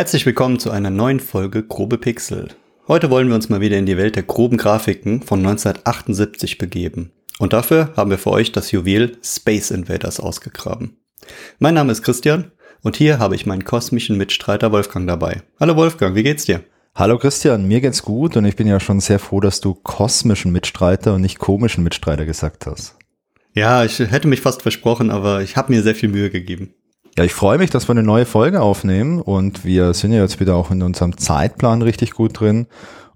Herzlich willkommen zu einer neuen Folge Grobe Pixel. Heute wollen wir uns mal wieder in die Welt der groben Grafiken von 1978 begeben. Und dafür haben wir für euch das Juwel Space Invaders ausgegraben. Mein Name ist Christian und hier habe ich meinen kosmischen Mitstreiter Wolfgang dabei. Hallo Wolfgang, wie geht's dir? Hallo Christian, mir geht's gut und ich bin ja schon sehr froh, dass du kosmischen Mitstreiter und nicht komischen Mitstreiter gesagt hast. Ja, ich hätte mich fast versprochen, aber ich habe mir sehr viel Mühe gegeben. Ja, ich freue mich, dass wir eine neue Folge aufnehmen und wir sind ja jetzt wieder auch in unserem Zeitplan richtig gut drin.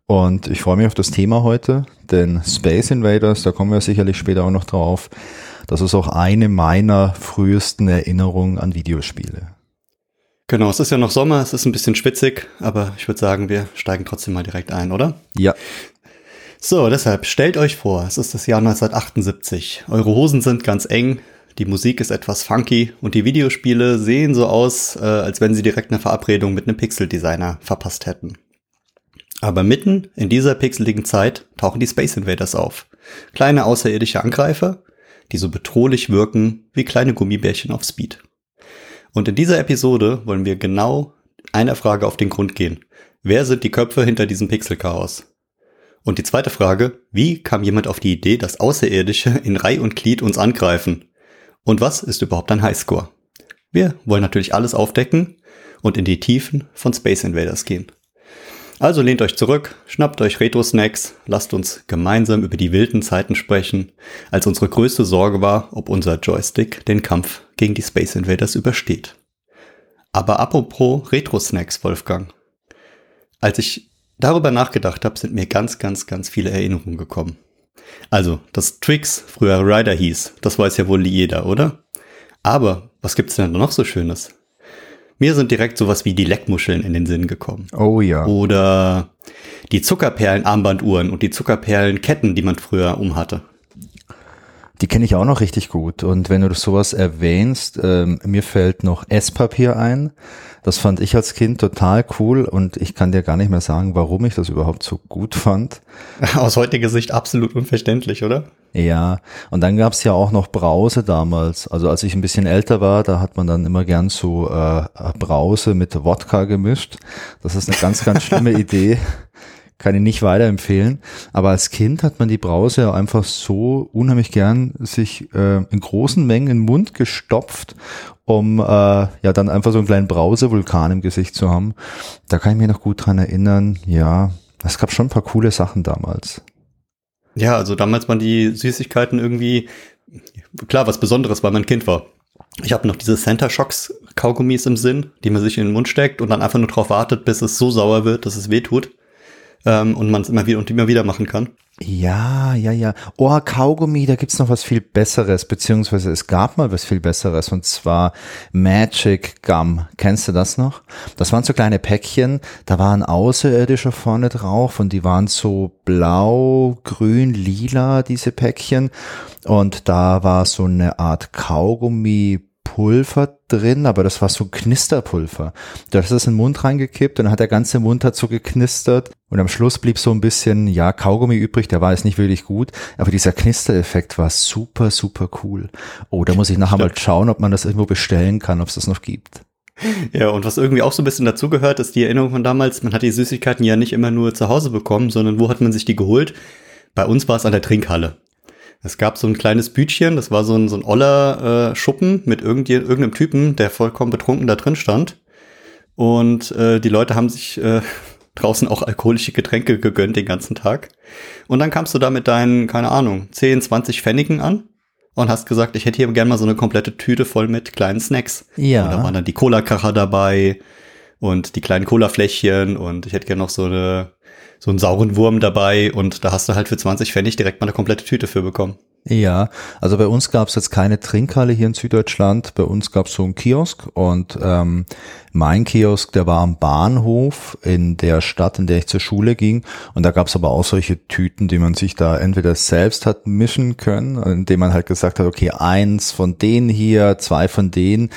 Und ich freue mich auf das Thema heute, denn Space Invaders, da kommen wir sicherlich später auch noch drauf. Das ist auch eine meiner frühesten Erinnerungen an Videospiele. Genau, es ist ja noch Sommer, es ist ein bisschen schwitzig, aber ich würde sagen, wir steigen trotzdem mal direkt ein, oder? Ja. So, deshalb stellt euch vor, es ist das Jahr 1978. Eure Hosen sind ganz eng, die Musik ist etwas funky und die Videospiele sehen so aus, äh, als wenn sie direkt eine Verabredung mit einem Pixel-Designer verpasst hätten. Aber mitten in dieser pixeligen Zeit tauchen die Space Invaders auf. Kleine außerirdische Angreifer, die so bedrohlich wirken wie kleine Gummibärchen auf Speed. Und in dieser Episode wollen wir genau einer Frage auf den Grund gehen. Wer sind die Köpfe hinter diesem Pixelchaos? Und die zweite Frage, wie kam jemand auf die Idee, dass Außerirdische in Reih und Glied uns angreifen? Und was ist überhaupt ein Highscore? Wir wollen natürlich alles aufdecken und in die Tiefen von Space Invaders gehen. Also lehnt euch zurück, schnappt euch Retro-Snacks, lasst uns gemeinsam über die wilden Zeiten sprechen, als unsere größte Sorge war, ob unser Joystick den Kampf gegen die Space Invaders übersteht. Aber apropos Retro-Snacks, Wolfgang. Als ich darüber nachgedacht habe, sind mir ganz, ganz, ganz viele Erinnerungen gekommen. Also, dass Trix früher Ryder hieß, das weiß ja wohl jeder, oder? Aber was gibt's denn noch so Schönes? Mir sind direkt sowas wie die Leckmuscheln in den Sinn gekommen. Oh ja. Oder die Zuckerperlen-Armbanduhren und die Zuckerperlen-Ketten, die man früher umhatte. Die kenne ich auch noch richtig gut. Und wenn du sowas erwähnst, ähm, mir fällt noch Esspapier ein. Das fand ich als Kind total cool und ich kann dir gar nicht mehr sagen, warum ich das überhaupt so gut fand. Aus heutiger Sicht absolut unverständlich, oder? Ja, und dann gab's ja auch noch Brause damals. Also als ich ein bisschen älter war, da hat man dann immer gern so äh, Brause mit Wodka gemischt. Das ist eine ganz, ganz schlimme Idee kann ich nicht weiterempfehlen. Aber als Kind hat man die Brause ja einfach so unheimlich gern sich äh, in großen Mengen in den Mund gestopft, um äh, ja dann einfach so einen kleinen Brausevulkan im Gesicht zu haben. Da kann ich mich noch gut dran erinnern. Ja, es gab schon ein paar coole Sachen damals. Ja, also damals waren die Süßigkeiten irgendwie klar was Besonderes, weil man Kind war. Ich habe noch diese Center Shocks Kaugummis im Sinn, die man sich in den Mund steckt und dann einfach nur darauf wartet, bis es so sauer wird, dass es weh tut ähm, und man es immer wieder und immer wieder machen kann. Ja, ja, ja. Oh, Kaugummi, da gibt's noch was viel Besseres, beziehungsweise es gab mal was viel Besseres, und zwar Magic Gum. Kennst du das noch? Das waren so kleine Päckchen, da waren Außerirdische vorne drauf und die waren so blau, grün, lila, diese Päckchen. Und da war so eine Art Kaugummi Pulver drin, aber das war so Knisterpulver. Du hast es in den Mund reingekippt und dann hat der ganze Mund so geknistert und am Schluss blieb so ein bisschen, ja, Kaugummi übrig, der war jetzt nicht wirklich gut, aber dieser Knistereffekt war super, super cool. Oh, da muss ich nachher mal schauen, ob man das irgendwo bestellen kann, ob es das noch gibt. Ja, und was irgendwie auch so ein bisschen dazugehört, ist die Erinnerung von damals, man hat die Süßigkeiten ja nicht immer nur zu Hause bekommen, sondern wo hat man sich die geholt? Bei uns war es an der Trinkhalle. Es gab so ein kleines Bütchen, das war so ein, so ein oller äh, Schuppen mit irgendeinem Typen, der vollkommen betrunken da drin stand. Und äh, die Leute haben sich äh, draußen auch alkoholische Getränke gegönnt den ganzen Tag. Und dann kamst du da mit deinen, keine Ahnung, 10, 20 Pfennigen an und hast gesagt, ich hätte hier gerne mal so eine komplette Tüte voll mit kleinen Snacks. Ja. Und da waren dann die Cola-Kracher dabei und die kleinen Cola-Fläschchen und ich hätte gerne noch so eine so einen sauren Wurm dabei und da hast du halt für 20 Pfennig direkt mal eine komplette Tüte für bekommen. Ja, also bei uns gab es jetzt keine Trinkhalle hier in Süddeutschland. Bei uns gab es so einen Kiosk und ähm, mein Kiosk, der war am Bahnhof in der Stadt, in der ich zur Schule ging. Und da gab es aber auch solche Tüten, die man sich da entweder selbst hat mischen können, indem man halt gesagt hat, okay, eins von denen hier, zwei von denen.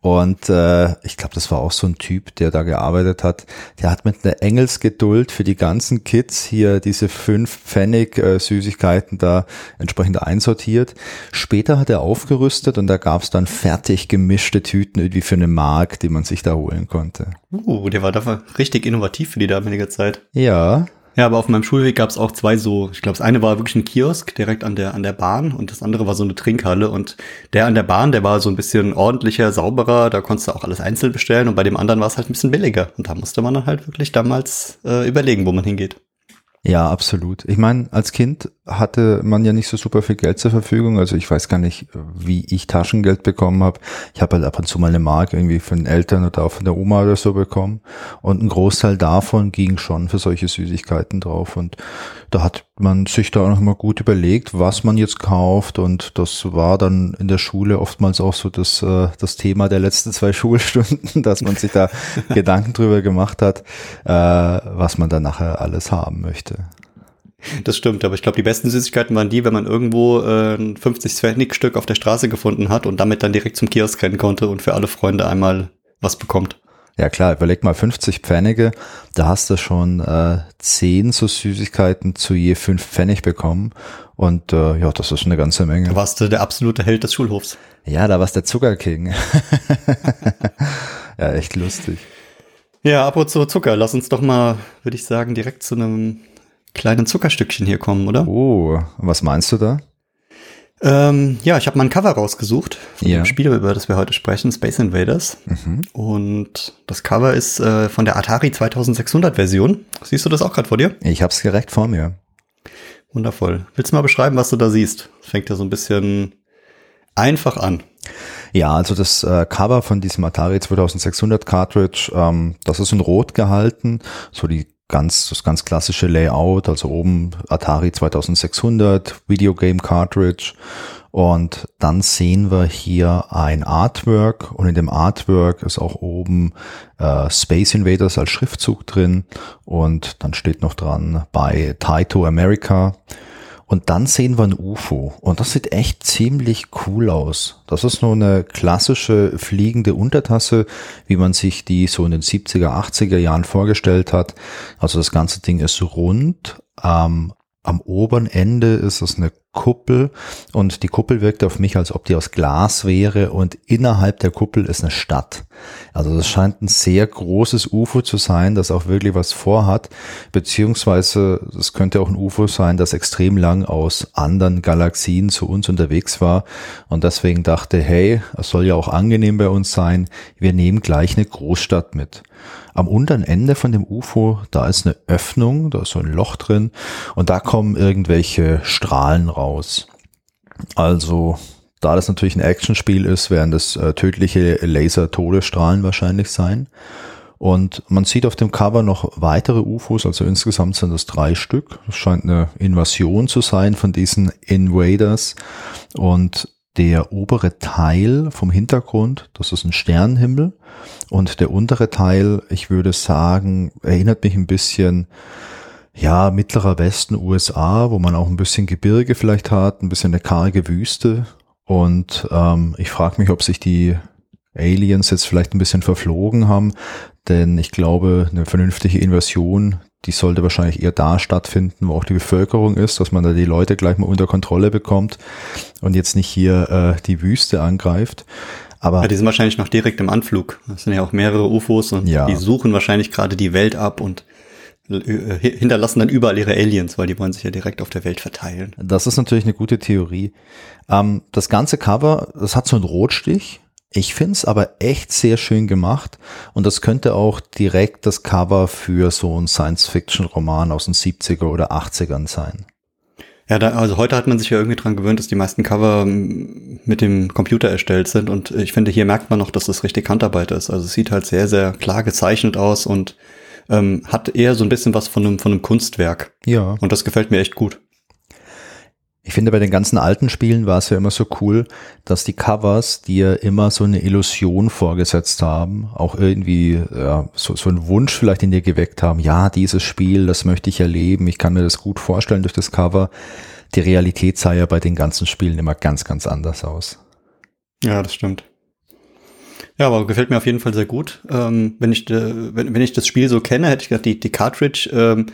Und äh, ich glaube, das war auch so ein Typ, der da gearbeitet hat. Der hat mit einer Engelsgeduld für die ganzen Kids hier diese fünf Pfennig äh, Süßigkeiten da entsprechend einsortiert. Später hat er aufgerüstet und da gab es dann fertig gemischte Tüten irgendwie für eine Mark, die man sich da holen konnte. Uh, der war da richtig innovativ für die damalige Zeit. Ja, Ja, aber auf meinem Schulweg gab es auch zwei so, ich glaube, das eine war wirklich ein Kiosk direkt an der, an der Bahn und das andere war so eine Trinkhalle und der an der Bahn, der war so ein bisschen ordentlicher, sauberer, da konntest du auch alles einzeln bestellen und bei dem anderen war es halt ein bisschen billiger und da musste man dann halt wirklich damals äh, überlegen, wo man hingeht. Ja, absolut. Ich meine, als Kind hatte man ja nicht so super viel Geld zur Verfügung. Also ich weiß gar nicht, wie ich Taschengeld bekommen habe. Ich habe halt ab und zu mal eine Mark irgendwie von den Eltern oder auch von der Oma oder so bekommen. Und ein Großteil davon ging schon für solche Süßigkeiten drauf. Und da hat man sich da auch noch mal gut überlegt, was man jetzt kauft. Und das war dann in der Schule oftmals auch so das, äh, das Thema der letzten zwei Schulstunden, dass man sich da Gedanken drüber gemacht hat, äh, was man dann nachher alles haben möchte. Das stimmt, aber ich glaube, die besten Süßigkeiten waren die, wenn man irgendwo äh, ein 50 Pfennig Stück auf der Straße gefunden hat und damit dann direkt zum Kiosk rennen konnte und für alle Freunde einmal was bekommt. Ja klar, überleg mal 50 Pfennige, da hast du schon äh, 10 so Süßigkeiten zu je 5 Pfennig bekommen und äh, ja, das ist eine ganze Menge. Da warst du der absolute Held des Schulhofs. Ja, da war's der Zuckerking. ja, echt lustig. Ja, apropos Zucker, lass uns doch mal, würde ich sagen, direkt zu einem kleinen Zuckerstückchen hier kommen, oder? Oh, was meinst du da? Ähm, ja, ich habe mal ein Cover rausgesucht von Ja. dem Spiel, über das wir heute sprechen, Space Invaders. Mhm. Und das Cover ist äh, von der Atari 2600 Version. Siehst du das auch gerade vor dir? Ich hab's direkt vor mir. Wundervoll. Willst du mal beschreiben, was du da siehst? Das fängt ja so ein bisschen einfach an. Ja, also das äh, Cover von diesem Atari 2600 Cartridge, ähm, das ist in Rot gehalten, so die ganz das ganz klassische Layout, also oben Atari 2600 Videogame Cartridge. Und dann sehen wir hier ein Artwork und in dem Artwork ist auch oben äh, Space Invaders als Schriftzug drin. Und dann steht noch dran bei Taito America und dann sehen wir ein UFO. Und das sieht echt ziemlich cool aus. Das ist nur eine klassische fliegende Untertasse, wie man sich die so in den 70er, 80er Jahren vorgestellt hat. Also das ganze Ding ist rund. Ähm, am oberen Ende ist es eine Kuppel und die Kuppel wirkt auf mich, als ob die aus Glas wäre und innerhalb der Kuppel ist eine Stadt. Also das scheint ein sehr großes UFO zu sein, das auch wirklich was vorhat, beziehungsweise es könnte auch ein UFO sein, das extrem lang aus anderen Galaxien zu uns unterwegs war und deswegen dachte, hey, es soll ja auch angenehm bei uns sein, wir nehmen gleich eine Großstadt mit. Am unteren Ende von dem UFO, da ist eine Öffnung, da ist so ein Loch drin und da kommen irgendwelche Strahlen raus. Also, da das natürlich ein Actionspiel ist, werden das äh, tödliche Laser-Todesstrahlen wahrscheinlich sein. Und man sieht auf dem Cover noch weitere UFOs, also insgesamt sind es drei Stück. Es scheint eine Invasion zu sein von diesen Invaders. Und der obere Teil vom Hintergrund, das ist ein Sternenhimmel. Und der untere Teil, ich würde sagen, erinnert mich ein bisschen, ja, mittlerer Westen USA, wo man auch ein bisschen Gebirge vielleicht hat, ein bisschen eine karge Wüste. Und ähm, ich frage mich, ob sich die Aliens jetzt vielleicht ein bisschen verflogen haben, denn ich glaube, eine vernünftige Invasion, die sollte wahrscheinlich eher da stattfinden, wo auch die Bevölkerung ist, dass man da die Leute gleich mal unter Kontrolle bekommt und jetzt nicht hier äh, die Wüste angreift. Aber Ja, die sind wahrscheinlich noch direkt im Anflug. Das sind ja auch mehrere UFOs und Ja. die suchen wahrscheinlich gerade die Welt ab und hinterlassen dann überall ihre Aliens, weil die wollen sich ja direkt auf der Welt verteilen. Das ist natürlich eine gute Theorie. Ähm, das ganze Cover, das hat so einen Rotstich. Ich find's aber echt sehr schön gemacht und das könnte auch direkt das Cover für so einen Science-Fiction-Roman aus den 70er oder 80ern sein. Ja, da, also heute hat man sich ja irgendwie dran gewöhnt, dass die meisten Cover mm, mit dem Computer erstellt sind und ich finde, hier merkt man noch, dass das richtig Handarbeit ist. Also es sieht halt sehr, sehr klar gezeichnet aus und ähm, hat eher so ein bisschen was von einem, von einem Kunstwerk. Ja. Und das gefällt mir echt gut. Ich finde, bei den ganzen alten Spielen war es ja immer so cool, dass die Covers dir immer so eine Illusion vorgesetzt haben, auch irgendwie ja, so, so einen Wunsch vielleicht in dir geweckt haben, ja, dieses Spiel, das möchte ich erleben, ich kann mir das gut vorstellen durch das Cover. Die Realität sah ja bei den ganzen Spielen immer ganz, ganz anders aus. Ja, das stimmt. Ja, aber gefällt mir auf jeden Fall sehr gut. Ähm, wenn, ich, äh, wenn, wenn ich das Spiel so kenne, hätte ich gedacht, die, die Cartridge ähm,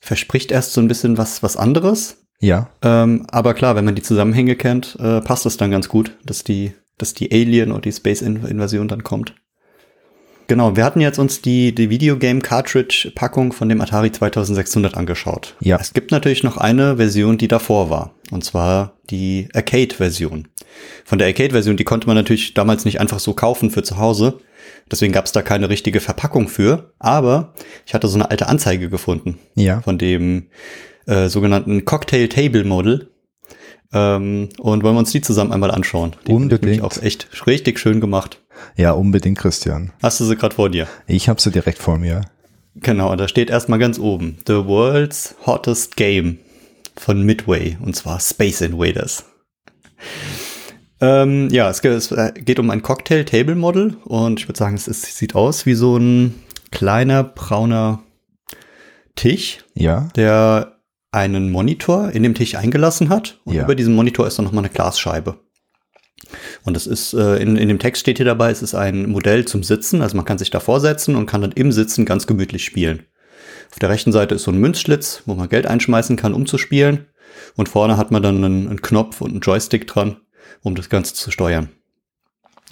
verspricht erst so ein bisschen was, was anderes. Ja. Ähm, aber klar, wenn man die Zusammenhänge kennt, äh, passt das dann ganz gut, dass die, dass die Alien oder die Space-Invasion dann kommt. Genau, wir hatten jetzt uns die, die Videogame-Cartridge-Packung von dem Atari 2600 angeschaut. Ja. Es gibt natürlich noch eine Version, die davor war. Und zwar die Arcade-Version. Von der Arcade-Version, die konnte man natürlich damals nicht einfach so kaufen für zu Hause. Deswegen gab es da keine richtige Verpackung für. Aber ich hatte so eine alte Anzeige gefunden. Ja. Von dem äh, sogenannten Cocktail Table Model. Ähm, und wollen wir uns die zusammen einmal anschauen. Die Unbedingt. Auch echt richtig schön gemacht. Ja, unbedingt, Christian. Hast du sie gerade vor dir? Ich habe sie direkt vor mir. Genau, da steht erstmal ganz oben The World's Hottest Game von Midway und zwar Space Invaders. Ähm, ja, es, es, geht um ein Cocktail Table Model und ich würde sagen, es, ist, sieht aus wie so ein kleiner brauner Tisch, Ja. der einen Monitor in dem Tisch eingelassen hat und Ja. über diesem Monitor ist dann nochmal eine Glasscheibe. Und es ist, äh, in, in dem Text steht hier dabei, es ist ein Modell zum Sitzen, also man kann sich da vorsetzen und kann dann im Sitzen ganz gemütlich spielen. Auf der rechten Seite ist so ein Münzschlitz, wo man Geld einschmeißen kann, um zu spielen. Und vorne hat man dann einen, einen Knopf und einen Joystick dran, um das Ganze zu steuern.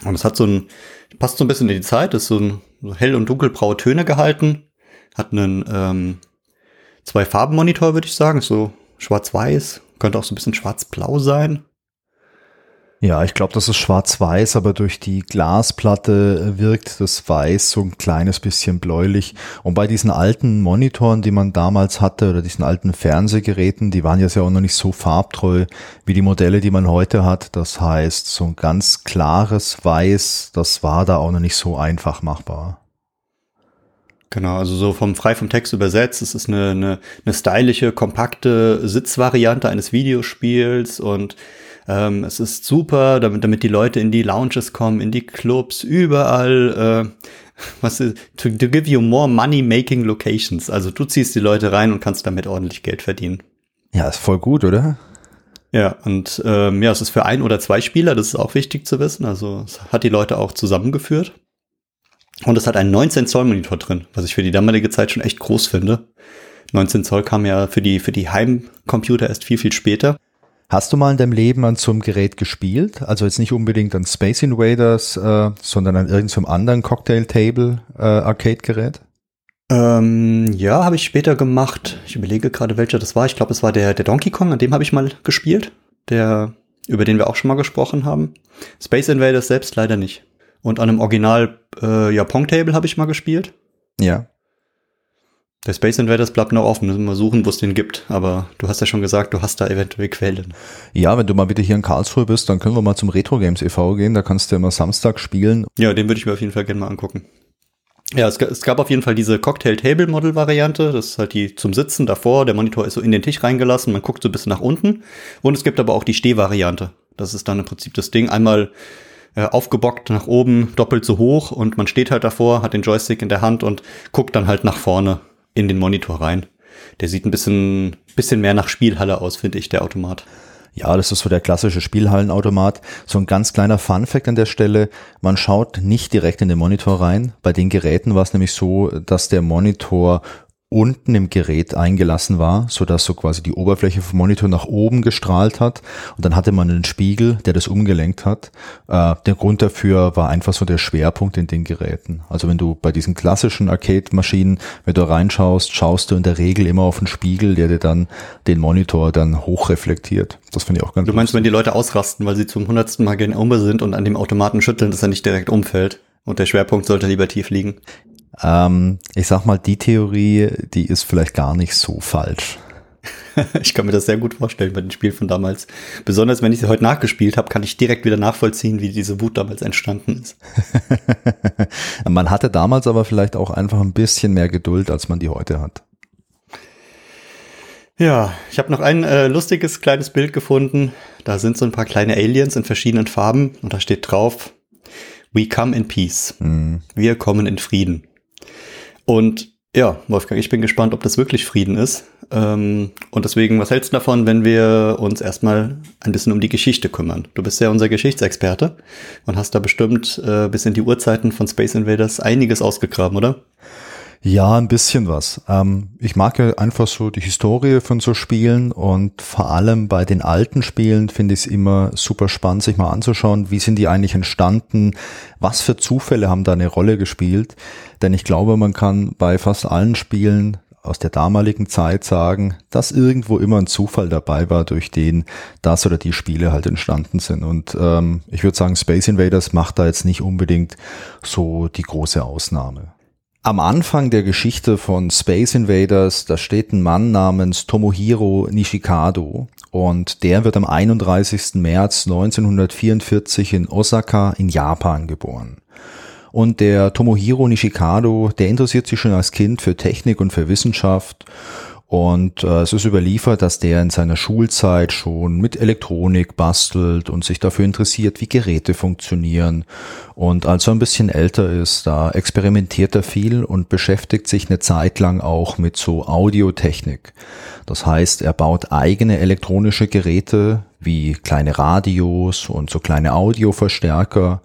Und es hat so ein, passt so ein bisschen in die Zeit, ist so ein so hell- und dunkelbraue Töne gehalten, hat einen ähm, zwei Farbenmonitor, würde ich sagen, so schwarz-weiß, könnte auch so ein bisschen schwarz-blau sein. Ja, ich glaube, das ist schwarz-weiß, aber durch die Glasplatte wirkt das Weiß so ein kleines bisschen bläulich. Und bei diesen alten Monitoren, die man damals hatte, oder diesen alten Fernsehgeräten, die waren ja auch noch nicht so farbtreu wie die Modelle, die man heute hat. Das heißt, so ein ganz klares Weiß, das war da auch noch nicht so einfach machbar. Genau, also so vom frei vom Text übersetzt. Es ist eine, eine, eine stylische, kompakte Sitzvariante eines Videospiels und ähm, es ist super, damit, damit die Leute in die Lounges kommen, in die Clubs, überall. Äh, was ist, to, to give you more money-making locations. Also du ziehst die Leute rein und kannst damit ordentlich Geld verdienen. Ja, ist voll gut, oder? Ja, und ähm, ja, es ist für ein oder zwei Spieler, das ist auch wichtig zu wissen. Also es hat die Leute auch zusammengeführt. Und es hat einen 19 Zoll Monitor drin, was ich für die damalige Zeit schon echt groß finde. 19 Zoll kam ja für die, für die Heimcomputer erst viel, viel später. Hast du mal in deinem Leben an so einem Gerät gespielt? Also jetzt nicht unbedingt an Space Invaders, äh, sondern an irgendeinem anderen Cocktail Table äh, Arcade Gerät? Ähm, ja, habe ich später gemacht. Ich überlege gerade, welcher das war. Ich glaube, es war der, der Donkey Kong, an dem habe ich mal gespielt. Der, über den wir auch schon mal gesprochen haben. Space Invaders selbst leider nicht. Und an einem Original äh, ja, Pong Table habe ich mal gespielt. Ja. Der Space Invaders bleibt noch offen, müssen wir mal suchen, wo es den gibt. Aber du hast ja schon gesagt, du hast da eventuell Quellen. Ja, wenn du mal wieder hier in Karlsruhe bist, dann können wir mal zum Retro Games e.V. gehen. Da kannst du immer Samstag spielen. Ja, den würde ich mir auf jeden Fall gerne mal angucken. Ja, es, es gab auf jeden Fall diese Cocktail-Table-Model-Variante. Das ist halt die zum Sitzen davor. Der Monitor ist so in den Tisch reingelassen. Man guckt so ein bisschen nach unten. Und es gibt aber auch die Steh-Variante. Das ist dann im Prinzip das Ding. Einmal äh, aufgebockt nach oben, doppelt so hoch. Und man steht halt davor, hat den Joystick in der Hand und guckt dann halt nach vorne in den Monitor rein. Der sieht ein bisschen, bisschen mehr nach Spielhalle aus, finde ich, der Automat. Ja, das ist so der klassische Spielhallenautomat. So ein ganz kleiner Funfact an der Stelle. Man schaut nicht direkt in den Monitor rein. Bei den Geräten war es nämlich so, dass der Monitor unten im Gerät eingelassen war, so dass so quasi die Oberfläche vom Monitor nach oben gestrahlt hat und dann hatte man einen Spiegel, der das umgelenkt hat. Äh, der Grund dafür war einfach so der Schwerpunkt in den Geräten. Also wenn du bei diesen klassischen Arcade-Maschinen, wenn du reinschaust, schaust du in der Regel immer auf einen Spiegel, der dir dann den Monitor dann hochreflektiert. Das finde ich auch ganz Du meinst, wenn die Leute ausrasten, weil sie zum hundertsten Mal gen Umbe sind und an dem Automaten schütteln, dass er nicht direkt umfällt. Und der Schwerpunkt sollte lieber tief liegen. Ähm, ich sag mal, die Theorie, die ist vielleicht gar nicht so falsch. ich kann mir das sehr gut vorstellen bei den Spielen von damals. Besonders wenn ich sie heute nachgespielt habe, kann ich direkt wieder nachvollziehen, wie diese Wut damals entstanden ist. man hatte damals aber vielleicht auch einfach ein bisschen mehr Geduld, als man die heute hat. Ja, ich habe noch ein äh, lustiges kleines Bild gefunden. Da sind so ein paar kleine Aliens in verschiedenen Farben und da steht drauf, We come in peace. Mhm. Wir kommen in Frieden. Und Ja, Wolfgang, ich bin gespannt, ob das wirklich Frieden ist. Ähm, und deswegen, was hältst du davon, wenn wir uns erstmal ein bisschen um die Geschichte kümmern? Du bist ja unser Geschichtsexperte und hast da bestimmt äh, bis in die Urzeiten von Space Invaders einiges ausgegraben, oder? Ja, ein bisschen was. Ähm, ich mag ja einfach so die Historie von so Spielen und vor allem bei den alten Spielen finde ich es immer super spannend, sich mal anzuschauen, wie sind die eigentlich entstanden, was für Zufälle haben da eine Rolle gespielt. Denn ich glaube, man kann bei fast allen Spielen aus der damaligen Zeit sagen, dass irgendwo immer ein Zufall dabei war, durch den das oder die Spiele halt entstanden sind. Und ähm, ich würde sagen, Space Invaders macht da jetzt nicht unbedingt so die große Ausnahme. Am Anfang der Geschichte von Space Invaders, da steht ein Mann namens Tomohiro Nishikado und der wird am 31. März 1944 in Osaka in Japan geboren. Und der Tomohiro Nishikado, der interessiert sich schon als Kind für Technik und für Wissenschaft und äh, es ist überliefert, dass der in seiner Schulzeit schon mit Elektronik bastelt und sich dafür interessiert, wie Geräte funktionieren. Und als er ein bisschen älter ist, da experimentiert er viel und beschäftigt sich eine Zeit lang auch mit so Audiotechnik. Das heißt, er baut eigene elektronische Geräte wie kleine Radios und so kleine Audioverstärker.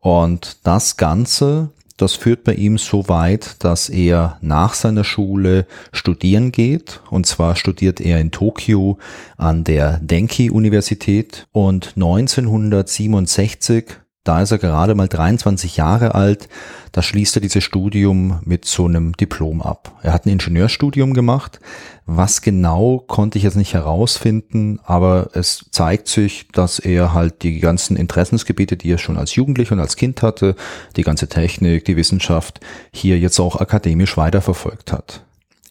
Und das Ganze das führt bei ihm so weit, dass er nach seiner Schule studieren geht. Und zwar studiert er in Tokio an der Denki-Universität. Und 1967 da ist er gerade mal 23 Jahre alt, da schließt er dieses Studium mit so einem Diplom ab. Er hat ein Ingenieurstudium gemacht. Was genau konnte ich jetzt nicht herausfinden, aber es zeigt sich, dass er halt die ganzen Interessensgebiete, die er schon als Jugendlicher und als Kind hatte, die ganze Technik, die Wissenschaft, hier jetzt auch akademisch weiterverfolgt hat.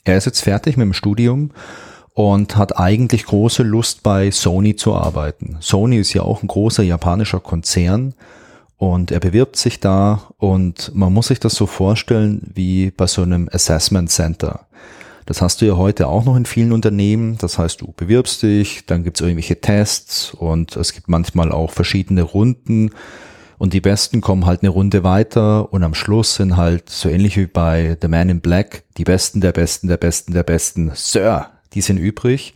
Er ist jetzt fertig mit dem Studium und hat eigentlich große Lust bei Sony zu arbeiten. Sony ist ja auch ein großer japanischer Konzern und er bewirbt sich da und man muss sich das so vorstellen wie bei so einem Assessment Center. Das hast du ja heute auch noch in vielen Unternehmen. Das heißt, du bewirbst dich, dann gibt es irgendwelche Tests und es gibt manchmal auch verschiedene Runden. Und die Besten kommen halt eine Runde weiter und am Schluss sind halt so ähnlich wie bei The Man in Black die Besten der Besten der Besten der Besten. Sir, die sind übrig.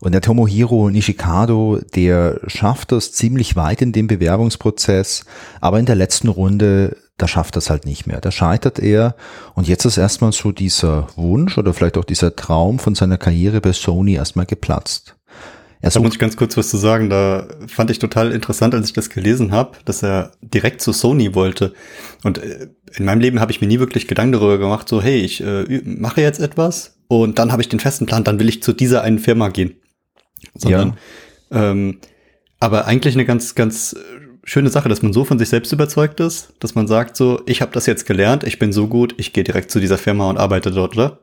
Und der Tomohiro Nishikado, der schafft das ziemlich weit in dem Bewerbungsprozess, aber in der letzten Runde, da schafft das halt nicht mehr. Da scheitert er und jetzt ist erstmal so dieser Wunsch oder vielleicht auch dieser Traum von seiner Karriere bei Sony erstmal geplatzt. Er da muss ich ganz kurz was zu sagen. Da fand ich total interessant, als ich das gelesen habe, dass er direkt zu Sony wollte. Und äh, in meinem Leben habe ich mir nie wirklich Gedanken darüber gemacht, so hey, ich äh, mache jetzt etwas und dann habe ich den festen Plan, dann will ich zu dieser einen Firma gehen sondern ja. ähm, aber eigentlich eine ganz, ganz schöne Sache, dass man so von sich selbst überzeugt ist, dass man sagt so, ich habe das jetzt gelernt, ich bin so gut, ich gehe direkt zu dieser Firma und arbeite dort, oder?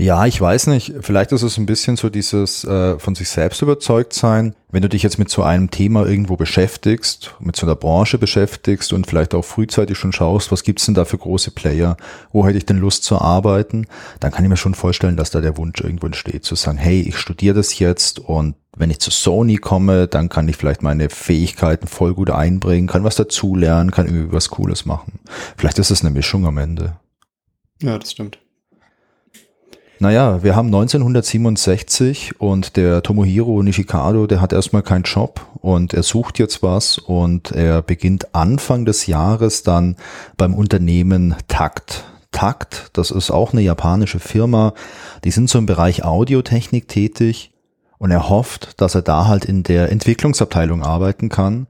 Ja, ich weiß nicht. Vielleicht ist es ein bisschen so dieses äh, von sich selbst überzeugt sein. Wenn du dich jetzt mit so einem Thema irgendwo beschäftigst, mit so einer Branche beschäftigst und vielleicht auch frühzeitig schon schaust, was gibt's denn da für große Player, wo hätte ich denn Lust zu arbeiten, dann kann ich mir schon vorstellen, dass da der Wunsch irgendwo entsteht, zu sagen, hey, ich studiere das jetzt und wenn ich zu Sony komme, dann kann ich vielleicht meine Fähigkeiten voll gut einbringen, kann was dazulernen, kann irgendwie was Cooles machen. Vielleicht ist es eine Mischung am Ende. Ja, das stimmt. Naja, wir haben 1967 und der Tomohiro Nishikado, der hat erstmal keinen Job und er sucht jetzt was und er beginnt Anfang des Jahres dann beim Unternehmen Takt. Takt, das ist auch eine japanische Firma, die sind so im Bereich Audiotechnik tätig und er hofft, dass er da halt in der Entwicklungsabteilung arbeiten kann,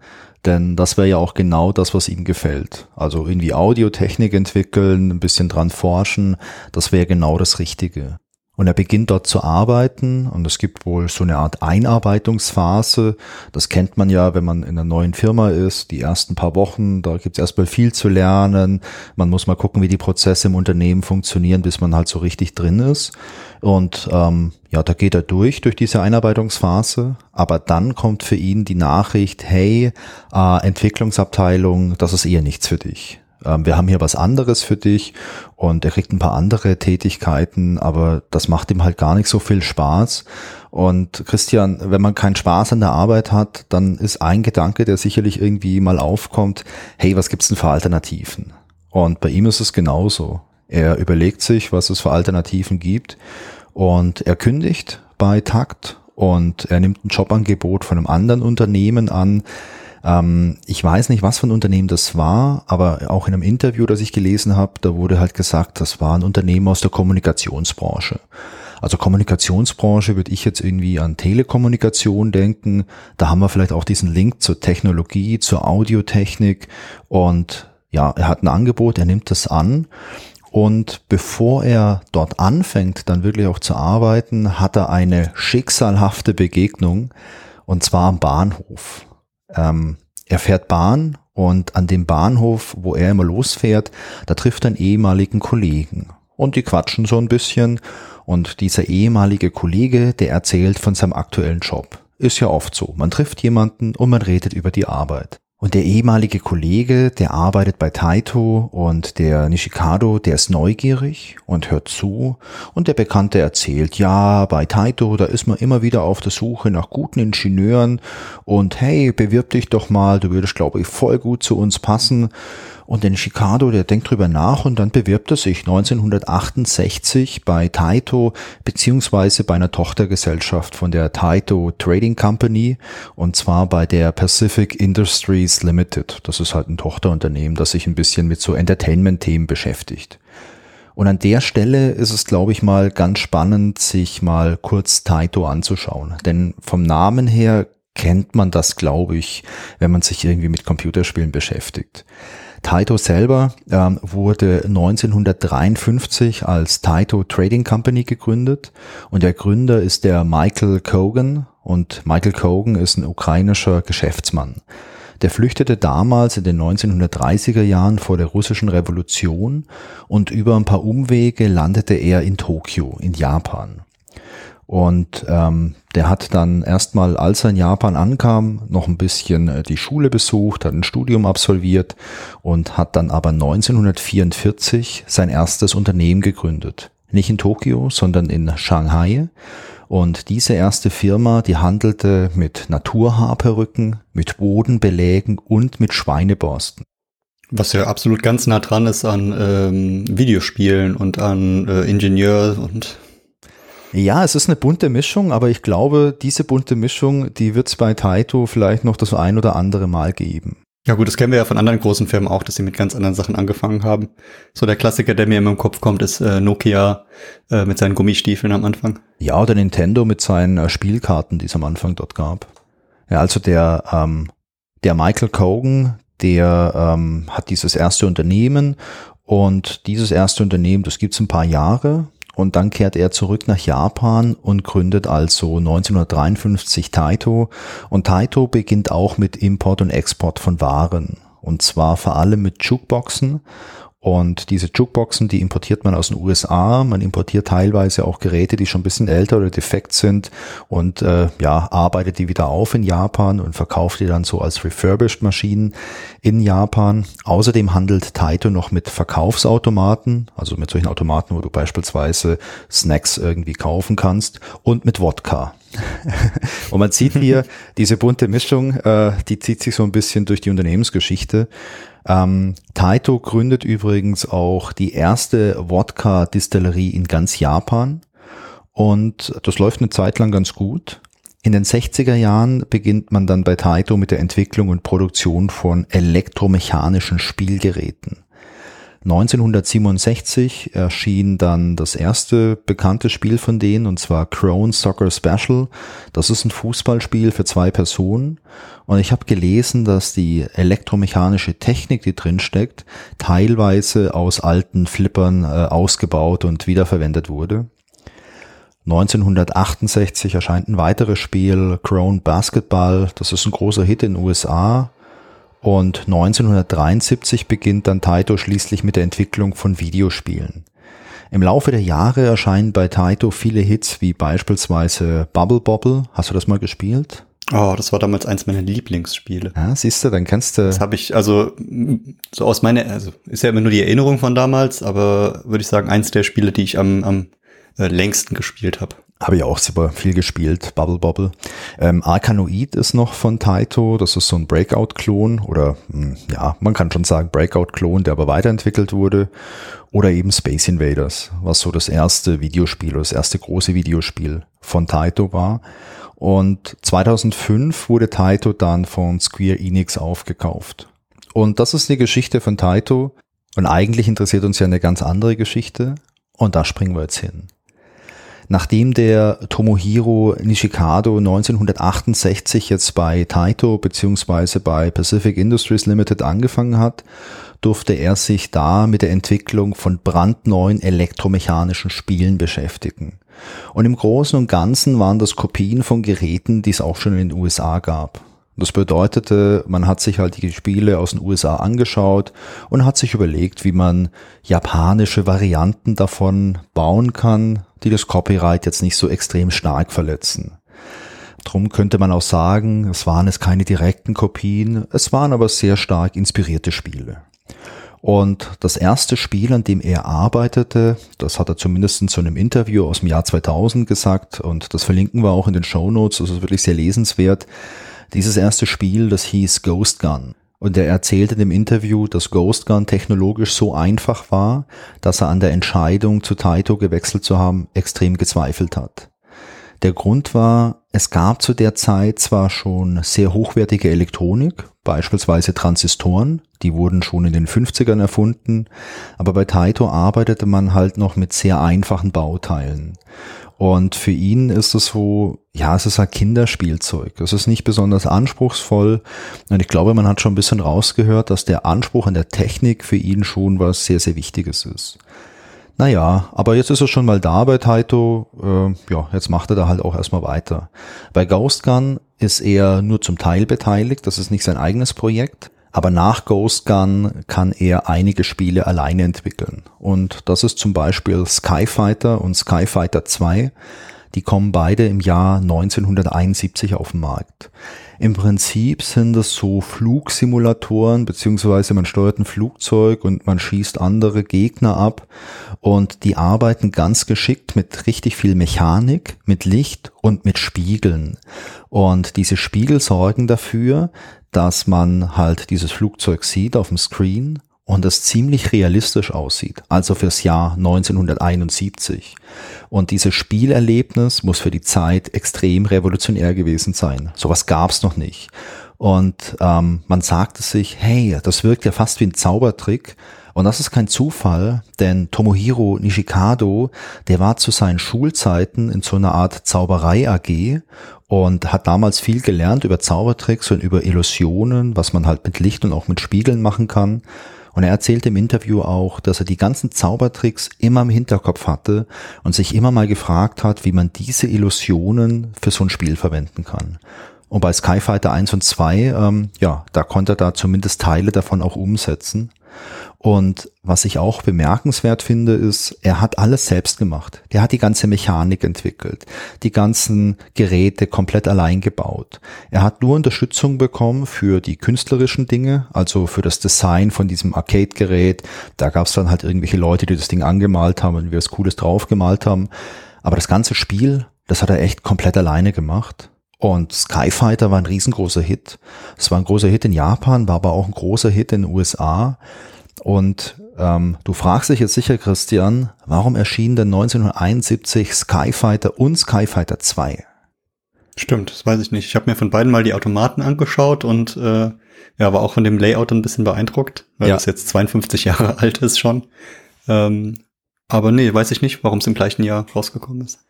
denn das wäre ja auch genau das, was ihm gefällt. Also irgendwie Audiotechnik entwickeln, ein bisschen dran forschen, das wäre genau das Richtige. Und er beginnt dort zu arbeiten und es gibt wohl so eine Art Einarbeitungsphase. Das kennt man ja, wenn man in einer neuen Firma ist. Die ersten paar Wochen, da gibt es erstmal viel zu lernen. Man muss mal gucken, wie die Prozesse im Unternehmen funktionieren, bis man halt so richtig drin ist. Und ähm, ja, da geht er durch, durch diese Einarbeitungsphase. Aber dann kommt für ihn die Nachricht, hey, äh, Entwicklungsabteilung, das ist eher nichts für dich ähm, wir haben hier was anderes für dich und er kriegt ein paar andere Tätigkeiten, aber das macht ihm halt gar nicht so viel Spaß. Und Christian, wenn man keinen Spaß an der Arbeit hat, dann ist ein Gedanke, der sicherlich irgendwie mal aufkommt, hey, was gibt's denn für Alternativen? Und bei ihm ist es genauso. Er überlegt sich, was es für Alternativen gibt und er kündigt bei Takt und er nimmt ein Jobangebot von einem anderen Unternehmen an. Ähm, ich weiß nicht, was für ein Unternehmen das war, aber auch in einem Interview, das ich gelesen habe, da wurde halt gesagt, das war ein Unternehmen aus der Kommunikationsbranche. Also Kommunikationsbranche würde ich jetzt irgendwie an Telekommunikation denken. Da haben wir vielleicht auch diesen Link zur Technologie, zur Audiotechnik und ja, er hat ein Angebot, er nimmt das an und bevor er dort anfängt, dann wirklich auch zu arbeiten, hat er eine schicksalhafte Begegnung und zwar am Bahnhof. Ähm, er fährt Bahn und an dem Bahnhof, wo er immer losfährt, da trifft er einen ehemaligen Kollegen und die quatschen so ein bisschen und dieser ehemalige Kollege, der erzählt von seinem aktuellen Job. Ist ja oft so. Man trifft jemanden und man redet über die Arbeit. Und der ehemalige Kollege, der arbeitet bei Taito und der Nishikado, der ist neugierig und hört zu. Und der Bekannte erzählt, ja, bei Taito, da ist man immer wieder auf der Suche nach guten Ingenieuren und hey, bewirb dich doch mal, du würdest, glaube ich, voll gut zu uns passen. Und den Chicago, der denkt drüber nach und dann bewirbt er sich 1968 bei Taito beziehungsweise bei einer Tochtergesellschaft von der Taito Trading Company und zwar bei der Pacific Industries Limited. Das ist halt ein Tochterunternehmen, das sich ein bisschen mit so Entertainment-Themen beschäftigt. Und an der Stelle ist es, glaube ich, mal ganz spannend, sich mal kurz Taito anzuschauen. Denn vom Namen her kennt man das, glaube ich, wenn man sich irgendwie mit Computerspielen beschäftigt. Taito selber ähm, wurde 1953 als Taito Trading Company gegründet und der Gründer ist der Michael Kogan und Michael Kogan ist ein ukrainischer Geschäftsmann. Der flüchtete damals in den 1930er Jahren vor der russischen Revolution und über ein paar Umwege landete er in Tokio in Japan. Und ähm, der hat dann erstmal, als er in Japan ankam, noch ein bisschen äh, die Schule besucht, hat ein Studium absolviert und hat dann aber 1944 sein erstes Unternehmen gegründet. Nicht in Tokio, sondern in Shanghai. Und diese erste Firma, die handelte mit Naturhaarperücken, mit Bodenbelägen und mit Schweineborsten. Was ja absolut ganz nah dran ist an ähm, Videospielen und an äh, Ingenieur und ja, es ist eine bunte Mischung, aber ich glaube, diese bunte Mischung, die wird es bei Taito vielleicht noch das ein oder andere Mal geben. Ja gut, das kennen wir ja von anderen großen Firmen auch, dass sie mit ganz anderen Sachen angefangen haben. So der Klassiker, der mir immer im Kopf kommt, ist äh, Nokia äh, mit seinen Gummistiefeln am Anfang. Ja, oder Nintendo mit seinen äh, Spielkarten, die es am Anfang dort gab. Ja, also der, ähm, der Michael Kogan, der ähm, hat dieses erste Unternehmen und dieses erste Unternehmen, das gibt's ein paar Jahre und dann kehrt er zurück nach Japan und gründet also 1953 Taito. Und Taito beginnt auch mit Import und Export von Waren. Und zwar vor allem mit Jukeboxen und diese Jukeboxen, die importiert man aus den USA. Man importiert teilweise auch Geräte, die schon ein bisschen älter oder defekt sind und äh, ja, arbeitet die wieder auf in Japan und verkauft die dann so als refurbished Maschinen in Japan. Außerdem handelt Taito noch mit Verkaufsautomaten, also mit solchen Automaten, wo du beispielsweise Snacks irgendwie kaufen kannst und mit Wodka. und man sieht hier diese bunte Mischung, äh, die zieht sich so ein bisschen durch die Unternehmensgeschichte. Ähm, Taito gründet übrigens auch die erste Wodka-Distillerie in ganz Japan und das läuft eine Zeit lang ganz gut. In den 60er Jahren beginnt man dann bei Taito mit der Entwicklung und Produktion von elektromechanischen Spielgeräten. 1967 erschien dann das erste bekannte Spiel von denen, und zwar Crown Soccer Special. Das ist ein Fußballspiel für zwei Personen. Und ich habe gelesen, dass die elektromechanische Technik, die drin steckt, teilweise aus alten Flippern äh, ausgebaut und wiederverwendet wurde. 1968 erscheint ein weiteres Spiel, Crown Basketball. Das ist ein großer Hit in den USA und 1973 beginnt dann Taito schließlich mit der Entwicklung von Videospielen. Im Laufe der Jahre erscheinen bei Taito viele Hits wie beispielsweise Bubble Bobble. Hast du das mal gespielt? Oh, das war damals eins meiner Lieblingsspiele. Ja, siehst du, dann kennst du. Das habe ich, also so aus meiner, also ist ja immer nur die Erinnerung von damals, aber würde ich sagen, eins der Spiele, die ich am, am äh, längsten gespielt habe. Habe ich auch super viel gespielt, Bubble Bobble. Ähm, Arkanoid ist noch von Taito, das ist so ein Breakout-Klon oder mh, hm, ja, man kann schon sagen Breakout-Klon, der aber weiterentwickelt wurde. Oder eben Space Invaders, was so das erste Videospiel oder das erste große Videospiel von Taito war. Und 2005 wurde Taito dann von Square Enix aufgekauft. Und das ist die Geschichte von Taito. Und eigentlich interessiert uns ja eine ganz andere Geschichte. Und da springen wir jetzt hin. Nachdem der Tomohiro Nishikado 1968 jetzt bei Taito beziehungsweise bei Pacific Industries Limited angefangen hat, durfte er sich da mit der Entwicklung von brandneuen elektromechanischen Spielen beschäftigen. Und im Großen und Ganzen waren das Kopien von Geräten, die es auch schon in den USA gab. Das bedeutete, man hat sich halt die Spiele aus den USA angeschaut und hat sich überlegt, wie man japanische Varianten davon bauen kann, die das Copyright jetzt nicht so extrem stark verletzen. Drum könnte man auch sagen, es waren es keine direkten Kopien, es waren aber sehr stark inspirierte Spiele. Und das erste Spiel, an dem er arbeitete, das hat er zumindest in so einem Interview aus dem Jahr 2000 gesagt und das verlinken wir auch in den Show Notes, das ist wirklich sehr lesenswert. Dieses erste Spiel, das hieß Ghost Gun. Und er erzählte in dem Interview, dass Ghost Gun technologisch so einfach war, dass er an der Entscheidung zu Taito gewechselt zu haben extrem gezweifelt hat. Der Grund war, es gab zu der Zeit zwar schon sehr hochwertige Elektronik, beispielsweise Transistoren, die wurden schon in den 50ern erfunden, aber bei Taito arbeitete man halt noch mit sehr einfachen Bauteilen. Und für ihn ist es so, ja, es ist ein Kinderspielzeug. Es ist nicht besonders anspruchsvoll. Und ich glaube, man hat schon ein bisschen rausgehört, dass der Anspruch an der Technik für ihn schon was sehr, sehr Wichtiges ist. Naja, aber jetzt ist er schon mal da bei Taito. Äh, ja, jetzt macht er da halt auch erstmal weiter. Bei Ghost Gun ist er nur zum Teil beteiligt. Das ist nicht sein eigenes Projekt. Aber nach Ghost Gun kann er einige Spiele alleine entwickeln. Und das ist zum Beispiel Skyfighter und Skyfighter 2. Die kommen beide im Jahr 1971 auf den Markt. Im Prinzip sind das so Flugsimulatoren, beziehungsweise man steuert ein Flugzeug und man schießt andere Gegner ab und die arbeiten ganz geschickt mit richtig viel Mechanik, mit Licht und mit Spiegeln. Und diese Spiegel sorgen dafür, dass man halt dieses Flugzeug sieht auf dem Screen und es ziemlich realistisch aussieht, also fürs Jahr 1971. Und dieses Spielerlebnis muss für die Zeit extrem revolutionär gewesen sein. Sowas gab's noch nicht. Und ähm, man sagte sich, hey, das wirkt ja fast wie ein Zaubertrick. Und das ist kein Zufall, denn Tomohiro Nishikado, der war zu seinen Schulzeiten in so einer Art Zauberei AG und hat damals viel gelernt über Zaubertricks und über Illusionen, was man halt mit Licht und auch mit Spiegeln machen kann. Und er erzählte im Interview auch, dass er die ganzen Zaubertricks immer im Hinterkopf hatte und sich immer mal gefragt hat, wie man diese Illusionen für so ein Spiel verwenden kann. Und bei Skyfighter 1 und 2, ähm, ja, da konnte er da zumindest Teile davon auch umsetzen. Und was ich auch bemerkenswert finde, ist, er hat alles selbst gemacht. Der hat die ganze Mechanik entwickelt, die ganzen Geräte komplett allein gebaut. Er hat nur Unterstützung bekommen für die künstlerischen Dinge, also für das Design von diesem Arcade-Gerät. Da gab es dann halt irgendwelche Leute, die das Ding angemalt haben und wir was Cooles draufgemalt haben. Aber das ganze Spiel, das hat er echt komplett alleine gemacht. Und Skyfighter war ein riesengroßer Hit. Es war ein großer Hit in Japan, war aber auch ein großer Hit in den USA. Und ähm, du fragst dich jetzt sicher, Christian, warum erschien denn 1971 Skyfighter und Skyfighter 2? Stimmt, das weiß ich nicht. Ich habe mir von beiden mal die Automaten angeschaut und äh, ja, war auch von dem Layout ein bisschen beeindruckt, weil ja. das jetzt 52 Jahre alt ist schon. Ähm, aber nee, weiß ich nicht, warum es im gleichen Jahr rausgekommen ist.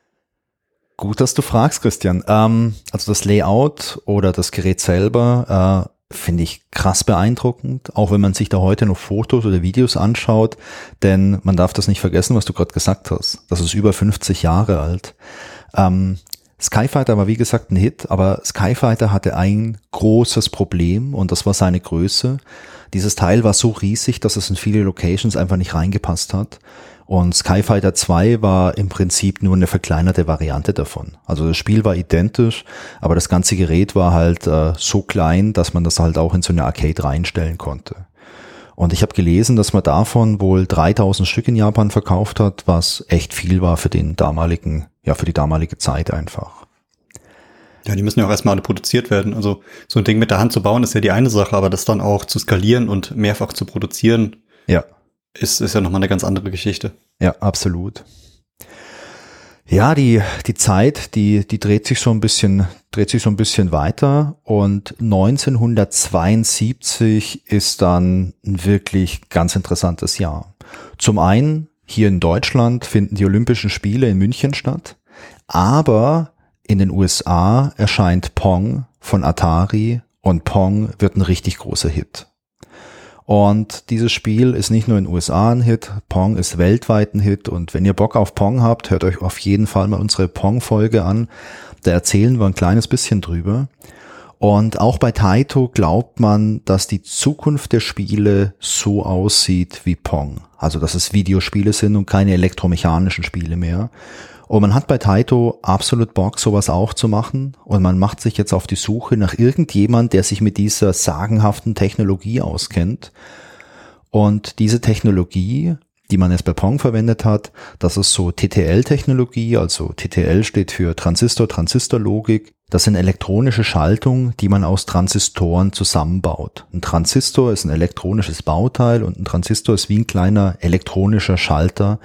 Gut, dass du fragst, Christian. Ähm, also das Layout oder das Gerät selber äh, finde ich krass beeindruckend, auch wenn man sich da heute noch Fotos oder Videos anschaut, denn man darf das nicht vergessen, was du gerade gesagt hast. Das ist über 50 Jahre alt. Ähm, Skyfighter war wie gesagt ein Hit, aber Skyfighter hatte ein großes Problem und das war seine Größe. Dieses Teil war so riesig, dass es in viele Locations einfach nicht reingepasst hat. Und Skyfighter 2 war im Prinzip nur eine verkleinerte Variante davon. Also das Spiel war identisch, aber das ganze Gerät war halt äh, so klein, dass man das halt auch in so eine Arcade reinstellen konnte. Und ich habe gelesen, dass man davon wohl 3000 Stück in Japan verkauft hat, was echt viel war für den damaligen, ja, für die damalige Zeit einfach. Ja, die müssen ja auch erstmal alle produziert werden. Also so ein Ding mit der Hand zu bauen ist ja die eine Sache, aber das dann auch zu skalieren und mehrfach zu produzieren, ja. Ist, ist ja nochmal eine ganz andere Geschichte. Ja, absolut. Ja, die, die Zeit, die, die dreht sich so ein bisschen, dreht sich so ein bisschen weiter und 1972 ist dann ein wirklich ganz interessantes Jahr. Zum einen hier in Deutschland finden die Olympischen Spiele in München statt, aber in den USA erscheint Pong von Atari und Pong wird ein richtig großer Hit. Und dieses Spiel ist nicht nur in den USA ein Hit, Pong ist weltweit ein Hit. Und wenn ihr Bock auf Pong habt, hört euch auf jeden Fall mal unsere Pong-Folge an. Da erzählen wir ein kleines bisschen drüber. Und auch bei Taito glaubt man, dass die Zukunft der Spiele so aussieht wie Pong. Also, dass es Videospiele sind und keine elektromechanischen Spiele mehr. Und man hat bei Taito absolut Bock, sowas auch zu machen. Und man macht sich jetzt auf die Suche nach irgendjemand, der sich mit dieser sagenhaften Technologie auskennt. Und diese Technologie, die man jetzt bei Pong verwendet hat, das ist so TTL-Technologie, also TTL steht für Transistor-Transistor-Logik. Das sind elektronische Schaltungen, die man aus Transistoren zusammenbaut. Ein Transistor ist ein elektronisches Bauteil und ein Transistor ist wie ein kleiner elektronischer Schalter,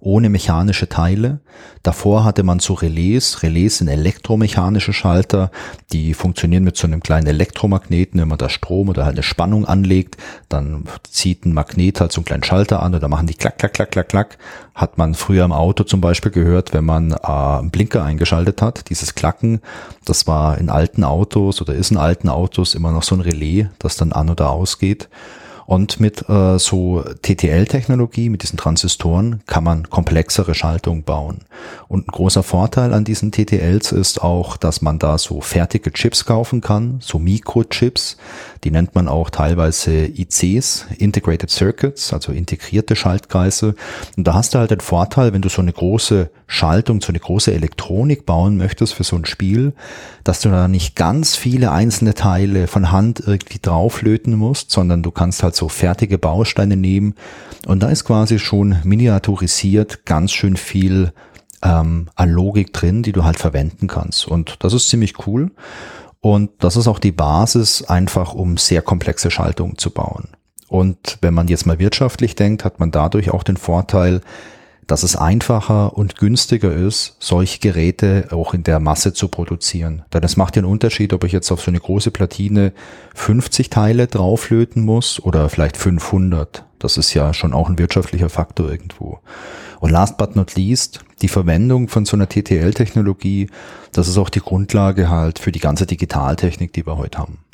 ohne mechanische Teile. Davor hatte man so Relais. Relais sind elektromechanische Schalter, die funktionieren mit so einem kleinen Elektromagneten. Wenn man da Strom oder halt eine Spannung anlegt, dann zieht ein Magnet halt so einen kleinen Schalter an oder machen die klack, klack, klack, klack, klack. Hat man früher im Auto zum Beispiel gehört, wenn man äh, einen Blinker eingeschaltet hat. Dieses Klacken, das war in alten Autos oder ist in alten Autos immer noch so ein Relais, das dann an oder ausgeht. Und mit äh, so TTL-Technologie, mit diesen Transistoren, kann man komplexere Schaltungen bauen. Und ein großer Vorteil an diesen TTLs ist auch, dass man da so fertige Chips kaufen kann, so Mikrochips. Die nennt man auch teilweise ICs, Integrated Circuits, also integrierte Schaltkreise. Und da hast du halt den Vorteil, wenn du so eine große Schaltung, so eine große Elektronik bauen möchtest für so ein Spiel, dass du da nicht ganz viele einzelne Teile von Hand irgendwie drauflöten musst, sondern du kannst halt so fertige Bausteine nehmen und da ist quasi schon miniaturisiert ganz schön viel ähm, an Logik drin, die du halt verwenden kannst. Und das ist ziemlich cool. Und das ist auch die Basis einfach, um sehr komplexe Schaltungen zu bauen. Und wenn man jetzt mal wirtschaftlich denkt, hat man dadurch auch den Vorteil, dass es einfacher und günstiger ist, solche Geräte auch in der Masse zu produzieren. Denn es macht ja einen Unterschied, ob ich jetzt auf so eine große Platine 50 Teile drauflöten muss oder vielleicht 500. Das ist ja schon auch ein wirtschaftlicher Faktor irgendwo. Und last but not least, die Verwendung von so einer TTL-Technologie, das ist auch die Grundlage halt für die ganze Digitaltechnik, die wir heute haben.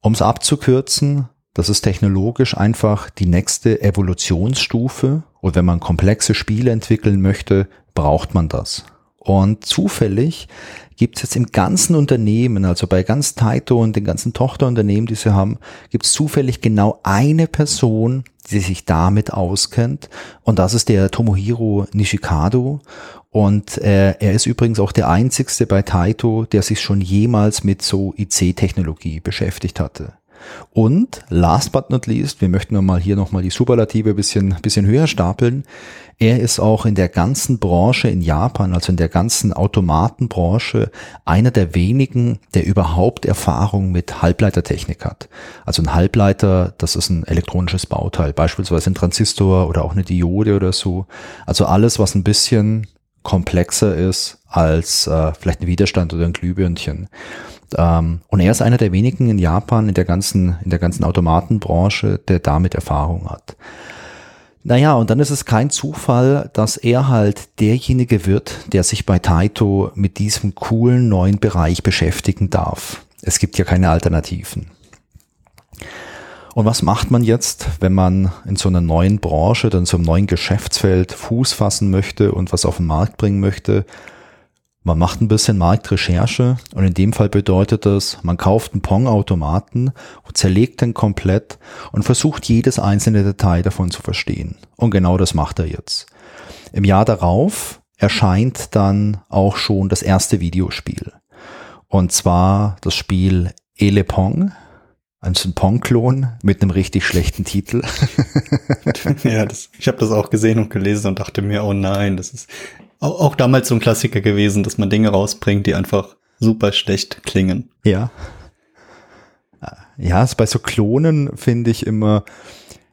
Um es abzukürzen, das ist technologisch einfach die nächste Evolutionsstufe. Und wenn man komplexe Spiele entwickeln möchte, braucht man das. Und zufällig gibt es jetzt im ganzen Unternehmen, also bei ganz Taito und den ganzen Tochterunternehmen, die sie haben, gibt es zufällig genau eine Person, die sich damit auskennt. Und das ist der Tomohiro Nishikado. Und äh, er ist übrigens auch der einzigste bei Taito, der sich schon jemals mit so IC-Technologie beschäftigt hatte. Und last but not least, wir möchten mal hier nochmal die Superlative bisschen, bisschen höher stapeln. Er ist auch in der ganzen Branche in Japan, also in der ganzen Automatenbranche, einer der wenigen, der überhaupt Erfahrung mit Halbleitertechnik hat. Also ein Halbleiter, das ist ein elektronisches Bauteil, beispielsweise ein Transistor oder auch eine Diode oder so. Also alles, was ein bisschen komplexer ist als äh, vielleicht ein Widerstand oder ein Glühbirnchen. Ähm, und er ist einer der wenigen in Japan, in der ganzen, in der ganzen Automatenbranche, der damit Erfahrung hat. Naja, und dann ist es kein Zufall, dass er halt derjenige wird, der sich bei Taito mit diesem coolen neuen Bereich beschäftigen darf. Es gibt ja keine Alternativen. Und was macht man jetzt, wenn man in so einer neuen Branche, dann so einem neuen Geschäftsfeld Fuß fassen möchte und was auf den Markt bringen möchte? Man macht ein bisschen Marktrecherche und in dem Fall bedeutet das, man kauft einen Pong-Automaten und zerlegt den komplett und versucht jedes einzelne Detail davon zu verstehen. Und genau das macht er jetzt. Im Jahr darauf erscheint dann auch schon das erste Videospiel. Und zwar das Spiel Ele Pong. Ein Pong-Klon mit einem richtig schlechten Titel. ja, das, ich habe das auch gesehen und gelesen und dachte mir, oh nein, das ist auch, auch damals so ein Klassiker gewesen, dass man Dinge rausbringt, die einfach super schlecht klingen. Ja. Ja, bei so Klonen finde ich immer,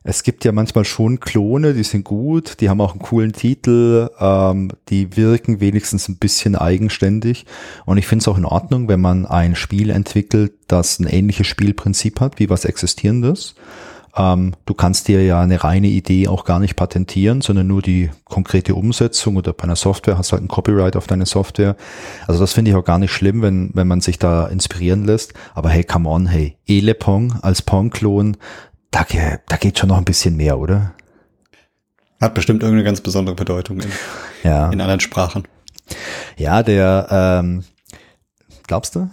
es gibt ja manchmal schon Klone, die sind gut, die haben auch einen coolen Titel, ähm, die wirken wenigstens ein bisschen eigenständig. Und ich finde es auch in Ordnung, wenn man ein Spiel entwickelt, das ein ähnliches Spielprinzip hat, wie was Existierendes. Ähm, du kannst dir ja eine reine Idee auch gar nicht patentieren, sondern nur die konkrete Umsetzung oder bei einer Software hast du halt ein Copyright auf deine Software. Also das finde ich auch gar nicht schlimm, wenn, wenn man sich da inspirieren lässt. Aber hey, come on, hey, Elepong als Pong-Klon, da, da geht schon noch ein bisschen mehr, oder? Hat bestimmt irgendeine ganz besondere Bedeutung in, ja. in anderen Sprachen. Ja, der, ähm, glaubst du?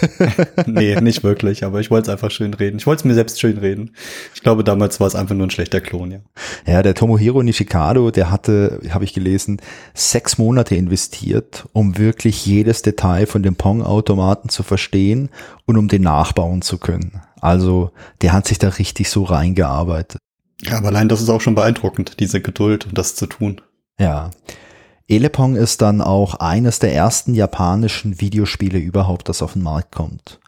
nee, nicht wirklich, aber ich wollte es einfach schön reden. Ich wollte es mir selbst schön reden. Ich glaube, damals war es einfach nur ein schlechter Klon, ja. Ja, der Tomohiro Nishikado, der hatte, habe ich gelesen, sechs Monate investiert, um wirklich jedes Detail von dem Pong-Automaten zu verstehen und um den nachbauen zu können. Also, der hat sich da richtig so reingearbeitet. Ja, aber allein das ist auch schon beeindruckend, diese Geduld und das zu tun. Ja. Elepong ist dann auch eines der ersten japanischen Videospiele überhaupt, das auf den Markt kommt.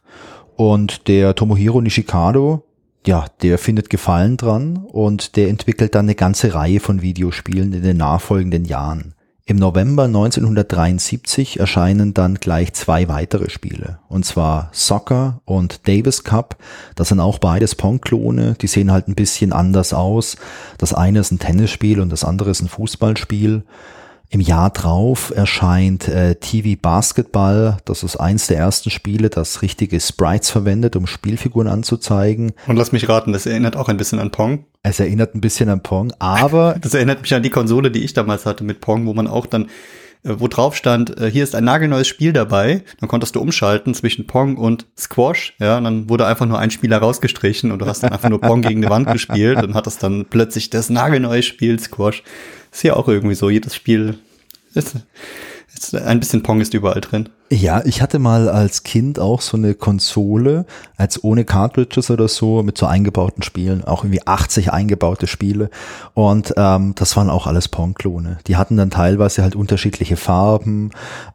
Und der Tomohiro Nishikado, ja, der findet Gefallen dran und der entwickelt dann eine ganze Reihe von Videospielen in den nachfolgenden Jahren. Im November 1973 erscheinen dann gleich zwei weitere Spiele, und zwar Soccer und Davis Cup. Das sind auch beides Pong-Klone, die sehen halt ein bisschen anders aus. Das eine ist ein Tennisspiel und das andere ist ein Fußballspiel. Im Jahr drauf erscheint äh, TV Basketball. Das ist eins der ersten Spiele, das richtige Sprites verwendet, um Spielfiguren anzuzeigen. Und lass mich raten, das erinnert auch ein bisschen an Pong. Es erinnert ein bisschen an Pong, aber. das erinnert mich an die Konsole, die ich damals hatte mit Pong, wo man auch dann wo drauf stand, äh, hier ist ein nagelneues Spiel dabei. Dann konntest du umschalten zwischen Pong und Squash. Ja, und dann wurde einfach nur ein Spieler rausgestrichen und du hast dann einfach nur Pong gegen die Wand gespielt und hattest dann plötzlich das nagelneue Spiel Squash. Ist ja auch irgendwie so. Jedes Spiel ist, ist ein bisschen Pong ist überall drin. Ja, ich hatte mal als Kind auch so eine Konsole, als ohne Cartridges oder so, mit so eingebauten Spielen, auch irgendwie 80 eingebaute Spiele. Und ähm, das waren auch alles Pong-Klone. Die hatten dann teilweise halt unterschiedliche Farben,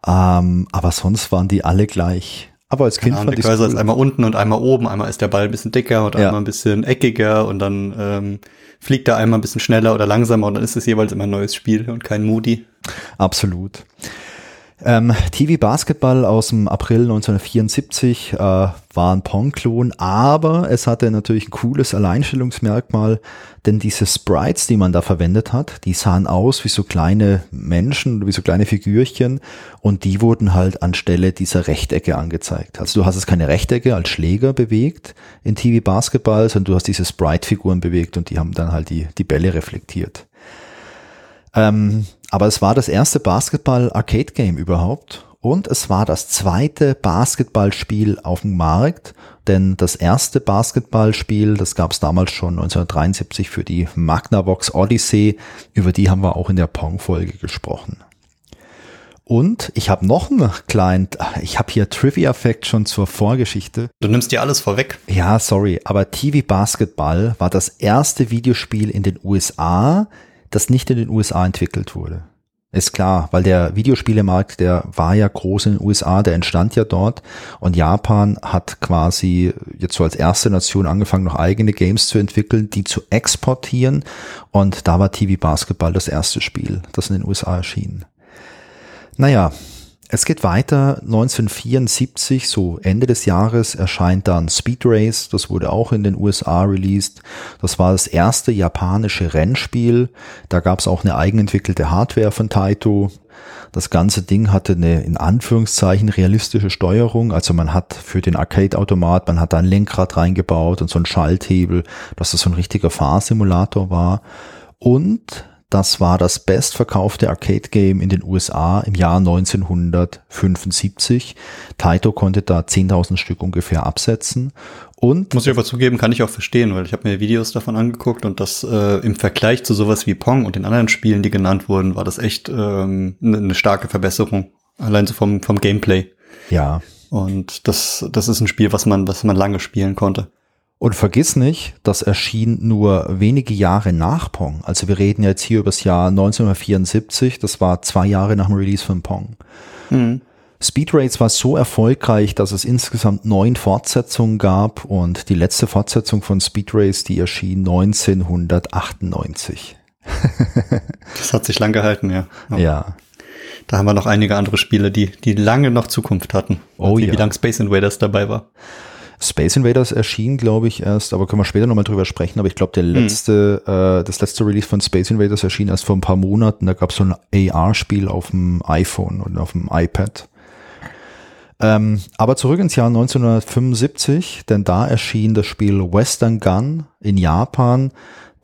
ähm, aber sonst waren die alle gleich. Aber als Kind Ahnung, fand ich cool. ist einmal unten und einmal oben. Einmal ist der Ball ein bisschen dicker und ja. einmal ein bisschen eckiger und dann ähm, fliegt er einmal ein bisschen schneller oder langsamer und dann ist es jeweils immer ein neues Spiel und kein Moody. Absolut. Ähm, TV Basketball aus dem April 1974 äh, war ein Pong-Klon, aber es hatte natürlich ein cooles Alleinstellungsmerkmal, denn diese Sprites, die man da verwendet hat, die sahen aus wie so kleine Menschen, wie so kleine Figürchen und die wurden halt anstelle dieser Rechtecke angezeigt. Also du hast es keine Rechtecke als Schläger bewegt in TV Basketball, sondern du hast diese Sprite-Figuren bewegt und die haben dann halt die, die Bälle reflektiert. Ähm, aber es war das erste Basketball-Arcade-Game überhaupt und es war das zweite Basketballspiel auf dem Markt, denn das erste Basketballspiel, das gab es damals schon 1973 für die Magnavox Odyssey, über die haben wir auch in der Pong-Folge gesprochen. Und ich habe noch einen kleinen, ich habe hier Trivia Fact schon zur Vorgeschichte. Du nimmst dir alles vorweg. Ja, sorry, aber TV Basketball war das erste Videospiel in den USA, das nicht in den USA entwickelt wurde. Ist klar, weil der Videospielemarkt, der war ja groß in den USA, der entstand ja dort und Japan hat quasi jetzt so als erste Nation angefangen, noch eigene Games zu entwickeln, die zu exportieren und da war TV Basketball das erste Spiel, das in den USA erschien. Naja, es geht weiter. 1974, so Ende des Jahres, erscheint dann Speed Race. Das wurde auch in den USA released. Das war das erste japanische Rennspiel. Da gab es auch eine eigenentwickelte Hardware von Taito. Das ganze Ding hatte eine in Anführungszeichen realistische Steuerung. Also man hat für den Arcade-Automat, man hat da ein Lenkrad reingebaut und so einen Schalthebel, dass das so ein richtiger Fahrsimulator war. Und das war das bestverkaufte Arcade-Game in den USA im Jahr 1975. Taito konnte da 10.000 Stück ungefähr absetzen. Und muss ich aber zugeben, kann ich auch verstehen, weil ich habe mir Videos davon angeguckt und das äh, im Vergleich zu sowas wie Pong und den anderen Spielen, die genannt wurden, war das echt ähm, eine ne starke Verbesserung. Allein so vom, vom Gameplay. Ja. Und das, das ist ein Spiel, was man, was man lange spielen konnte. Und vergiss nicht, das erschien nur wenige Jahre nach Pong. Also wir reden jetzt hier über das Jahr 1974, das war zwei Jahre nach dem Release von Pong. Mhm. Speed Race war so erfolgreich, dass es insgesamt neun Fortsetzungen gab und die letzte Fortsetzung von Speed Race, die erschien 1998. das hat sich lang gehalten, ja. Aber ja. Da haben wir noch einige andere Spiele, die, die lange noch Zukunft hatten. Oh wie, ja. Wie lange Space Invaders dabei war. Space Invaders erschien, glaube ich, erst, aber können wir später nochmal drüber sprechen, aber ich glaube, der hm. letzte, hm. äh, das letzte Release von Space Invaders erschien erst vor ein paar Monaten. Da gab es so ein AR-Spiel auf dem iPhone und auf dem iPad. Ähm, aber zurück ins Jahr 1975, denn da erschien das Spiel Western Gun in Japan,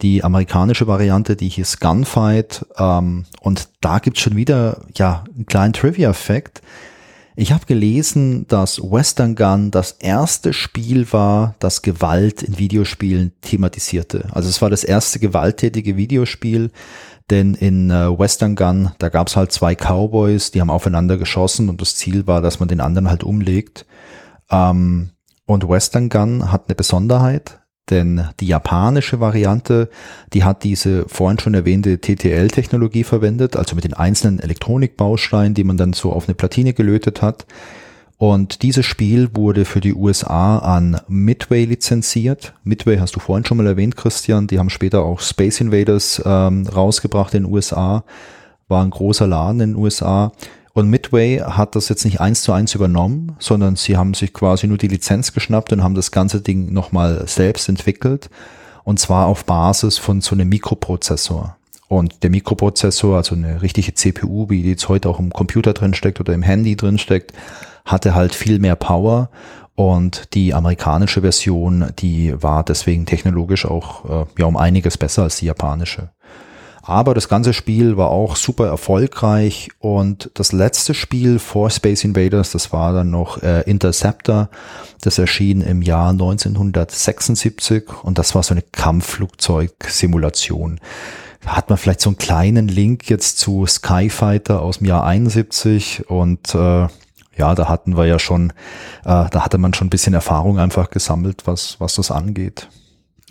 die amerikanische Variante, die hieß Gunfight. Ähm, und da gibt's schon wieder ja einen kleinen Trivia-Effekt. Ich habe gelesen, dass Western Gun das erste Spiel war, das Gewalt in Videospielen thematisierte. Also es war das erste gewalttätige Videospiel, denn in äh, Western Gun, da gab es halt zwei Cowboys, die haben aufeinander geschossen und das Ziel war, dass man den anderen halt umlegt. Ähm, und Western Gun hat eine Besonderheit, denn die japanische Variante, die hat diese vorhin schon erwähnte TTL-Technologie verwendet, also mit den einzelnen Elektronikbausteinen, die man dann so auf eine Platine gelötet hat. Und dieses Spiel wurde für die USA an Midway lizenziert. Midway hast du vorhin schon mal erwähnt, Christian. Die haben später auch Space Invaders ähm, rausgebracht in den USA. War ein großer Laden in den USA. Und Midway hat das jetzt nicht eins zu eins übernommen, sondern sie haben sich quasi nur die Lizenz geschnappt und haben das ganze Ding nochmal selbst entwickelt. Und zwar auf Basis von so einem Mikroprozessor. Und der Mikroprozessor, also eine richtige CPU, wie die jetzt heute auch im Computer drin steckt oder im Handy drin steckt, hatte halt viel mehr Power. Und die amerikanische Version, die war deswegen technologisch auch äh, ja um einiges besser als die japanische. Aber das ganze Spiel war auch super erfolgreich und das letzte Spiel vor Space Invaders, das war dann noch äh, Interceptor. Das erschien im Jahr 1976 und das war so eine Kampfflugzeugsimulation. Hat man vielleicht so einen kleinen Link jetzt zu Skyfighter aus dem Jahr 71 und äh, ja, da hatten wir ja schon, äh, da hatte man schon ein bisschen Erfahrung einfach gesammelt, was, was das angeht.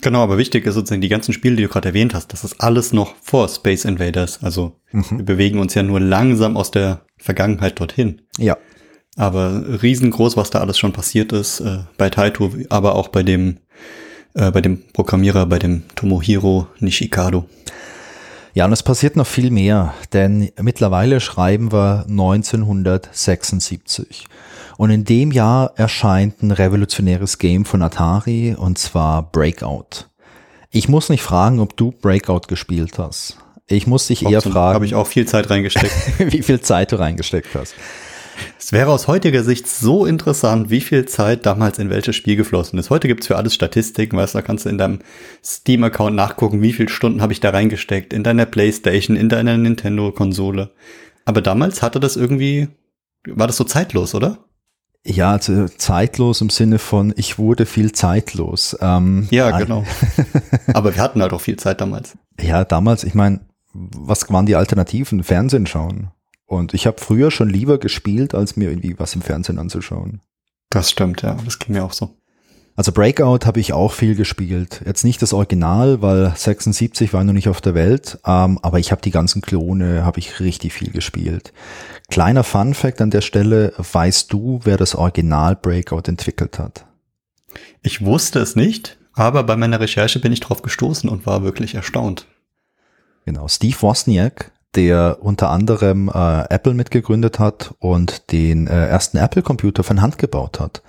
Genau, aber wichtig ist sozusagen die ganzen Spiele, die du gerade erwähnt hast, das ist alles noch vor Space Invaders. Also mhm. wir bewegen uns ja nur langsam aus der Vergangenheit dorthin. Ja. Aber riesengroß, was da alles schon passiert ist, äh, bei Taito, aber auch bei dem, äh, bei dem Programmierer, bei dem Tomohiro Nishikado. Ja, und es passiert noch viel mehr, denn mittlerweile schreiben wir 1976. Und in dem Jahr erscheint ein revolutionäres Game von Atari und zwar Breakout. Ich muss nicht fragen, ob du Breakout gespielt hast. Ich muss dich eher fragen. Habe ich auch viel Zeit reingesteckt. wie viel Zeit du reingesteckt hast. Es wäre aus heutiger Sicht so interessant, wie viel Zeit damals in welches Spiel geflossen ist. Heute gibt's für alles Statistiken, weißt du, da kannst du in deinem Steam-Account nachgucken, wie viele Stunden habe ich da reingesteckt, in deiner Playstation, in deiner Nintendo-Konsole. Aber damals hatte das irgendwie, war das so zeitlos, oder? Ja, also zeitlos im Sinne von, ich wurde viel zeitlos. Ähm, ja, genau. Aber wir hatten halt auch viel Zeit damals. Ja, damals, ich meine, was waren die Alternativen? Fernsehen schauen. Und ich habe früher schon lieber gespielt, als mir irgendwie was im Fernsehen anzuschauen. Das stimmt, ja. Das ging mir auch so. Also Breakout habe ich auch viel gespielt. Jetzt nicht das Original, weil 76 war noch nicht auf der Welt, ähm, aber ich habe die ganzen Klone, habe ich richtig viel gespielt. Kleiner Fun Fact an der Stelle, weißt du, wer das Original Breakout entwickelt hat? Ich wusste es nicht, aber bei meiner Recherche bin ich drauf gestoßen und war wirklich erstaunt. Genau, Steve Wozniak, der unter anderem äh, Apple mitgegründet hat und den äh, ersten Apple-Computer von Hand gebaut hat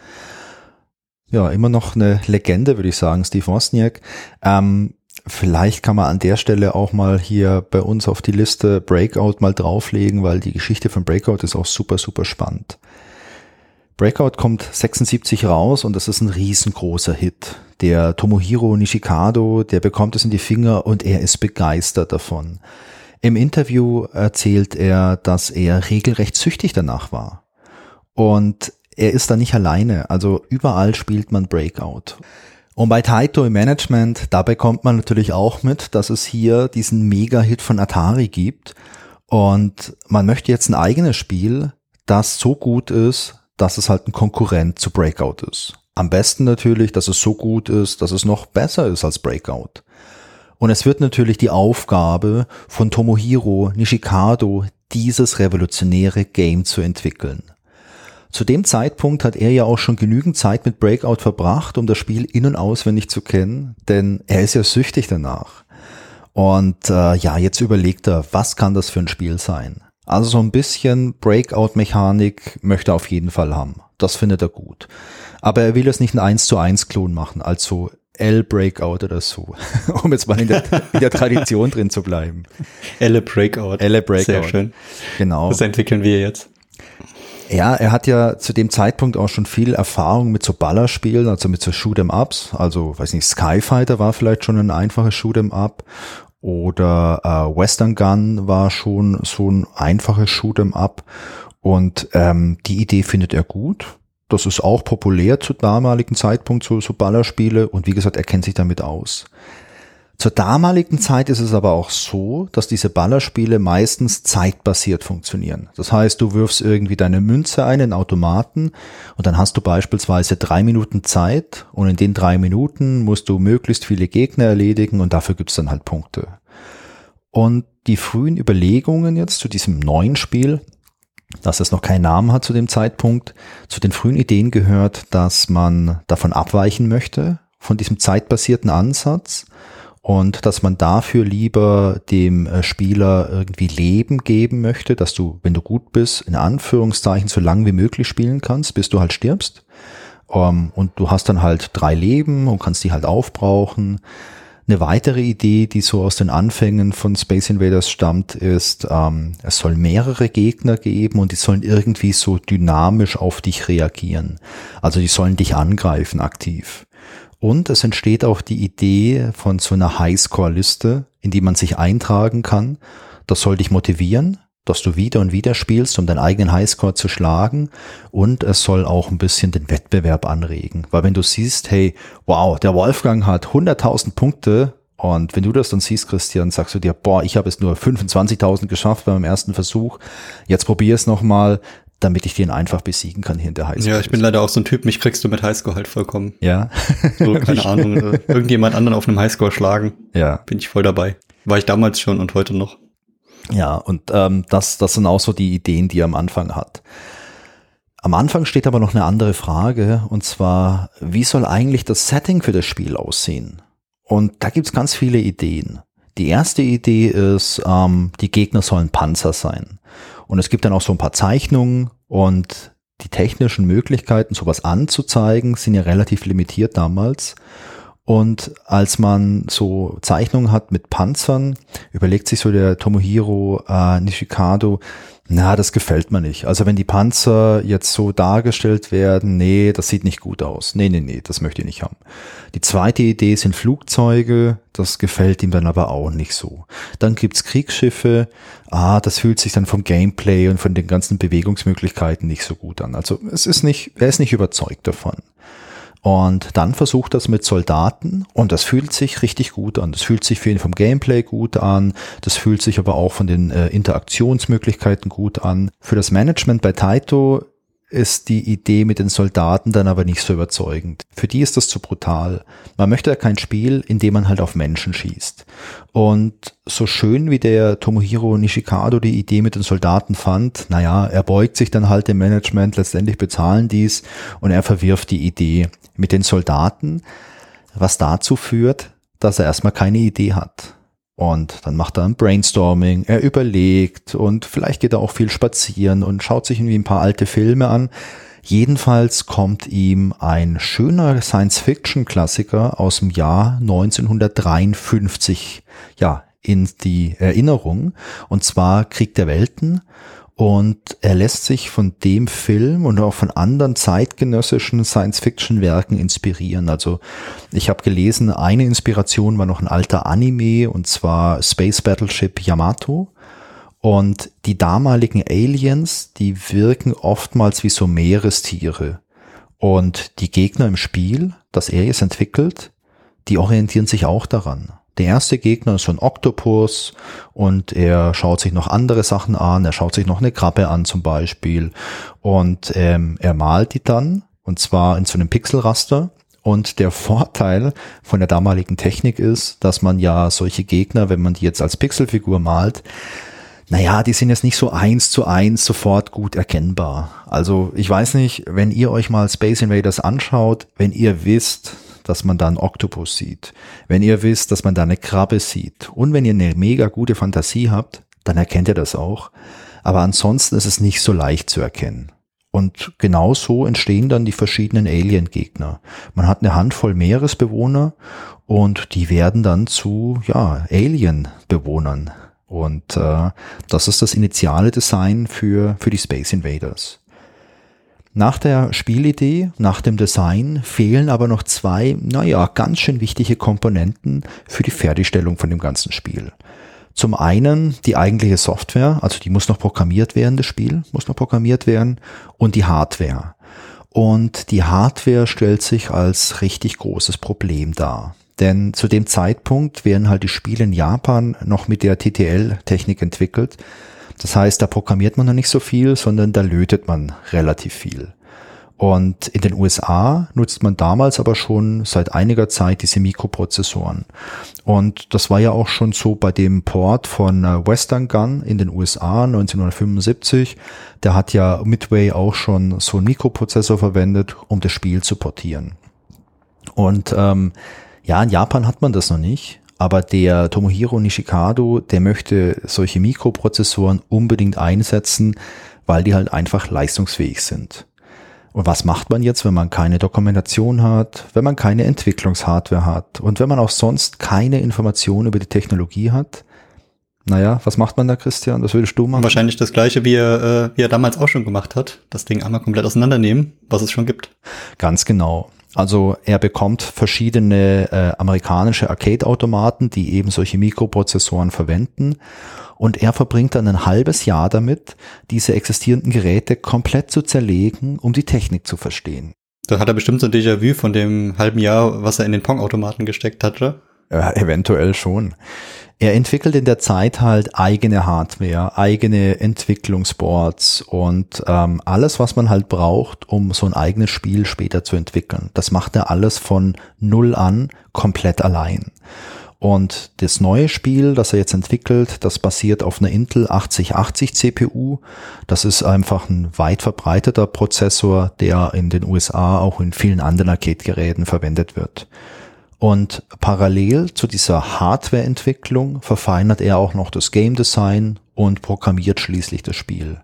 ja, immer noch eine Legende, würde ich sagen, Steve Wozniak. Ähm, vielleicht kann man an der Stelle auch mal hier bei uns auf die Liste Breakout mal drauflegen, weil die Geschichte von Breakout ist auch super, super spannend. Breakout kommt 76 raus und das ist ein riesengroßer Hit. Der Tomohiro Nishikado, der bekommt es in die Finger und er ist begeistert davon. Im Interview erzählt er, dass er regelrecht süchtig danach war. Und er ist da nicht alleine. Also überall spielt man Breakout. Und bei Taito im Management, da bekommt man natürlich auch mit, dass es hier diesen Mega-Hit von Atari gibt. Und man möchte jetzt ein eigenes Spiel, das so gut ist, dass es halt ein Konkurrent zu Breakout ist. Am besten natürlich, dass es so gut ist, dass es noch besser ist als Breakout. Und es wird natürlich die Aufgabe von Tomohiro Nishikado, dieses revolutionäre Game zu entwickeln. Zu dem Zeitpunkt hat er ja auch schon genügend Zeit mit Breakout verbracht, um das Spiel in- und auswendig zu kennen, denn er ist ja süchtig danach. Und äh, ja, jetzt überlegt er, was kann das für ein Spiel sein? Also so ein bisschen Breakout-Mechanik möchte er auf jeden Fall haben. Das findet er gut. Aber er will es nicht ein 1 zu 1 Klon machen, also L-Breakout oder so, um jetzt mal in der, in der Tradition drin zu bleiben. L-Breakout. L-Breakout. Sehr schön. Genau. Das entwickeln wir jetzt. Ja, er hat ja zu dem Zeitpunkt auch schon viel Erfahrung mit so Ballerspielen, also mit so Shoot'em Ups. Also, weiß nicht, Skyfighter war vielleicht schon ein einfaches Shoot'em Up oder äh, Western Gun war schon so ein einfaches Shoot'em Up. Und ähm, die Idee findet er gut. Das ist auch populär zu damaligen Zeitpunkt, so, so Ballerspiele. Und wie gesagt, er kennt sich damit aus. Zur damaligen Zeit ist es aber auch so, dass diese Ballerspiele meistens zeitbasiert funktionieren. Das heißt, du wirfst irgendwie deine Münze ein in Automaten und dann hast du beispielsweise drei Minuten Zeit und in den drei Minuten musst du möglichst viele Gegner erledigen und dafür gibt's dann halt Punkte. Und die frühen Überlegungen jetzt zu diesem neuen Spiel, dass es noch keinen Namen hat zu dem Zeitpunkt, zu den frühen Ideen gehört, dass man davon abweichen möchte, von diesem zeitbasierten Ansatz und dass man dafür lieber dem äh, Spieler irgendwie Leben geben möchte, dass du, wenn du gut bist, in Anführungszeichen so lang wie möglich spielen kannst, bis du halt stirbst. Um, ähm, und du hast dann halt drei Leben und kannst die halt aufbrauchen. Eine weitere Idee, die so aus den Anfängen von Space Invaders stammt, ist, ähm, es soll mehrere Gegner geben und die sollen irgendwie so dynamisch auf dich reagieren. Also die sollen dich angreifen aktiv. Und es entsteht auch die Idee von so einer Highscore-Liste, in die man sich eintragen kann. Das soll dich motivieren, dass du wieder und wieder spielst, um deinen eigenen Highscore zu schlagen. Und es soll auch ein bisschen den Wettbewerb anregen. Weil wenn du siehst, hey, wow, der Wolfgang hat 100.000 Punkte und wenn du das dann siehst, Christian, sagst du dir, boah, ich habe es nur 25.000 geschafft beim ersten Versuch. Jetzt probier es nochmal damit ich den einfach besiegen kann hier in der Highscore. Ja, ich bin leider auch so ein Typ, mich kriegst du mit Highscore halt vollkommen. Ja. So, keine Ahnung, äh, irgendjemand anderen auf einem Highscore schlagen. Ja. Bin ich voll dabei. War ich damals schon und heute noch. Ja, und ähm, das, das sind auch so die Ideen, die er am Anfang hat. Am Anfang steht aber noch eine andere Frage, und zwar, wie soll eigentlich das Setting für das Spiel aussehen? Und da gibt's ganz viele Ideen. Die erste Idee ist, ähm, die Gegner sollen Panzer sein. Und es gibt dann auch so ein paar Zeichnungen und die technischen Möglichkeiten, sowas anzuzeigen, sind ja relativ limitiert damals. Und als man so Zeichnungen hat mit Panzern, überlegt sich so der Tomohiro äh, Nishikado, na, das gefällt mir nicht. Also wenn die Panzer jetzt so dargestellt werden, nee, das sieht nicht gut aus. Nee, nee, nee, das möchte ich nicht haben. Die zweite Idee sind Flugzeuge, das gefällt ihm dann aber auch nicht so. Dann gibt's Kriegsschiffe, ah, das fühlt sich dann vom Gameplay und von den ganzen Bewegungsmöglichkeiten nicht so gut an. Also es ist nicht, er ist nicht überzeugt davon. Und dann versucht das mit Soldaten und das fühlt sich richtig gut an. Das fühlt sich für ihn vom Gameplay gut an. Das fühlt sich aber auch von den äh, Interaktionsmöglichkeiten gut an. Für das Management bei Taito ist die Idee mit den Soldaten dann aber nicht so überzeugend. Für die ist das zu brutal. Man möchte ja kein Spiel, in dem man halt auf Menschen schießt. Und so schön wie der Tomohiro Nishikado die Idee mit den Soldaten fand, naja, er beugt sich dann halt dem Management, letztendlich bezahlen dies und er verwirft die Idee mit den Soldaten, was dazu führt, dass er erstmal keine Idee hat. Und dann macht er ein Brainstorming, er überlegt und vielleicht geht er auch viel spazieren und schaut sich irgendwie ein paar alte Filme an. Jedenfalls kommt ihm ein schöner Science-Fiction-Klassiker aus dem Jahr 1953, ja, in die Erinnerung. Und zwar Krieg der Welten. Und er lässt sich von dem Film und auch von anderen zeitgenössischen Science-Fiction-Werken inspirieren. Also ich habe gelesen, eine Inspiration war noch ein alter Anime und zwar Space Battleship Yamato. Und die damaligen Aliens, die wirken oftmals wie so Meerestiere. Und die Gegner im Spiel, das er jetzt entwickelt, die orientieren sich auch daran. Der erste Gegner ist so ein Oktopus und er schaut sich noch andere Sachen an. Er schaut sich noch eine Krabbe an zum Beispiel und ähm, er malt die dann Und zwar in so einem Pixelraster. Und der Vorteil von der damaligen Technik ist, dass man ja solche Gegner, wenn man die jetzt als Pixelfigur malt, naja, die sind jetzt nicht so eins zu eins sofort gut erkennbar. Also ich weiß nicht, wenn ihr euch mal Space Invaders anschaut, wenn ihr wisst, dass man da einen Oktopus sieht, wenn ihr wisst, dass man da eine Krabbe sieht und wenn ihr eine mega gute Fantasie habt, dann erkennt ihr das auch. Aber ansonsten ist es nicht so leicht zu erkennen. Und genau so entstehen dann die verschiedenen Alien-Gegner. Man hat eine Handvoll Meeresbewohner und die werden dann zu ja, Alien-Bewohnern. Und äh, das ist das initiale Design für, für die Space Invaders. Nach der Spielidee, nach dem Design fehlen aber noch zwei, naja, ganz schön wichtige Komponenten für die Fertigstellung von dem ganzen Spiel. Zum einen die eigentliche Software, also die muss noch programmiert werden, das Spiel muss noch programmiert werden, und die Hardware. Und die Hardware stellt sich als richtig großes Problem dar. Denn zu dem Zeitpunkt werden halt die Spiele in Japan noch mit der TTL-Technik entwickelt. Das heißt, da programmiert man noch nicht so viel, sondern da lötet man relativ viel. Und in den USA nutzt man damals aber schon seit einiger Zeit diese Mikroprozessoren. Und das war ja auch schon so bei dem Port von äh, Western Gun in den USA 1975. Der hat ja Midway auch schon so einen Mikroprozessor verwendet, um das Spiel zu portieren. Und ähm, ja, in Japan hat man das noch nicht. Aber der Tomohiro Nishikado, der möchte solche Mikroprozessoren unbedingt einsetzen, weil die halt einfach leistungsfähig sind. Und was macht man jetzt, wenn man keine Dokumentation hat, wenn man keine Entwicklungshardware hat und wenn man auch sonst keine Informationen über die Technologie hat? Naja, was macht man da, Christian? Was würdest du machen? Wahrscheinlich das gleiche, wie er, äh, wie er damals auch schon gemacht hat. Das Ding einmal komplett auseinandernehmen, was es schon gibt. Ganz genau. Also er bekommt verschiedene äh, amerikanische Arcade-Automaten, die eben solche Mikroprozessoren verwenden und er verbringt dann ein halbes Jahr damit, diese existierenden Geräte komplett zu zerlegen, um die Technik zu verstehen. Da hat er bestimmt so ein Déjà-vu von dem halben Jahr, was er in den Pong-Automaten gesteckt hatte. Ja, eventuell schon. Er entwickelt in der Zeit halt eigene Hardware, eigene Entwicklungsboards und ähm, alles, was man halt braucht, um so ein eigenes Spiel später zu entwickeln. Das macht er alles von null an komplett allein. Und das neue Spiel, das er jetzt entwickelt, das basiert auf einer Intel 8080 CPU. Das ist einfach ein weit verbreiteter Prozessor, der in den USA auch in vielen anderen Arcade-Geräten verwendet wird. Und parallel zu dieser Hardware-Entwicklung verfeinert er auch noch das Game Design und programmiert schließlich das Spiel.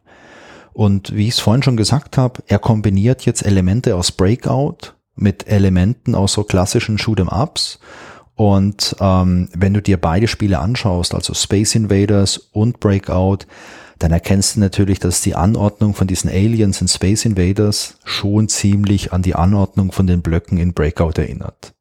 Und wie ich es vorhin schon gesagt habe, er kombiniert jetzt Elemente aus Breakout mit Elementen aus so klassischen Shoot'em Ups und ähm, wenn du dir beide Spiele anschaust, also Space Invaders und Breakout, dann erkennst du natürlich, dass die Anordnung von diesen Aliens in Space Invaders schon ziemlich an die Anordnung von den Blöcken in Breakout erinnert.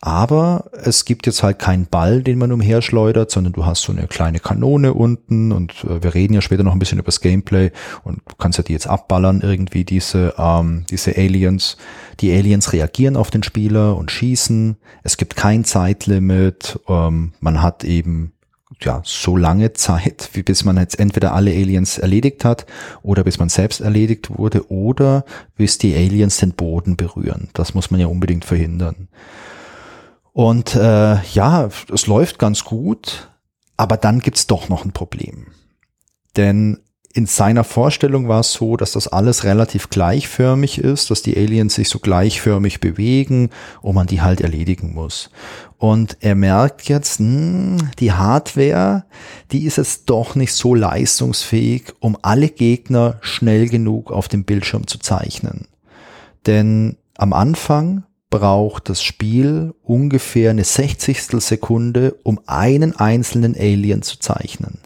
Aber es gibt jetzt halt keinen Ball, den man umherschleudert, sondern du hast so eine kleine Kanone unten und äh, wir reden ja später noch ein bisschen über das Gameplay und du kannst ja die jetzt abballern irgendwie, diese, ähm, diese Aliens. Die Aliens reagieren auf den Spieler und schießen. Es gibt kein Zeitlimit. Ähm, man hat eben ja, so lange Zeit, wie bis man jetzt entweder alle Aliens erledigt hat oder bis man selbst erledigt wurde oder bis die Aliens den Boden berühren. Das muss man ja unbedingt verhindern. Und äh, ja, es läuft ganz gut, aber dann gibt's doch noch ein Problem. Denn in seiner Vorstellung war es so, dass das alles relativ gleichförmig ist, dass die Aliens sich so gleichförmig bewegen und man die halt erledigen muss. Und er merkt jetzt, mh, hm, die Hardware, die ist jetzt doch nicht so leistungsfähig, um alle Gegner schnell genug auf dem Bildschirm zu zeichnen. Denn am Anfang braucht das Spiel ungefähr eine Sechzigstel Sekunde, um einen einzelnen Alien zu zeichnen.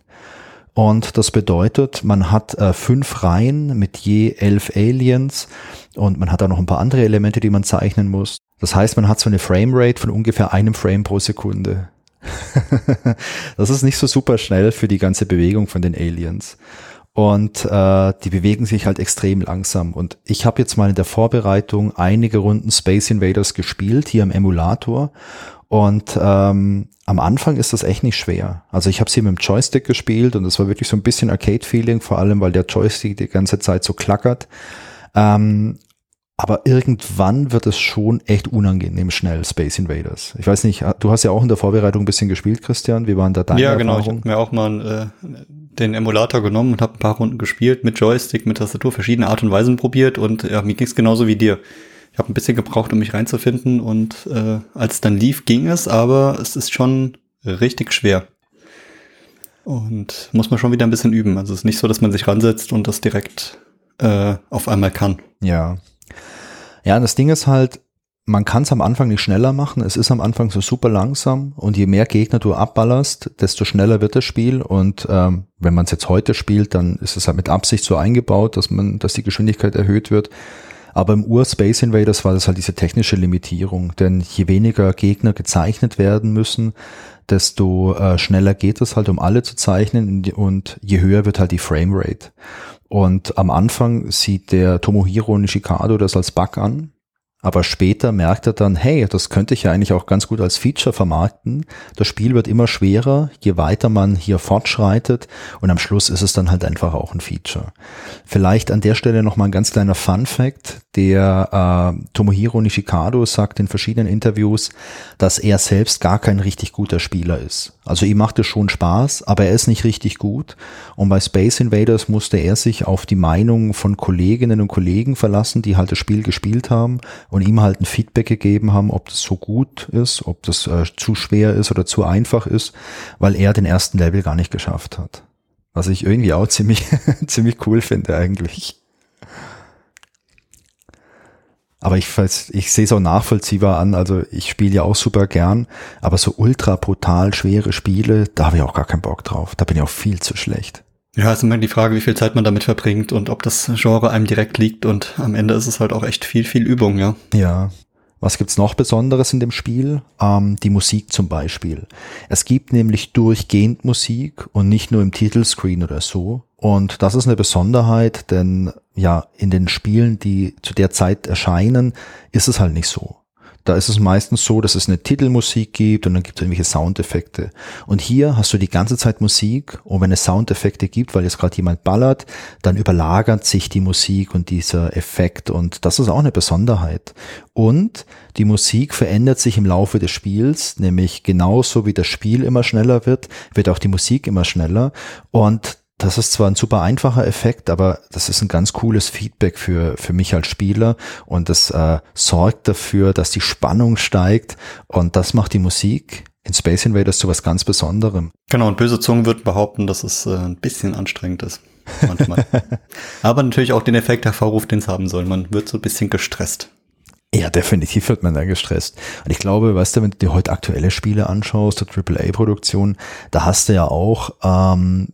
Und das bedeutet, man hat äh, fünf Reihen mit je elf Aliens und man hat da noch ein paar andere Elemente, die man zeichnen muss. Das heißt, man hat so eine Framerate von ungefähr einem Frame pro Sekunde. das ist nicht so super schnell für die ganze Bewegung von den Aliens. Und äh, die bewegen sich halt extrem langsam. Und ich habe jetzt mal in der Vorbereitung einige Runden Space Invaders gespielt, hier im Emulator. Und ähm, am Anfang ist das echt nicht schwer. Also ich habe sie mit dem Joystick gespielt und es war wirklich so ein bisschen Arcade-Feeling, vor allem weil der Joystick die ganze Zeit so klackert. Ähm, aber irgendwann wird es schon echt unangenehm schnell, Space Invaders. Ich weiß nicht, du hast ja auch in der Vorbereitung ein bisschen gespielt, Christian. Wie waren da deine Ja, genau. Erfahrungen? Ich habe mir auch mal äh, den Emulator genommen und habe ein paar Runden gespielt mit Joystick, mit Tastatur, verschiedene Art und Weisen probiert und ja, mir ging es genauso wie dir. Ich habe ein bisschen gebraucht, um mich reinzufinden und äh, als es dann lief, ging es, aber es ist schon richtig schwer. Und muss man schon wieder ein bisschen üben. Also es ist nicht so, dass man sich ransetzt und das direkt äh, auf einmal kann. Ja. Ja, das Ding ist halt, man kann es am Anfang nicht schneller machen. Es ist am Anfang so super langsam und je mehr Gegner du abballerst, desto schneller wird das Spiel. Und ähm, wenn man es jetzt heute spielt, dann ist es halt mit Absicht so eingebaut, dass man, dass die Geschwindigkeit erhöht wird. Aber im Ur-Space Invaders war das halt diese technische Limitierung, denn je weniger Gegner gezeichnet werden müssen, desto äh, schneller geht es halt, um alle zu zeichnen und je höher wird halt die Framerate. Und am Anfang sieht der Tomohiro Nishikado das als Bug an, aber später merkt er dann, hey, das könnte ich ja eigentlich auch ganz gut als Feature vermarkten. Das Spiel wird immer schwerer, je weiter man hier fortschreitet und am Schluss ist es dann halt einfach auch ein Feature. Vielleicht an der Stelle nochmal ein ganz kleiner Fun Fact. Der äh, Tomohiro Nishikado sagt in verschiedenen Interviews, dass er selbst gar kein richtig guter Spieler ist. Also ihm macht es schon Spaß, aber er ist nicht richtig gut. Und bei Space Invaders musste er sich auf die Meinung von Kolleginnen und Kollegen verlassen, die halt das Spiel gespielt haben und ihm halt ein Feedback gegeben haben, ob das so gut ist, ob das äh, zu schwer ist oder zu einfach ist, weil er den ersten Level gar nicht geschafft hat. Was ich irgendwie auch ziemlich, ziemlich cool finde eigentlich. Aber ich, ich sehe es auch nachvollziehbar an. Also ich spiele ja auch super gern, aber so ultra brutal schwere Spiele, da habe ich auch gar keinen Bock drauf. Da bin ich auch viel zu schlecht. Ja, ist immer die Frage, wie viel Zeit man damit verbringt und ob das Genre einem direkt liegt. Und am Ende ist es halt auch echt viel, viel Übung, ja. Ja. Was gibt's noch Besonderes in dem Spiel? Ähm, die Musik zum Beispiel. Es gibt nämlich durchgehend Musik und nicht nur im Titelscreen oder so. Und das ist eine Besonderheit, denn ja, in den Spielen, die zu der Zeit erscheinen, ist es halt nicht so. Da ist es meistens so, dass es eine Titelmusik gibt und dann gibt es irgendwelche Soundeffekte. Und hier hast du die ganze Zeit Musik und wenn es Soundeffekte gibt, weil jetzt gerade jemand ballert, dann überlagert sich die Musik und dieser Effekt und das ist auch eine Besonderheit. Und die Musik verändert sich im Laufe des Spiels, nämlich genauso wie das Spiel immer schneller wird, wird auch die Musik immer schneller und das ist zwar ein super einfacher Effekt, aber das ist ein ganz cooles Feedback für, für mich als Spieler und das äh, sorgt dafür, dass die Spannung steigt und das macht die Musik in Space Invaders zu was ganz Besonderem. Genau, und böse Zungen würden behaupten, dass es äh, ein bisschen anstrengend ist. Manchmal. aber natürlich auch den Effekt hervorruft, den es haben soll. Man wird so ein bisschen gestresst. Ja, definitiv wird man da gestresst. Und ich glaube, weißt du, wenn du dir heute aktuelle Spiele anschaust, der AAA-Produktion, da hast du ja auch ähm,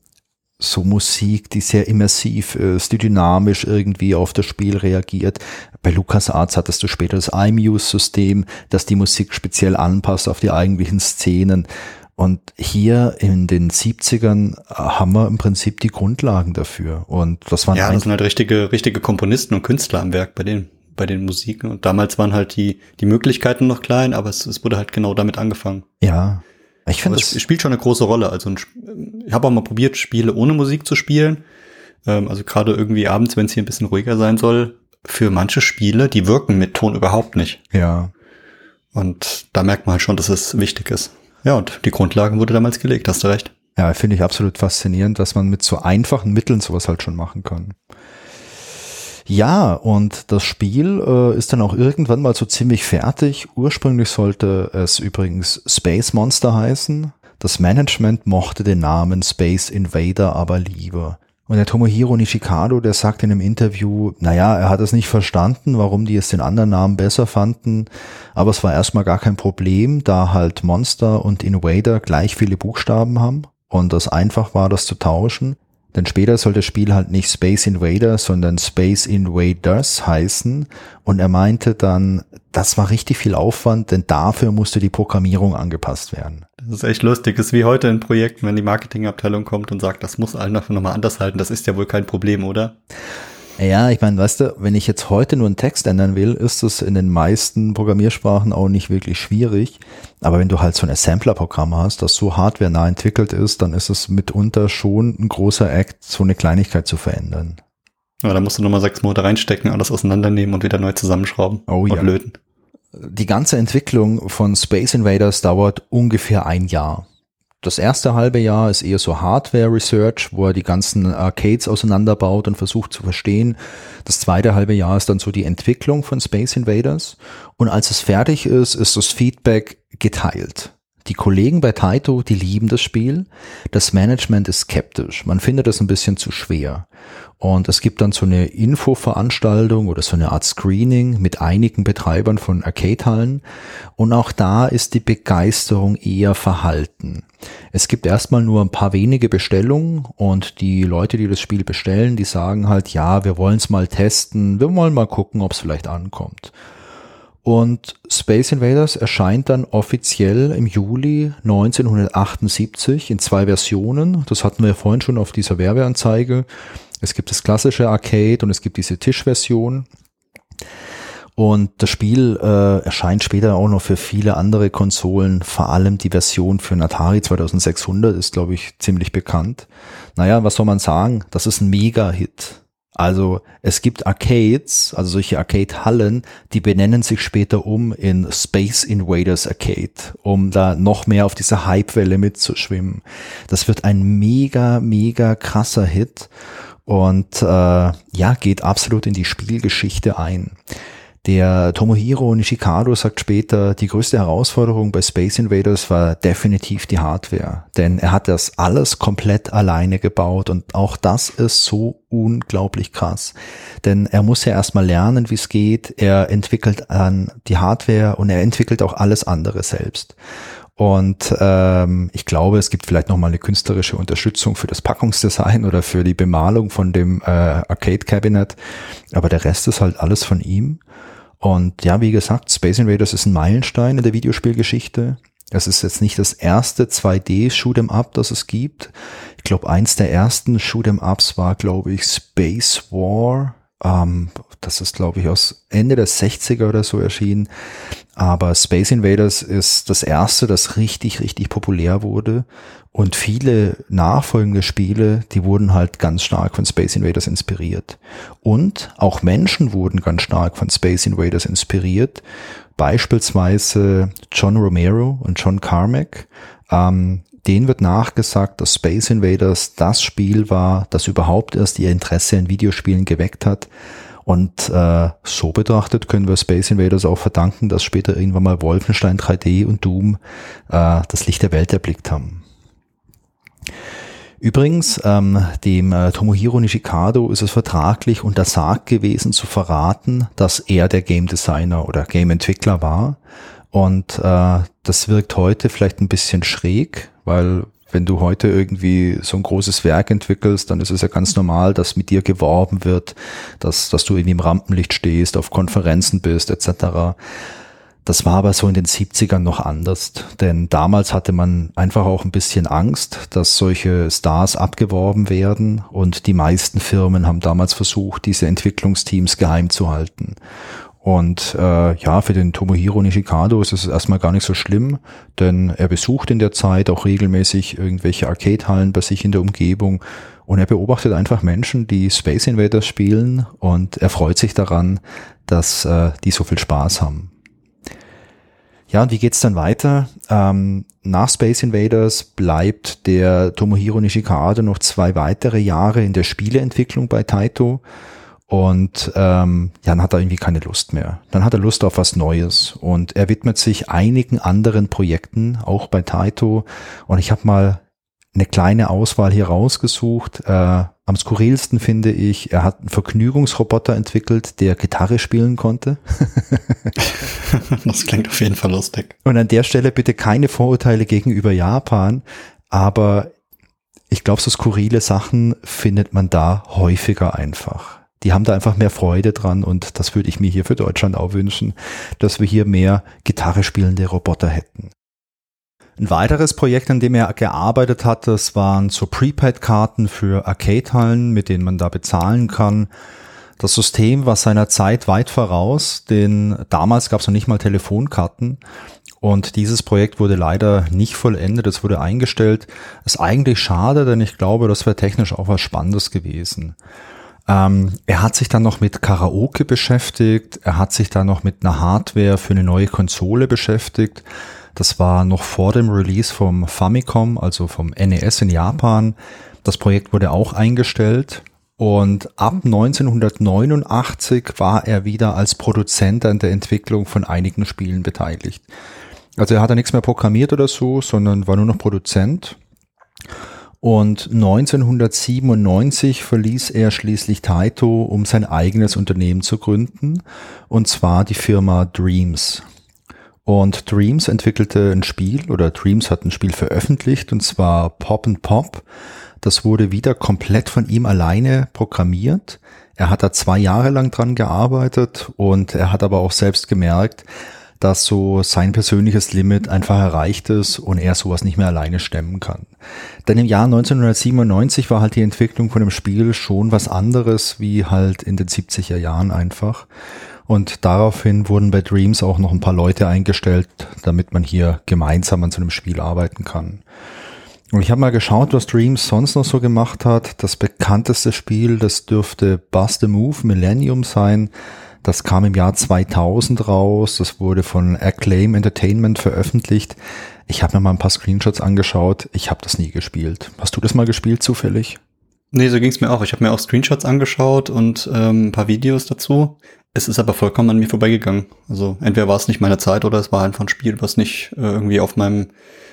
so Musik, die sehr immersiv ist, die dynamisch irgendwie auf das Spiel reagiert. Bei LucasArts hattest du später das iMuse-System, das die Musik speziell anpasst auf die eigentlichen Szenen. Und hier in den 70ern haben wir im Prinzip die Grundlagen dafür. Und das waren Ja, das sind halt richtige, richtige Komponisten und Künstler am Werk bei den, bei den Musiken. Und damals waren halt die, die Möglichkeiten noch klein, aber es, es wurde halt genau damit angefangen. Ja, ich finde, es spielt schon eine große Rolle. Also ich habe auch mal probiert, Spiele ohne Musik zu spielen. Ähm, also gerade irgendwie abends, wenn es hier ein bisschen ruhiger sein soll. Für manche Spiele, die wirken mit Ton überhaupt nicht. Ja. Und da merkt man halt schon, dass es wichtig ist. Ja, und die Grundlagen wurde damals gelegt, hast du recht. Ja, finde ich absolut faszinierend, dass man mit so einfachen Mitteln sowas halt schon machen kann. Ja, und das Spiel äh, ist dann auch irgendwann mal so ziemlich fertig. Ursprünglich sollte es übrigens Space Monster heißen. Das Management mochte den Namen Space Invader aber lieber. Und der Tomohiro Nishikado, der sagt in einem Interview, naja, er hat es nicht verstanden, warum die es den anderen Namen besser fanden, aber es war erstmal gar kein Problem, da halt Monster und Invader gleich viele Buchstaben haben und das einfach war, das zu tauschen. Denn später soll das Spiel halt nicht Space Invader, sondern Space Invaders heißen. Und er meinte dann, das war richtig viel Aufwand, denn dafür musste die Programmierung angepasst werden. Das ist echt lustig. Das ist wie heute in Projekten, wenn die Marketingabteilung kommt und sagt, das muss allen nochmal anders halten. Das ist ja wohl kein Problem, oder? Ja, ich meine, weißt du, wenn ich jetzt heute nur einen Text ändern will, ist es in den meisten Programmiersprachen auch nicht wirklich schwierig. Aber wenn du halt so ein Assembler-Programm hast, das so hardware-nah entwickelt ist, dann ist es mitunter schon ein großer Act, so eine Kleinigkeit zu verändern. Aber da musst du nochmal sechs Monate reinstecken, alles auseinandernehmen und wieder neu zusammenschrauben. Oh ja. Löten. Die ganze Entwicklung von Space Invaders dauert ungefähr ein Jahr. Das erste halbe Jahr ist eher so Hardware-Research, wo er die ganzen Arcades auseinanderbaut und versucht zu verstehen. Das zweite halbe Jahr ist dann so die Entwicklung von Space Invaders. Und als es fertig ist, ist das Feedback geteilt. Die Kollegen bei Taito, die lieben das Spiel. Das Management ist skeptisch. Man findet es ein bisschen zu schwer. Und es gibt dann so eine Infoveranstaltung oder so eine Art Screening mit einigen Betreibern von Arcade-Hallen. Und auch da ist die Begeisterung eher verhalten. Es gibt erstmal nur ein paar wenige Bestellungen und die Leute, die das Spiel bestellen, die sagen halt, ja, wir wollen es mal testen, wir wollen mal gucken, ob es vielleicht ankommt. Und Space Invaders erscheint dann offiziell im Juli 1978 in zwei Versionen. Das hatten wir vorhin schon auf dieser Werbeanzeige. Es gibt das klassische Arcade und es gibt diese Tischversion. Und das Spiel äh, erscheint später auch noch für viele andere Konsolen, vor allem die Version für Atari 2600 ist, glaube ich, ziemlich bekannt. Naja, was soll man sagen? Das ist ein Mega-Hit. Also es gibt Arcades, also solche Arcade-Hallen, die benennen sich später um in Space Invaders Arcade, um da noch mehr auf dieser Hype-Welle mitzuschwimmen. Das wird ein mega, mega krasser Hit und äh, ja, geht absolut in die Spielgeschichte ein. Der Tomohiro Nishikado sagt später, die größte Herausforderung bei Space Invaders war definitiv die Hardware, denn er hat das alles komplett alleine gebaut und auch das ist so unglaublich krass, denn er muss ja erstmal lernen, wie es geht, er entwickelt an die Hardware und er entwickelt auch alles andere selbst. Und ähm, ich glaube, es gibt vielleicht nochmal eine künstlerische Unterstützung für das Packungsdesign oder für die Bemalung von dem äh, Arcade Cabinet. Aber der Rest ist halt alles von ihm. Und ja, wie gesagt, Space Invaders ist ein Meilenstein in der Videospielgeschichte. Es ist jetzt nicht das erste 2D Shoot'em Up, das es gibt. Ich glaube, eins der ersten Shoot'em Ups war, glaube ich, Space War. Ähm, das ist, glaube ich, aus Ende der 60er oder so erschienen. Aber Space Invaders ist das erste, das richtig, richtig populär wurde. Und viele nachfolgende Spiele, die wurden halt ganz stark von Space Invaders inspiriert. Und auch Menschen wurden ganz stark von Space Invaders inspiriert. Beispielsweise John Romero und John Carmack. Ähm, denen wird nachgesagt, dass Space Invaders das Spiel war, das überhaupt erst ihr Interesse in Videospielen geweckt hat und äh, so betrachtet können wir Space Invaders auch verdanken, dass später irgendwann mal Wolfenstein 3D und Doom äh, das Licht der Welt erblickt haben. Übrigens, ähm, dem äh, Tomohiro Nishikado ist es vertraglich untersagt gewesen zu verraten, dass er der Game Designer oder Game Entwickler war. Und äh, das wirkt heute vielleicht ein bisschen schräg, weil wenn du heute irgendwie so ein großes Werk entwickelst, dann ist es ja ganz normal, dass mit dir geworben wird, dass, dass du irgendwie im Rampenlicht stehst, auf Konferenzen bist, etc. Das war aber so in den 70ern noch anders, denn damals hatte man einfach auch ein bisschen Angst, dass solche Stars abgeworben werden und die meisten Firmen haben damals versucht, diese Entwicklungsteams geheim zu halten. Und äh, ja, für den Tomohiro Nishikado ist es erstmal gar nicht so schlimm, denn er besucht in der Zeit auch regelmäßig irgendwelche Arcade-Hallen bei sich in der Umgebung und er beobachtet einfach Menschen, die Space Invaders spielen und er freut sich daran, dass äh, die so viel Spaß haben. Ja, und wie geht's dann weiter? Ähm, nach Space Invaders bleibt der Tomohiro Nishikado noch zwei weitere Jahre in der Spieleentwicklung bei Taito. Und ähm, ja, dann hat er irgendwie keine Lust mehr. Dann hat er Lust auf was Neues und er widmet sich einigen anderen Projekten, auch bei Taito. Und ich habe mal eine kleine Auswahl hier rausgesucht. Äh, am skurrilsten finde ich, er hat einen Vergnügungsroboter entwickelt, der Gitarre spielen konnte. das klingt auf jeden Fall lustig. Und an der Stelle bitte keine Vorurteile gegenüber Japan, aber ich glaube, so skurrile Sachen findet man da häufiger einfach die haben da einfach mehr Freude dran und das würde ich mir hier für Deutschland auch wünschen, dass wir hier mehr Gitarre spielende Roboter hätten. Ein weiteres Projekt, an dem er gearbeitet hat, das waren so Prepaid-Karten für Arcade-Hallen, mit denen man da bezahlen kann. Das System war seiner Zeit weit voraus, denn damals gab es noch nicht mal Telefonkarten. Und dieses Projekt wurde leider nicht vollendet, es wurde eingestellt. ist eigentlich schade, denn ich glaube, das wäre technisch auch was Spannendes gewesen. Ähm, er hat sich dann noch mit Karaoke beschäftigt, er hat sich dann noch mit einer Hardware für eine neue Konsole beschäftigt. Das war noch vor dem Release vom Famicom, also vom NES in Japan. Das Projekt wurde auch eingestellt und ab 1989 war er wieder als Produzent an der Entwicklung von einigen Spielen beteiligt. Also er hat da nichts mehr programmiert oder so, sondern war nur noch Produzent. Und 1997 verließ er schließlich Taito, um sein eigenes Unternehmen zu gründen, und zwar die Firma Dreams. Und Dreams entwickelte ein Spiel, oder Dreams hat ein Spiel veröffentlicht, und zwar Pop and Pop. Das wurde wieder komplett von ihm alleine programmiert. Er hat da zwei Jahre lang dran gearbeitet und er hat aber auch selbst gemerkt, dass so sein persönliches Limit einfach erreicht ist und er sowas nicht mehr alleine stemmen kann. Denn im Jahr 1997 war halt die Entwicklung von dem Spiel schon was anderes wie halt in den 70er Jahren einfach. Und daraufhin wurden bei Dreams auch noch ein paar Leute eingestellt, damit man hier gemeinsam an so einem Spiel arbeiten kann. Und ich habe mal geschaut, was Dreams sonst noch so gemacht hat. Das bekannteste Spiel, das dürfte Bust the Move Millennium sein. Das kam im Jahr 2000 raus. Das wurde von Acclaim Entertainment veröffentlicht. Ich habe mir mal ein paar Screenshots angeschaut. Ich habe das nie gespielt. Hast du das mal gespielt zufällig? Nee, so ging es mir auch. Ich habe mir auch Screenshots angeschaut und ähm, ein paar Videos dazu. Es ist aber vollkommen an mir vorbeigegangen. Also entweder war es nicht meine Zeit oder es war einfach ein Spiel, was nicht äh, irgendwie auf meinem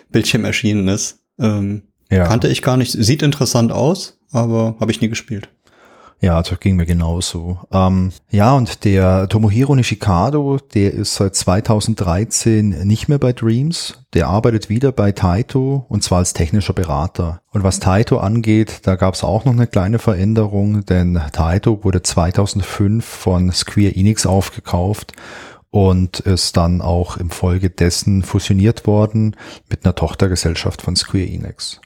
Bildschirm erschienen ist. Ähm, ja. Kannte ich gar nicht. Sieht interessant aus, aber habe ich nie gespielt. Ja, das ging mir genauso. Ähm, ja, und der Tomohiro Nishikado, der ist seit 2013 nicht mehr bei Dreams. Der arbeitet wieder bei Taito und zwar als technischer Berater. Und was Taito angeht, da gab es auch noch eine kleine Veränderung, denn Taito wurde 2005 von Square Enix aufgekauft und ist dann auch im Folge dessen fusioniert worden mit einer Tochtergesellschaft von Square Enix.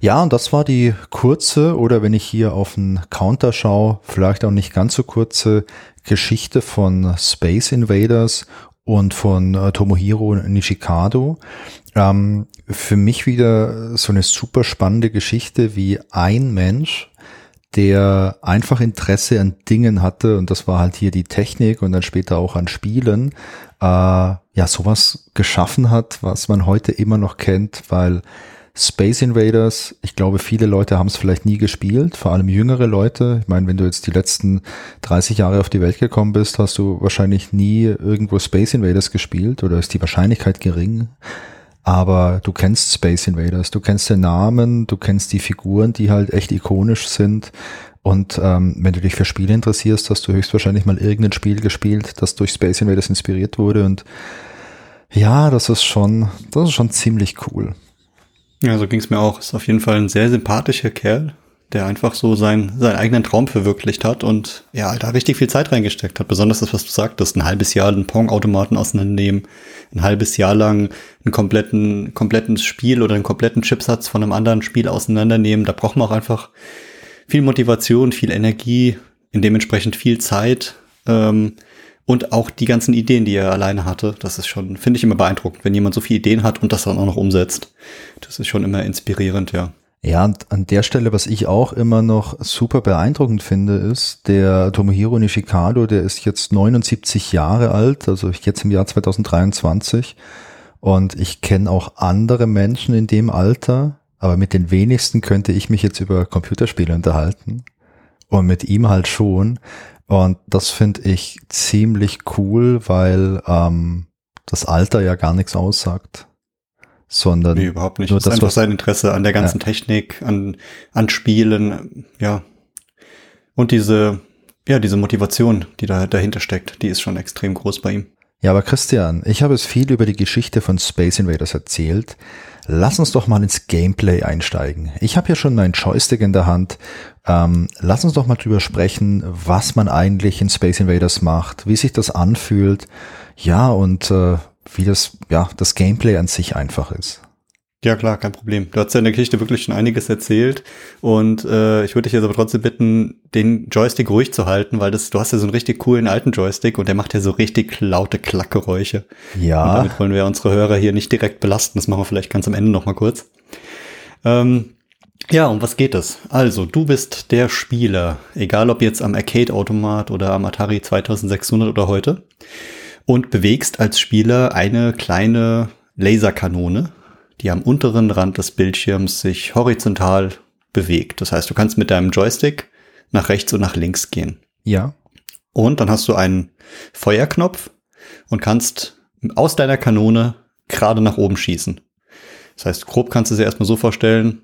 Ja, und das war die kurze oder wenn ich hier auf den Counter schaue, vielleicht auch nicht ganz so kurze Geschichte von Space Invaders und von äh, Tomohiro Nishikado. Ähm, für mich wieder so eine super spannende Geschichte, wie ein Mensch, der einfach Interesse an Dingen hatte und das war halt hier die Technik und dann später auch an Spielen, äh, ja, sowas geschaffen hat, was man heute immer noch kennt, weil Space Invaders, ich glaube, viele Leute haben es vielleicht nie gespielt, vor allem jüngere Leute. Ich meine, wenn du jetzt die letzten 30 Jahre auf die Welt gekommen bist, hast du wahrscheinlich nie irgendwo Space Invaders gespielt oder ist die Wahrscheinlichkeit gering. Aber du kennst Space Invaders, du kennst den Namen, du kennst die Figuren, die halt echt ikonisch sind. Und ähm, wenn du dich für Spiele interessierst, hast du höchstwahrscheinlich mal irgendein Spiel gespielt, das durch Space Invaders inspiriert wurde. Und ja, das ist schon, das ist schon ziemlich cool. Ja, so ging es mir auch. Ist auf jeden Fall ein sehr sympathischer Kerl, der einfach so sein, seinen eigenen Traum verwirklicht hat und ja, da richtig viel Zeit reingesteckt hat. Besonders das, was du sagtest, ein halbes Jahr einen Pong-Automaten auseinandernehmen, ein halbes Jahr lang einen kompletten, kompletten Spiel oder einen kompletten Chipsatz von einem anderen Spiel auseinandernehmen. Da braucht man auch einfach viel Motivation, viel Energie, in dementsprechend viel Zeit. Ähm, und auch die ganzen Ideen, die er alleine hatte, das ist schon, finde ich immer beeindruckend, wenn jemand so viele Ideen hat und das dann auch noch umsetzt. Das ist schon immer inspirierend, ja. Ja, und an der Stelle, was ich auch immer noch super beeindruckend finde, ist, der Tomohiro Nishikado, der ist jetzt 79 Jahre alt, also jetzt im Jahr 2023. Und ich kenne auch andere Menschen in dem Alter, aber mit den wenigsten könnte ich mich jetzt über Computerspiele unterhalten. Und mit ihm halt schon. Und das finde ich ziemlich cool, weil ähm, das Alter ja gar nichts aussagt. Sondern nee, überhaupt nicht. Nur das ist einfach sein Interesse an der ganzen ja. Technik, an, an Spielen, ja. Und diese, ja, diese Motivation, die da dahinter steckt, die ist schon extrem groß bei ihm. Ja, aber Christian, ich habe es viel über die Geschichte von Space Invaders erzählt. Lass uns doch mal ins Gameplay einsteigen. Ich habe ja schon meinen Joystick in der Hand. Ähm, lass uns doch mal drüber sprechen, was man eigentlich in Space Invaders macht, wie sich das anfühlt, ja, und äh, wie das, ja, das Gameplay an sich einfach ist. Ja, klar, kein Problem. Du hast ja in der Geschichte wirklich schon einiges erzählt und äh, ich würde dich jetzt aber trotzdem bitten, den Joystick ruhig zu halten, weil das, du hast ja so einen richtig coolen alten Joystick und der macht ja so richtig laute Klackgeräusche. Ja. Und damit wollen wir unsere Hörer hier nicht direkt belasten. Das machen wir vielleicht ganz am Ende nochmal kurz. Ähm, Ja, um was geht es? Also, du bist der Spieler, egal ob jetzt am Arcade-Automat oder am Atari 2600 oder heute, und bewegst als Spieler eine kleine Laserkanone, die am unteren Rand des Bildschirms sich horizontal bewegt. Das heißt, du kannst mit deinem Joystick nach rechts und nach links gehen. Ja. Und dann hast du einen Feuerknopf und kannst aus deiner Kanone gerade nach oben schießen. Das heißt, grob kannst du dir erstmal so vorstellen,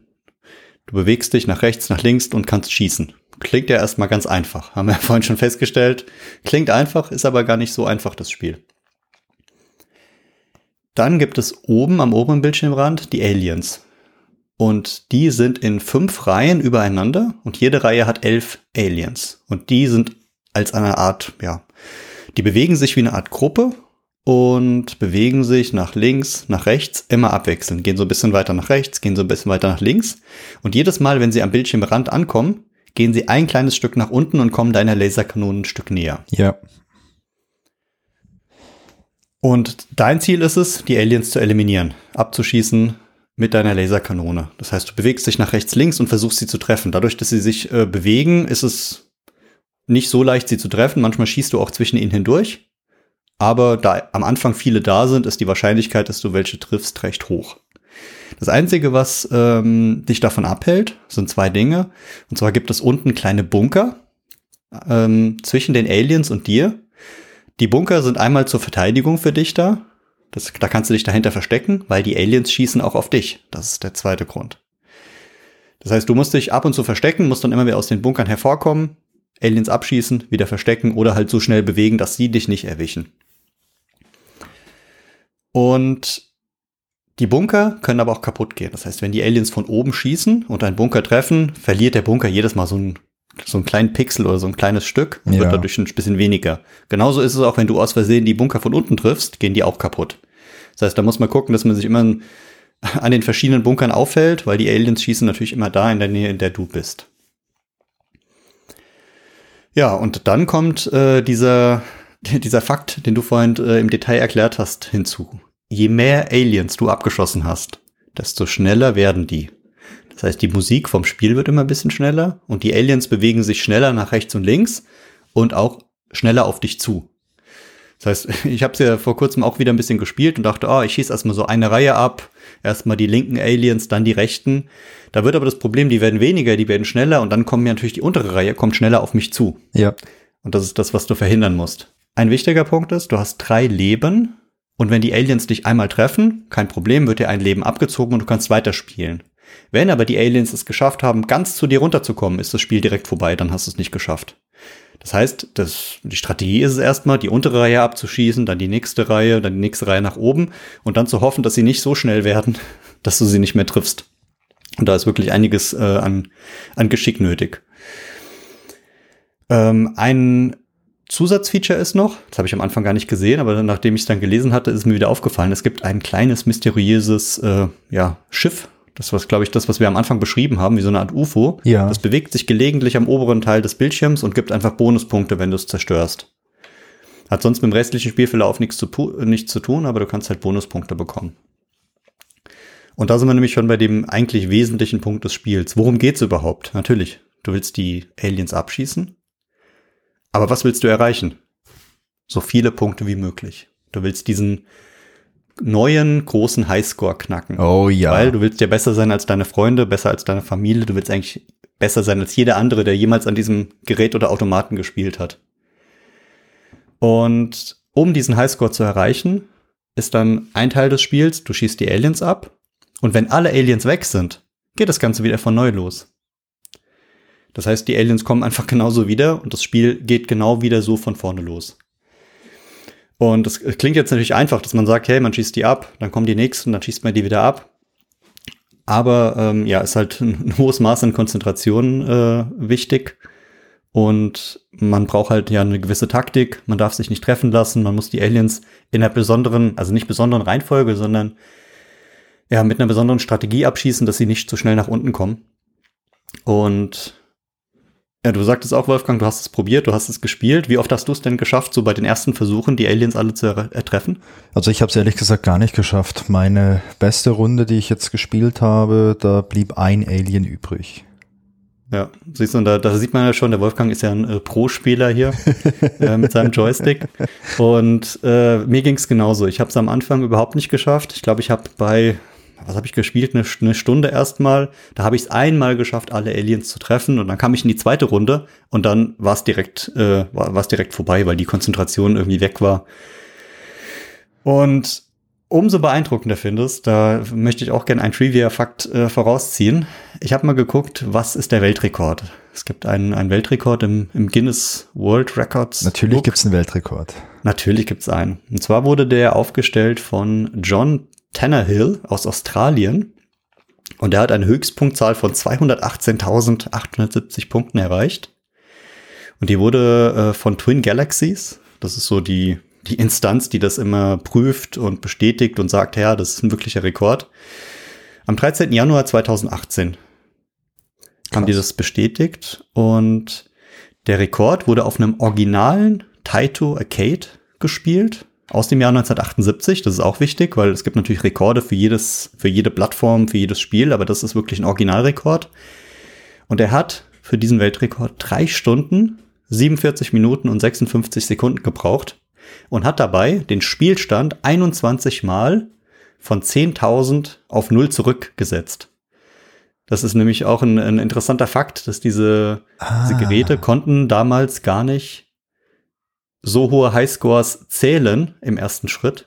du bewegst dich nach rechts, nach links und kannst schießen. Klingt ja erstmal ganz einfach. Haben wir ja vorhin schon festgestellt. Klingt einfach, ist aber gar nicht so einfach, das Spiel. Dann gibt es oben am oberen Bildschirmrand die Aliens. Und die sind in fünf Reihen übereinander und jede Reihe hat elf Aliens. Und die sind als eine Art, ja, die bewegen sich wie eine Art Gruppe und bewegen sich nach links, nach rechts, immer abwechselnd. Gehen so ein bisschen weiter nach rechts, gehen so ein bisschen weiter nach links. Und jedes Mal, wenn sie am Bildschirmrand ankommen, gehen sie ein kleines Stück nach unten und kommen deiner Laserkanone ein Stück näher. Ja. Und dein Ziel ist es, die Aliens zu eliminieren, abzuschießen mit deiner Laserkanone. Das heißt, du bewegst dich nach rechts, links und versuchst sie zu treffen. Dadurch, dass sie sich äh, bewegen, ist es nicht so leicht, sie zu treffen. Manchmal schießt du auch zwischen ihnen hindurch. Aber da am Anfang viele da sind, ist die Wahrscheinlichkeit, dass du welche triffst, recht hoch. Das Einzige, was ähm, dich davon abhält, sind zwei Dinge. Und zwar gibt es unten kleine Bunker ähm, zwischen den Aliens und dir. Die Bunker sind einmal zur Verteidigung für dich da. Das, da kannst du dich dahinter verstecken, weil die Aliens schießen auch auf dich. Das ist der zweite Grund. Das heißt, du musst dich ab und zu verstecken, musst dann immer wieder aus den Bunkern hervorkommen, Aliens abschießen, wieder verstecken oder halt so schnell bewegen, dass sie dich nicht erwischen. Und die Bunker können aber auch kaputt gehen. Das heißt, wenn die Aliens von oben schießen und einen Bunker treffen, verliert der Bunker jedes Mal so ein so einen kleinen Pixel oder so ein kleines Stück und ja. wird dadurch ein bisschen weniger. Genauso ist es auch, wenn du aus Versehen die Bunker von unten triffst, gehen die auch kaputt. Das heißt, da muss man gucken, dass man sich immer an den verschiedenen Bunkern auffällt, weil die Aliens schießen natürlich immer da in der Nähe, in der du bist. Ja, und dann kommt äh, dieser, dieser Fakt, den du vorhin äh, im Detail erklärt hast, hinzu je mehr Aliens du abgeschossen hast, desto schneller werden die. Das heißt, die Musik vom Spiel wird immer ein bisschen schneller und die Aliens bewegen sich schneller nach rechts und links und auch schneller auf dich zu. Das heißt, ich habe es ja vor kurzem auch wieder ein bisschen gespielt und dachte, oh, ich schieße erstmal so eine Reihe ab, erstmal die linken Aliens, dann die rechten. Da wird aber das Problem, die werden weniger, die werden schneller und dann kommen mir natürlich die untere Reihe, kommt schneller auf mich zu. Ja. Und das ist das, was du verhindern musst. Ein wichtiger Punkt ist, du hast drei Leben und wenn die Aliens dich einmal treffen, kein Problem, wird dir ein Leben abgezogen und du kannst weiterspielen. Wenn aber die Aliens es geschafft haben, ganz zu dir runterzukommen, ist das Spiel direkt vorbei, dann hast du es nicht geschafft. Das heißt, das, die Strategie ist es erstmal, die untere Reihe abzuschießen, dann die nächste Reihe, dann die nächste Reihe nach oben und dann zu hoffen, dass sie nicht so schnell werden, dass du sie nicht mehr triffst. Und da ist wirklich einiges äh, an, an Geschick nötig. Ähm, ein Zusatzfeature ist noch, das habe ich am Anfang gar nicht gesehen, aber nachdem ich es dann gelesen hatte, ist mir wieder aufgefallen. Es gibt ein kleines mysteriöses äh, ja, Schiff. Das war, glaube ich, das, was wir am Anfang beschrieben haben, wie so eine Art UFO. Ja. Das bewegt sich gelegentlich am oberen Teil des Bildschirms und gibt einfach Bonuspunkte, wenn du es zerstörst. Hat sonst mit dem restlichen Spielverlauf nichts zu, nichts zu tun, aber du kannst halt Bonuspunkte bekommen. Und da sind wir nämlich schon bei dem eigentlich wesentlichen Punkt des Spiels. Worum geht's überhaupt? Natürlich, du willst die Aliens abschießen aber was willst du erreichen? So viele Punkte wie möglich. Du willst diesen neuen großen Highscore knacken. Oh ja. Weil du willst ja besser sein als deine Freunde, besser als deine Familie. Du willst eigentlich besser sein als jeder andere, der jemals an diesem Gerät oder Automaten gespielt hat. Und um diesen Highscore zu erreichen, ist dann ein Teil des Spiels, du schießt die Aliens ab. Und wenn alle Aliens weg sind, geht das Ganze wieder von neu los. Das heißt, die Aliens kommen einfach genauso wieder und das Spiel geht genau wieder so von vorne los. Und das klingt jetzt natürlich einfach, dass man sagt, hey, man schießt die ab, dann kommen die nächsten, dann schießt man die wieder ab. Aber ähm, ja, ist halt ein hohes Maß an Konzentration äh, wichtig. Und man braucht halt ja eine gewisse Taktik. Man darf sich nicht treffen lassen. Man muss die Aliens in einer besonderen, also nicht besonderen Reihenfolge, sondern ja, mit einer besonderen Strategie abschießen, dass sie nicht zu schnell nach unten kommen. Und Ja, du sagtest auch, Wolfgang, du hast es probiert, du hast es gespielt. Wie oft hast du es denn geschafft, so bei den ersten Versuchen, die Aliens alle zu er ertreffen? Also ich habe es ehrlich gesagt gar nicht geschafft. Meine beste Runde, die ich jetzt gespielt habe, da blieb ein Alien übrig. Ja, siehst du, da, da sieht man ja schon, der Wolfgang ist ja ein äh, Pro-Spieler hier äh, mit seinem Joystick. Und äh, mir ging es genauso. Ich habe es am Anfang überhaupt nicht geschafft. Ich glaube, ich habe bei, was habe ich gespielt, eine, eine Stunde erstmal. Da habe ich es einmal geschafft, alle Aliens zu treffen. Und dann kam ich in die zweite Runde und dann war es direkt, äh, war es direkt vorbei, weil die Konzentration irgendwie weg war. Und umso beeindruckender findest, da möchte ich auch gerne einen Trivia-Fakt äh, vorausziehen. Ich habe mal geguckt, was ist der Weltrekord? Es gibt einen, einen Weltrekord im, im Guinness World Records. Natürlich gibt es einen Weltrekord. Natürlich gibt es einen. Und zwar wurde der aufgestellt von John Tannerhill aus Australien. Und der hat eine Höchstpunktzahl von 218.870 Punkten erreicht. Und die wurde äh, von Twin Galaxies, das ist so die die Instanz, die das immer prüft und bestätigt und sagt, ja, das ist ein wirklicher Rekord. Am 13. Januar 2018 Krass. haben die das bestätigt und der Rekord wurde auf einem originalen Taito Arcade gespielt aus dem Jahr 1978. Das ist auch wichtig, weil es gibt natürlich Rekorde für jedes, für jede Plattform, für jedes Spiel, aber das ist wirklich ein Originalrekord. Und er hat für diesen Weltrekord drei Stunden, 47 Minuten und 56 Sekunden gebraucht und hat dabei den Spielstand 21 Mal von 10.000 auf Null zurückgesetzt. Das ist nämlich auch ein, ein interessanter Fakt, dass diese, ah. diese Geräte konnten damals gar nicht so hohe Highscores zählen im ersten Schritt,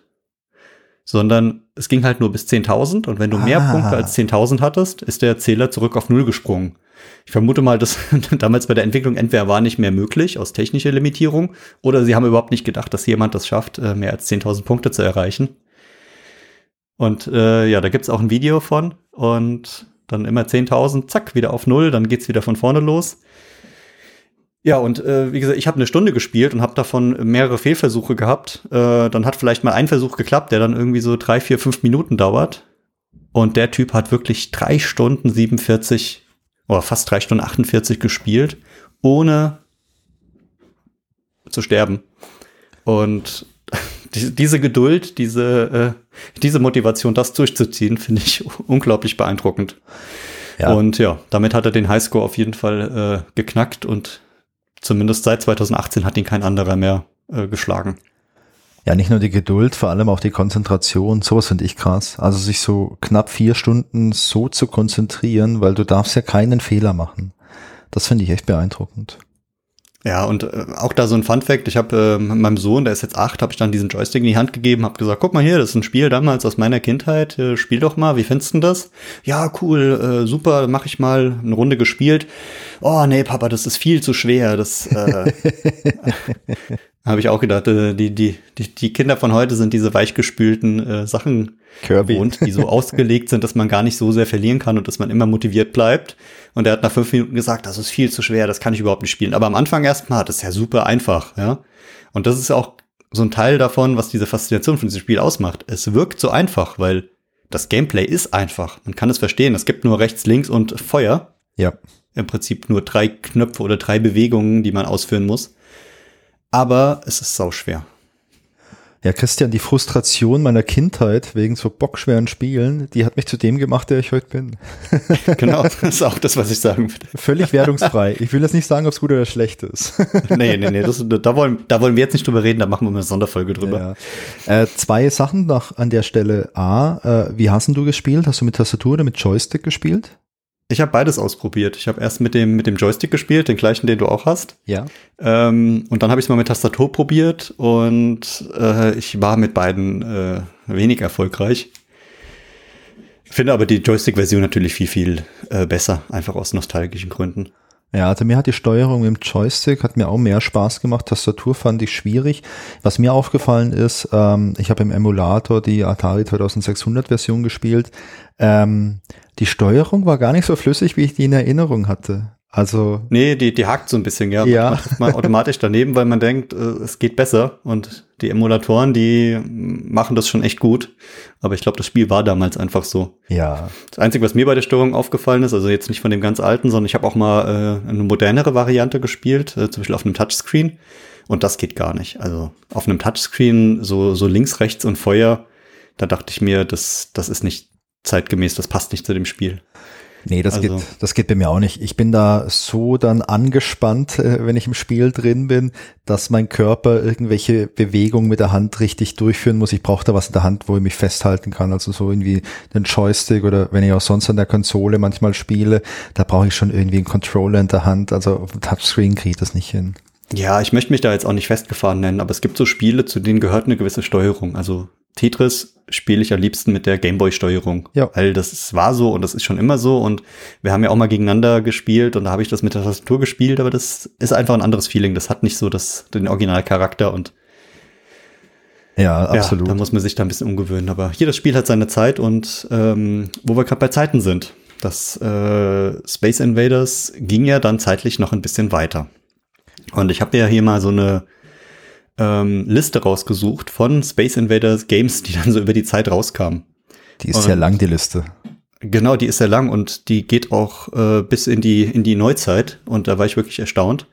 sondern es ging halt nur bis 10.000 und wenn du ah. mehr Punkte als 10.000 hattest, ist der Zähler zurück auf Null gesprungen. Ich vermute mal, dass damals bei der Entwicklung entweder war nicht mehr möglich aus technischer Limitierung oder sie haben überhaupt nicht gedacht, dass jemand das schafft, äh, mehr als 10.000 Punkte zu erreichen. Und äh, ja, da gibt's auch ein Video von und dann immer 10.000, zack, wieder auf Null, dann geht's wieder von vorne los. Ja, und äh, wie gesagt, ich habe eine Stunde gespielt und habe davon mehrere Fehlversuche gehabt. Äh, dann hat vielleicht mal ein Versuch geklappt, der dann irgendwie so drei, vier, fünf Minuten dauert. Und der Typ hat wirklich drei Stunden 47 oder fast drei Stunden 48 gespielt, ohne zu sterben. Und diese Geduld, diese, äh, diese Motivation, das durchzuziehen, finde ich unglaublich beeindruckend. Ja. Und ja, damit hat er den Highscore auf jeden Fall äh, geknackt und zumindest seit 2018 hat ihn kein anderer mehr äh, geschlagen. Ja, nicht nur die Geduld, vor allem auch die Konzentration. Sowas finde ich krass. Also sich so knapp vier Stunden so zu konzentrieren, weil du darfst ja keinen Fehler machen. Das finde ich echt beeindruckend. Ja, und äh, auch da so ein Fun Fact, ich habe äh, meinem Sohn, der ist jetzt acht, habe ich dann diesen Joystick in die Hand gegeben, habe gesagt, guck mal hier, das ist ein Spiel damals aus meiner Kindheit, äh, spiel doch mal, wie findest du das? Ja, cool, äh, super, mach ich mal, eine Runde gespielt. Oh nee, Papa, das ist viel zu schwer, das äh, Habe ich auch gedacht, äh, die, die, die, die Kinder von heute sind diese weichgespülten äh, Sachen Kirby. gewohnt, die so ausgelegt sind, dass man gar nicht so sehr verlieren kann und dass man immer motiviert bleibt. Und er hat nach fünf Minuten gesagt, das ist viel zu schwer, das kann ich überhaupt nicht spielen. Aber am Anfang erstmal, das ist ja super einfach, ja. Und das ist auch so ein Teil davon, was diese Faszination von diesem Spiel ausmacht. Es wirkt so einfach, weil das Gameplay ist einfach. Man kann es verstehen. Es gibt nur rechts, links und Feuer. Ja. Im Prinzip nur drei Knöpfe oder drei Bewegungen, die man ausführen muss aber es ist sau schwer. Ja, Christian, die Frustration meiner Kindheit wegen so bockschweren Spielen, die hat mich zu dem gemacht, der ich heute bin. genau, das ist auch das, was ich sagen würde. Völlig wertungsfrei. Ich will jetzt nicht sagen, ob es gut oder schlecht ist. nee, nee, nee, das, da, wollen, da wollen wir jetzt nicht drüber reden, da machen wir mal eine Sonderfolge drüber. Ja. Äh, zwei Sachen noch an der Stelle. A, äh, wie hast du gespielt? Hast du mit Tastatur oder mit Joystick gespielt? Ich habe beides ausprobiert. Ich habe erst mit dem, mit dem Joystick gespielt, den gleichen, den du auch hast. Ja. Ähm, und dann habe ich es mal mit Tastatur probiert und äh, ich war mit beiden äh, wenig erfolgreich. Finde aber die Joystick-Version natürlich viel, viel äh, besser, einfach aus nostalgischen Gründen. Ja, also mir hat die Steuerung im Joystick hat mir auch mehr Spaß gemacht. Tastatur fand ich schwierig. Was mir aufgefallen ist, ähm, ich habe im Emulator die Atari 2600 Version gespielt. Ähm, die Steuerung war gar nicht so flüssig, wie ich die in Erinnerung hatte. Also. Nee, die, die hakt so ein bisschen, ja. Ja. Man trifft mal automatisch daneben, weil man denkt, äh, es geht besser. Und die Emulatoren, die machen das schon echt gut. Aber ich glaube, das Spiel war damals einfach so. Ja. Das Einzige, was mir bei der Steuerung aufgefallen ist, also jetzt nicht von dem ganz alten, sondern ich habe auch mal äh, eine modernere Variante gespielt, äh, zum Beispiel auf einem Touchscreen. Und das geht gar nicht. Also auf einem Touchscreen, so, so links, rechts und Feuer, da dachte ich mir, das, das ist nicht zeitgemäß, das passt nicht zu dem Spiel. Nee, das Also- geht, das geht bei mir auch nicht. Ich bin da so dann angespannt, äh, wenn ich im Spiel drin bin, dass mein Körper irgendwelche Bewegungen mit der Hand richtig durchführen muss. Ich brauche da was in der Hand, wo ich mich festhalten kann. Also so irgendwie den Joystick oder wenn ich auch sonst an der Konsole manchmal spiele, da brauche ich schon irgendwie einen Controller in der Hand. Also Touchscreen kriege ich das nicht hin. Ja, ich möchte mich da jetzt auch nicht festgefahren nennen, aber es gibt so Spiele, zu denen gehört eine gewisse Steuerung. Also Tetris spiele ich am liebsten mit der Gameboy-Steuerung. Ja. Weil das war so und das ist schon immer so. Und wir haben ja auch mal gegeneinander gespielt und da habe ich das mit der Tastatur gespielt, aber das ist einfach ein anderes Feeling. Das hat nicht so das, den Originalcharakter und Ja, ja, absolut. da muss man sich da ein bisschen umgewöhnen. Aber jedes Spiel hat seine Zeit und ähm, wo wir gerade bei Zeiten sind, das äh, Space Invaders ging ja dann zeitlich noch ein bisschen weiter. Und ich habe ja hier mal so eine ähm, Liste rausgesucht von Space Invaders Games, die dann so über die Zeit rauskamen. die ist sehr und- lang, die Liste. Genau, die ist sehr lang und die geht auch äh, bis in die, in die Neuzeit und da war ich wirklich erstaunt.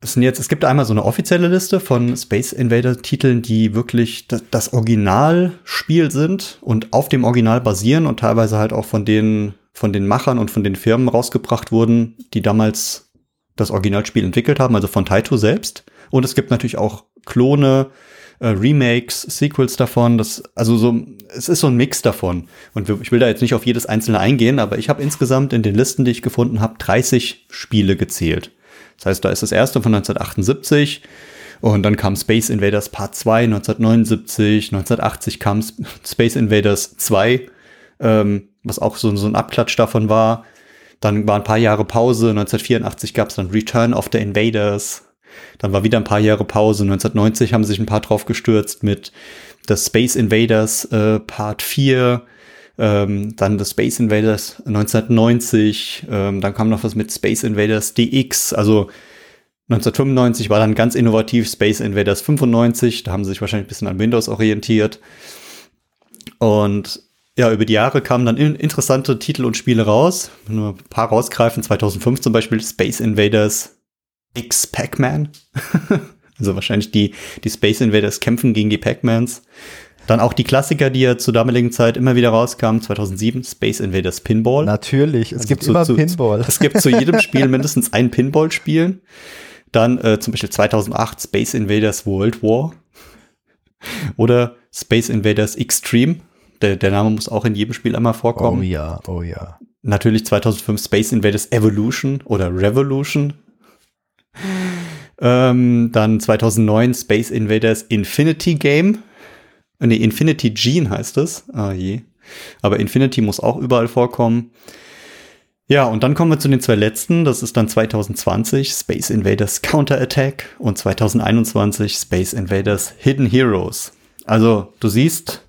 Es, sind jetzt, es gibt einmal so eine offizielle Liste von Space Invader Titeln, die wirklich das, das Originalspiel sind und auf dem Original basieren und teilweise halt auch von den, von den Machern und von den Firmen rausgebracht wurden, die damals das Originalspiel entwickelt haben, also von Taito selbst. Und es gibt natürlich auch Klone, äh, Remakes, Sequels davon. Das, also so, es ist so ein Mix davon. Und ich will da jetzt nicht auf jedes einzelne eingehen, aber ich habe insgesamt in den Listen, die ich gefunden habe, 30 Spiele gezählt. Das heißt, da ist das erste von 1978 und dann kam Space Invaders Part 2 1979, 1980 kam Space Invaders 2, ähm, was auch so, so ein Abklatsch davon war. Dann war ein paar Jahre Pause. 1984 gab es dann Return of the Invaders. Dann war wieder ein paar Jahre Pause. 1990 haben sich ein paar drauf gestürzt mit das Space Invaders äh, Part 4. Ähm, dann das Space Invaders 1990. Ähm, dann kam noch was mit Space Invaders DX. Also 1995 war dann ganz innovativ Space Invaders 95. Da haben sie sich wahrscheinlich ein bisschen an Windows orientiert. Und ja, über die Jahre kamen dann in interessante Titel und Spiele raus. Nur ein paar rausgreifen. 2005 zum Beispiel Space Invaders X Pac-Man. also wahrscheinlich die, die Space Invaders kämpfen gegen die Pac-Mans. Dann auch die Klassiker, die ja zur damaligen Zeit immer wieder rauskamen. 2007 Space Invaders Pinball. Natürlich, es Also gibt zu- immer zu- Pinball. Es gibt zu jedem Spiel mindestens ein Pinball-Spiel. Dann äh, zum Beispiel 2008 Space Invaders World War. Oder Space Invaders Extreme. Der, der Name muss auch in jedem Spiel einmal Oh vorkommen. ja, oh ja. Natürlich 2005 Space Invaders Evolution oder Revolution. Ähm, dann 2009 Space Invaders Infinity Game. Nee, Infinity Gene heißt es. Ah je. Aber Infinity muss auch überall vorkommen. Ja, und dann kommen wir zu den zwei letzten. Das ist dann 2020 Space Invaders Counterattack und 2021 Space Invaders Hidden Heroes. Also, du siehst,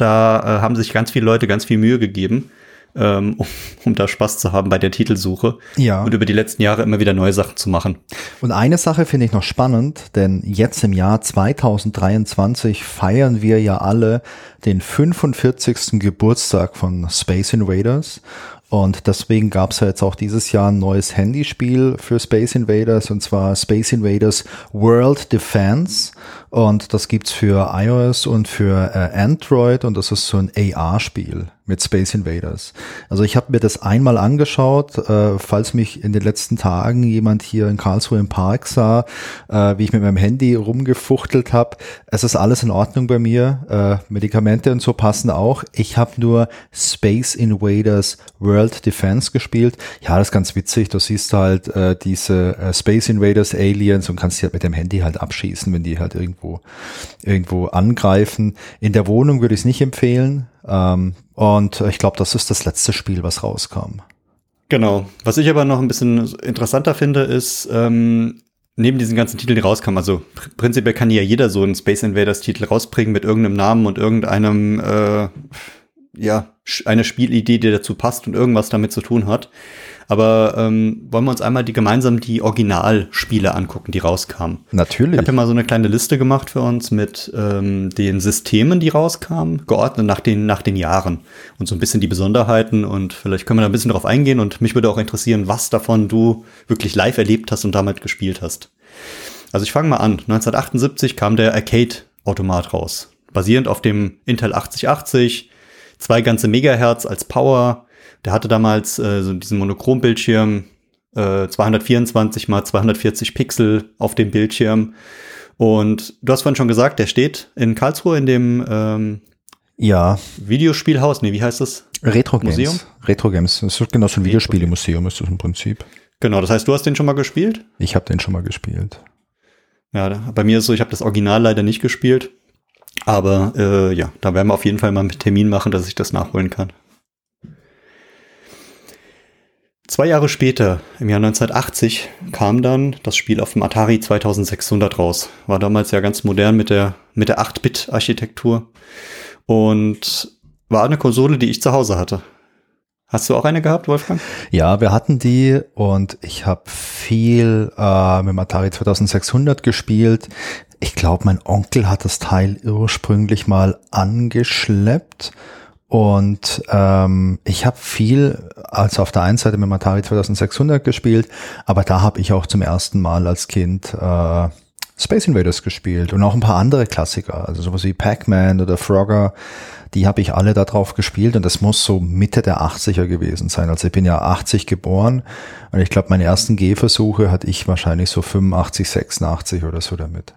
da äh, haben sich ganz viele Leute ganz viel Mühe gegeben, ähm, um, um da Spaß zu haben bei der Titelsuche Ja. und über die letzten Jahre immer wieder neue Sachen zu machen. Und eine Sache finde ich noch spannend, denn jetzt im Jahr 2023 feiern wir ja alle den 45. Geburtstag von Space Invaders. Und deswegen gab es ja jetzt auch dieses Jahr ein neues Handyspiel für Space Invaders und zwar Space Invaders World Defense. Und das gibt's für iOS und für äh, Android und das ist so ein AR-Spiel mit Space Invaders. Also ich habe mir das einmal angeschaut, äh, falls mich in den letzten Tagen jemand hier in Karlsruhe im Park sah, äh, wie ich mit meinem Handy rumgefuchtelt habe. Es ist alles in Ordnung bei mir. Äh, Medikamente und so passen auch. Ich habe nur Space Invaders World Defense gespielt. Ja, das ist ganz witzig. Du siehst halt äh, diese äh, Space Invaders Aliens und kannst die halt mit dem Handy halt abschießen, wenn die halt irgendwo irgendwo angreifen. In der Wohnung würde ich es nicht empfehlen. Ähm, und ich glaube, das ist das letzte Spiel, was rauskam. Genau. Was ich aber noch ein bisschen interessanter finde, ist, ähm, neben diesen ganzen Titeln, die rauskamen, also pr prinzipiell kann ja jeder so einen Space Invaders Titel rausbringen mit irgendeinem Namen und irgendeinem, äh, ja, eine Spielidee, die dazu passt und irgendwas damit zu tun hat. Aber ähm, wollen wir uns einmal die gemeinsam die Originalspiele angucken, die rauskamen. Natürlich. Ich habe hier mal so eine kleine Liste gemacht für uns mit ähm, den Systemen, die rauskamen, geordnet nach den, nach den Jahren und so ein bisschen die Besonderheiten und vielleicht können wir da ein bisschen drauf eingehen und mich würde auch interessieren, was davon du wirklich live erlebt hast und damit gespielt hast. Also ich fange mal an. 1978 kam der Arcade-Automat raus. Basierend auf dem Intel 8080, zwei ganze Megahertz als Power, der hatte damals äh, so diesen Monochrom-Bildschirm, äh, 224 mal 240 Pixel auf dem Bildschirm. Und du hast vorhin schon gesagt, der steht in Karlsruhe in dem ähm, ja. Videospielhaus. Nee, wie heißt das? Retro Games. Museum? Retro Games. Das ist genau so ein Videospielemuseum, ist das im Prinzip. Genau, das heißt, du hast den schon mal gespielt? Ich habe den schon mal gespielt. Ja, bei mir ist so, ich habe das Original leider nicht gespielt. Aber äh, ja, da werden wir auf jeden Fall mal einen Termin machen, dass ich das nachholen kann. Zwei Jahre später, im Jahr 1980, kam dann das Spiel auf dem Atari 2600 raus. War damals ja ganz modern mit der, mit der 8-Bit-Architektur. Und war eine Konsole, die ich zu Hause hatte. Hast du auch eine gehabt, Wolfgang? Ja, wir hatten die und ich habe viel äh, mit dem Atari 2600 gespielt. Ich glaube, mein Onkel hat das Teil ursprünglich mal angeschleppt und ähm, ich habe viel, also auf der einen Seite mit dem Atari 2600 gespielt, aber da habe ich auch zum ersten Mal als Kind äh, Space Invaders gespielt und auch ein paar andere Klassiker, also sowas wie Pac-Man oder Frogger, die habe ich alle da drauf gespielt und das muss so Mitte der 80er gewesen sein. Also ich bin ja 80 geboren und ich glaube, meine ersten Gehversuche hatte ich wahrscheinlich so 85, 86 oder so damit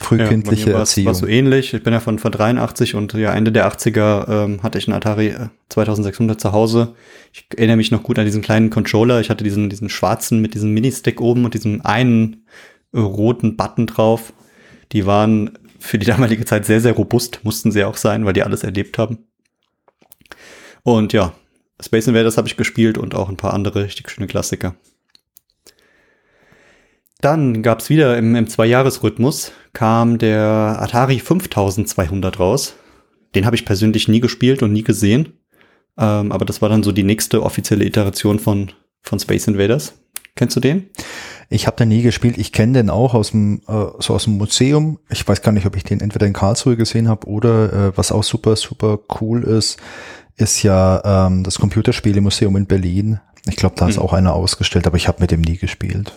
frühkindliche ja, Erziehung. War so ähnlich. Ich bin ja von, von 83 und ja Ende der 80er ähm, hatte ich einen Atari 2600 äh, zu Hause. Ich erinnere mich noch gut an diesen kleinen Controller. Ich hatte diesen, diesen schwarzen mit diesem Mini-Stick oben und diesem einen äh, roten Button drauf. Die waren für die damalige Zeit sehr, sehr robust, mussten sie auch sein, weil die alles erlebt haben. Und ja, Space Invaders habe ich gespielt und auch ein paar andere richtig schöne Klassiker. Dann gab es wieder im, im Zwei-Jahres-Rhythmus kam der Atari 5200 raus. Den habe ich persönlich nie gespielt und nie gesehen. Ähm, aber das war dann so die nächste offizielle Iteration von, von Space Invaders. Kennst du den? Ich habe den nie gespielt. Ich kenne den auch aus dem äh, so aus dem Museum. Ich weiß gar nicht, ob ich den entweder in Karlsruhe gesehen habe oder äh, was auch super super cool ist, ist ja ähm, das Computerspielemuseum in Berlin. Ich glaube, da ist hm. auch einer ausgestellt, aber ich habe mit dem nie gespielt.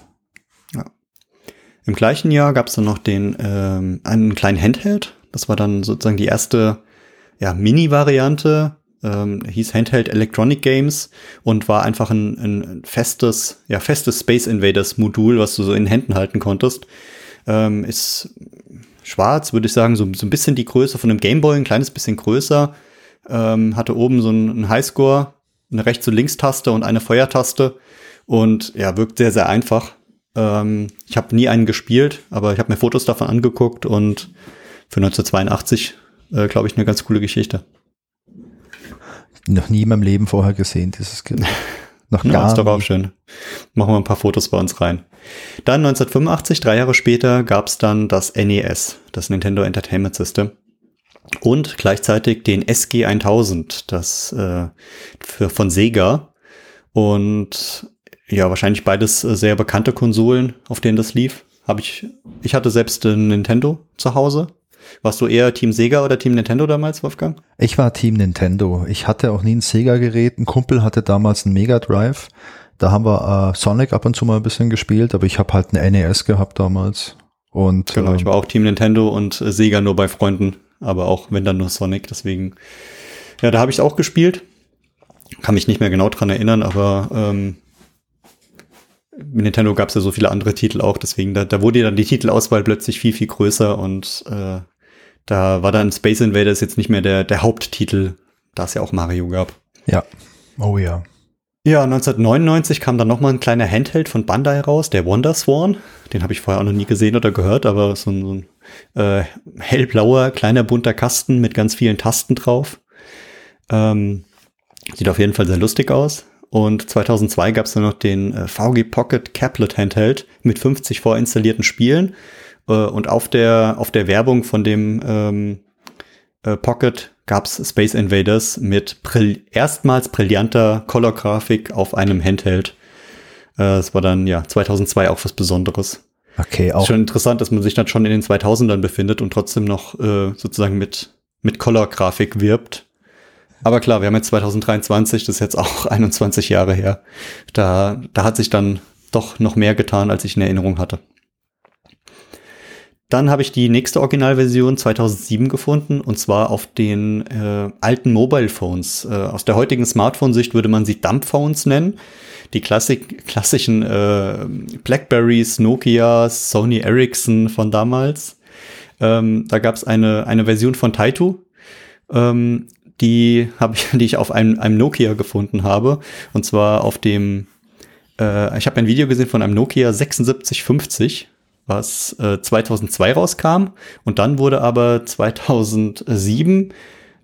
Im gleichen Jahr gab es dann noch den ähm, einen kleinen Handheld. Das war dann sozusagen die erste ja, Mini-Variante. Ähm, hieß Handheld Electronic Games und war einfach ein, ein festes, ja, festes Space Invaders Modul, was du so in Händen halten konntest. Ähm, ist schwarz, würde ich sagen, so, so ein bisschen die Größe von einem Gameboy, ein kleines bisschen größer. Ähm, hatte oben so einen Highscore, eine Rechts- und Linkstaste und eine Feuertaste und ja, wirkt sehr, sehr einfach. Ähm, ich habe nie einen gespielt, aber ich habe mir Fotos davon angeguckt und für 1982, äh, glaube ich, eine ganz coole Geschichte. Noch nie in meinem Leben vorher gesehen, dieses Kind. Noch gar ja, ist doch auch schön. Machen wir ein paar Fotos bei uns rein. Dann 1985, drei Jahre später, gab es dann das NES, das Nintendo Entertainment System. Und gleichzeitig den SG 1000, das äh, für, von Sega. Und ja, wahrscheinlich beides äh, sehr bekannte Konsolen, auf denen das lief. Habe ich, ich hatte selbst ein Nintendo zu Hause. Warst du eher Team Sega oder Team Nintendo damals, Wolfgang? Ich war Team Nintendo. Ich hatte auch nie ein Sega-Gerät. Ein Kumpel hatte damals einen Mega Drive. Da haben wir äh, Sonic ab und zu mal ein bisschen gespielt, aber ich habe halt ein NES gehabt damals. Und, genau, ähm, ich war auch Team Nintendo und äh, Sega nur bei Freunden, aber auch wenn dann nur Sonic. Deswegen, ja, da habe ich auch gespielt. Kann mich nicht mehr genau dran erinnern, aber ähm, mit Nintendo gab es ja so viele andere Titel auch, deswegen da, da wurde dann die Titelauswahl plötzlich viel, viel größer und äh, da war dann Space Invaders jetzt nicht mehr der, der Haupttitel, da es ja auch Mario gab. Ja, oh ja. Ja, 1999 kam dann nochmal ein kleiner Handheld von Bandai raus, der Wonder Swan. Den habe ich vorher auch noch nie gesehen oder gehört, aber so ein, so ein äh, hellblauer, kleiner bunter Kasten mit ganz vielen Tasten drauf. Ähm, sieht auf jeden Fall sehr lustig aus. Und 2002 gab es dann noch den äh, VG Pocket Caplet Handheld mit 50 vorinstallierten Spielen. Äh, und auf der, auf der Werbung von dem ähm, äh, Pocket gab es Space Invaders mit brill erstmals brillanter Color-Grafik auf einem Handheld. Äh, es war dann ja 2002 auch was Besonderes. Okay, auch. Ist schon interessant, dass man sich dann schon in den 2000ern befindet und trotzdem noch äh, sozusagen mit, mit Color-Grafik wirbt. Aber klar, wir haben jetzt 2023, das ist jetzt auch 21 Jahre her. Da, da hat sich dann doch noch mehr getan, als ich in Erinnerung hatte. Dann habe ich die nächste Originalversion 2007 gefunden und zwar auf den äh, alten Mobile Phones. Äh, aus der heutigen Smartphone-Sicht würde man sie Dump Phones nennen. Die Klassik klassischen äh, Blackberries, Nokias, Sony Ericsson von damals. Ähm, da gab es eine, eine Version von Taito, ähm, die, hab ich, die ich auf einem, einem Nokia gefunden habe. Und zwar auf dem, äh, ich habe ein Video gesehen von einem Nokia 7650 was äh, 2002 rauskam und dann wurde aber 2007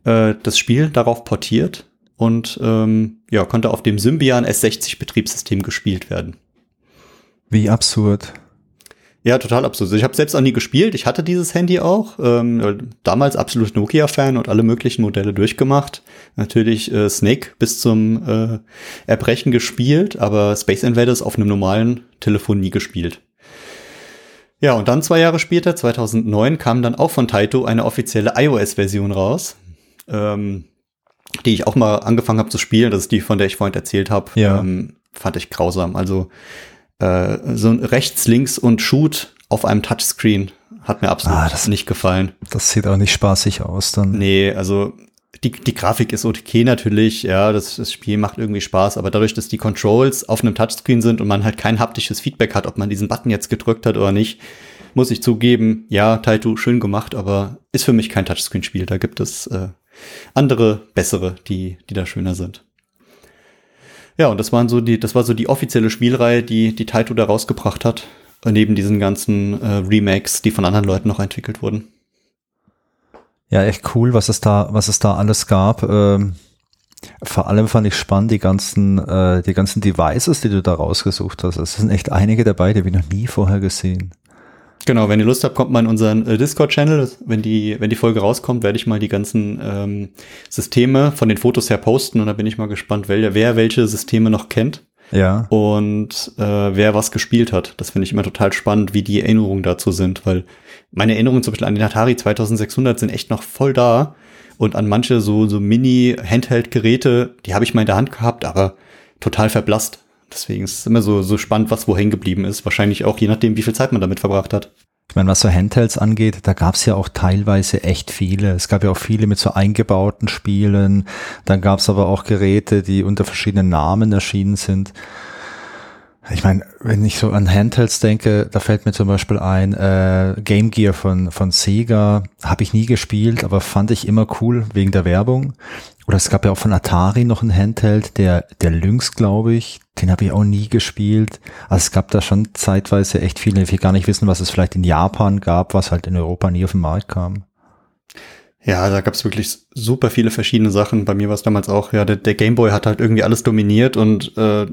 äh, das Spiel darauf portiert und ähm, ja, konnte auf dem Symbian S60 Betriebssystem gespielt werden. Wie absurd. Ja, total absurd. Ich habe selbst auch nie gespielt. Ich hatte dieses Handy auch. Ähm, damals absolut Nokia-Fan und alle möglichen Modelle durchgemacht. Natürlich äh, Snake bis zum äh, Erbrechen gespielt, aber Space Invaders auf einem normalen Telefon nie gespielt. Ja, und dann zwei Jahre später, 2009, kam dann auch von Taito eine offizielle iOS-Version raus, ähm, die ich auch mal angefangen habe zu spielen. Das ist die, von der ich vorhin erzählt habe. Ja. Ähm, fand ich grausam. Also äh, so ein rechts, links und Shoot auf einem Touchscreen hat mir absolut Ah, das- nicht gefallen. Das sieht auch nicht spaßig aus dann. Nee, also die, die Grafik ist okay natürlich, ja, das, das Spiel macht irgendwie Spaß, aber dadurch, dass die Controls auf einem Touchscreen sind und man halt kein haptisches Feedback hat, ob man diesen Button jetzt gedrückt hat oder nicht, muss ich zugeben, ja, Taito, schön gemacht, aber ist für mich kein Touchscreen-Spiel. Da gibt es äh, andere, bessere, die, die da schöner sind. Ja, und das waren so die, das war so die offizielle Spielreihe, die, die Taito da rausgebracht hat, neben diesen ganzen äh, Remakes, die von anderen Leuten noch entwickelt wurden. Ja, echt cool, was es da, was es da alles gab. Ähm, vor allem fand ich spannend die ganzen, äh, die ganzen Devices, die du da rausgesucht hast. Es sind echt einige dabei, die habe ich noch nie vorher gesehen. Genau, wenn ihr Lust habt, kommt mal in unseren äh, Discord-Channel. Wenn die, wenn die Folge rauskommt, werde ich mal die ganzen ähm, Systeme von den Fotos her posten und da bin ich mal gespannt, wer, wer welche Systeme noch kennt Ja. und äh, wer was gespielt hat. Das finde ich immer total spannend, wie die Erinnerungen dazu sind, weil meine Erinnerungen zum Beispiel an den Atari 2600 sind echt noch voll da und an manche so, so Mini-Handheld-Geräte, die habe ich mal in der Hand gehabt, aber total verblasst. Deswegen ist es immer so, so spannend, was wo hängen geblieben ist. Wahrscheinlich auch je nachdem, wie viel Zeit man damit verbracht hat. Ich meine, was so Handhelds angeht, da gab es ja auch teilweise echt viele. Es gab ja auch viele mit so eingebauten Spielen. Dann gab es aber auch Geräte, die unter verschiedenen Namen erschienen sind. Ich meine, wenn ich so an Handhelds denke, da fällt mir zum Beispiel ein äh, Game Gear von, von Sega. Habe ich nie gespielt, aber fand ich immer cool wegen der Werbung. Oder es gab ja auch von Atari noch einen Handheld, der, der Lynx, glaube ich. Den habe ich auch nie gespielt. Also es gab da schon zeitweise echt viele. Will gar nicht wissen, was es vielleicht in Japan gab, was halt in Europa nie auf den Markt kam. Ja, da gab es wirklich super viele verschiedene Sachen. Bei mir war es damals auch, ja, der, der Gameboy hat halt irgendwie alles dominiert und äh,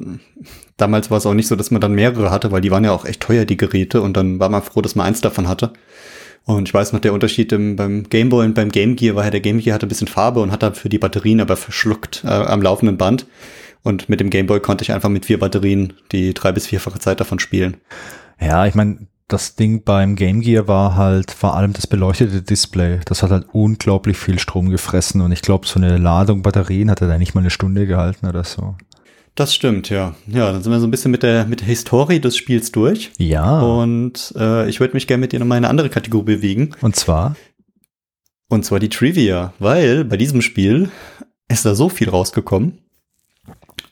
damals war es auch nicht so, dass man dann mehrere hatte, weil die waren ja auch echt teuer, die Geräte, und dann war man froh, dass man eins davon hatte. Und ich weiß noch, der Unterschied im, beim Gameboy und beim Game Gear war ja, der Game Gear hatte ein bisschen Farbe und hat dafür die Batterien aber verschluckt äh, am laufenden Band. Und mit dem Gameboy konnte ich einfach mit vier Batterien die drei bis vierfache Zeit davon spielen. Ja, ich meine, das Ding beim Game Gear war halt vor allem das beleuchtete Display. Das hat halt unglaublich viel Strom gefressen und ich glaube, so eine Ladung Batterien hat er da nicht mal eine Stunde gehalten oder so. Das stimmt, ja. Ja, dann sind wir so ein bisschen mit der, mit der Historie des Spiels durch. Ja. Und äh, ich würde mich gerne mit dir nochmal in eine andere Kategorie bewegen. Und zwar? Und zwar die Trivia, weil bei diesem Spiel ist da so viel rausgekommen.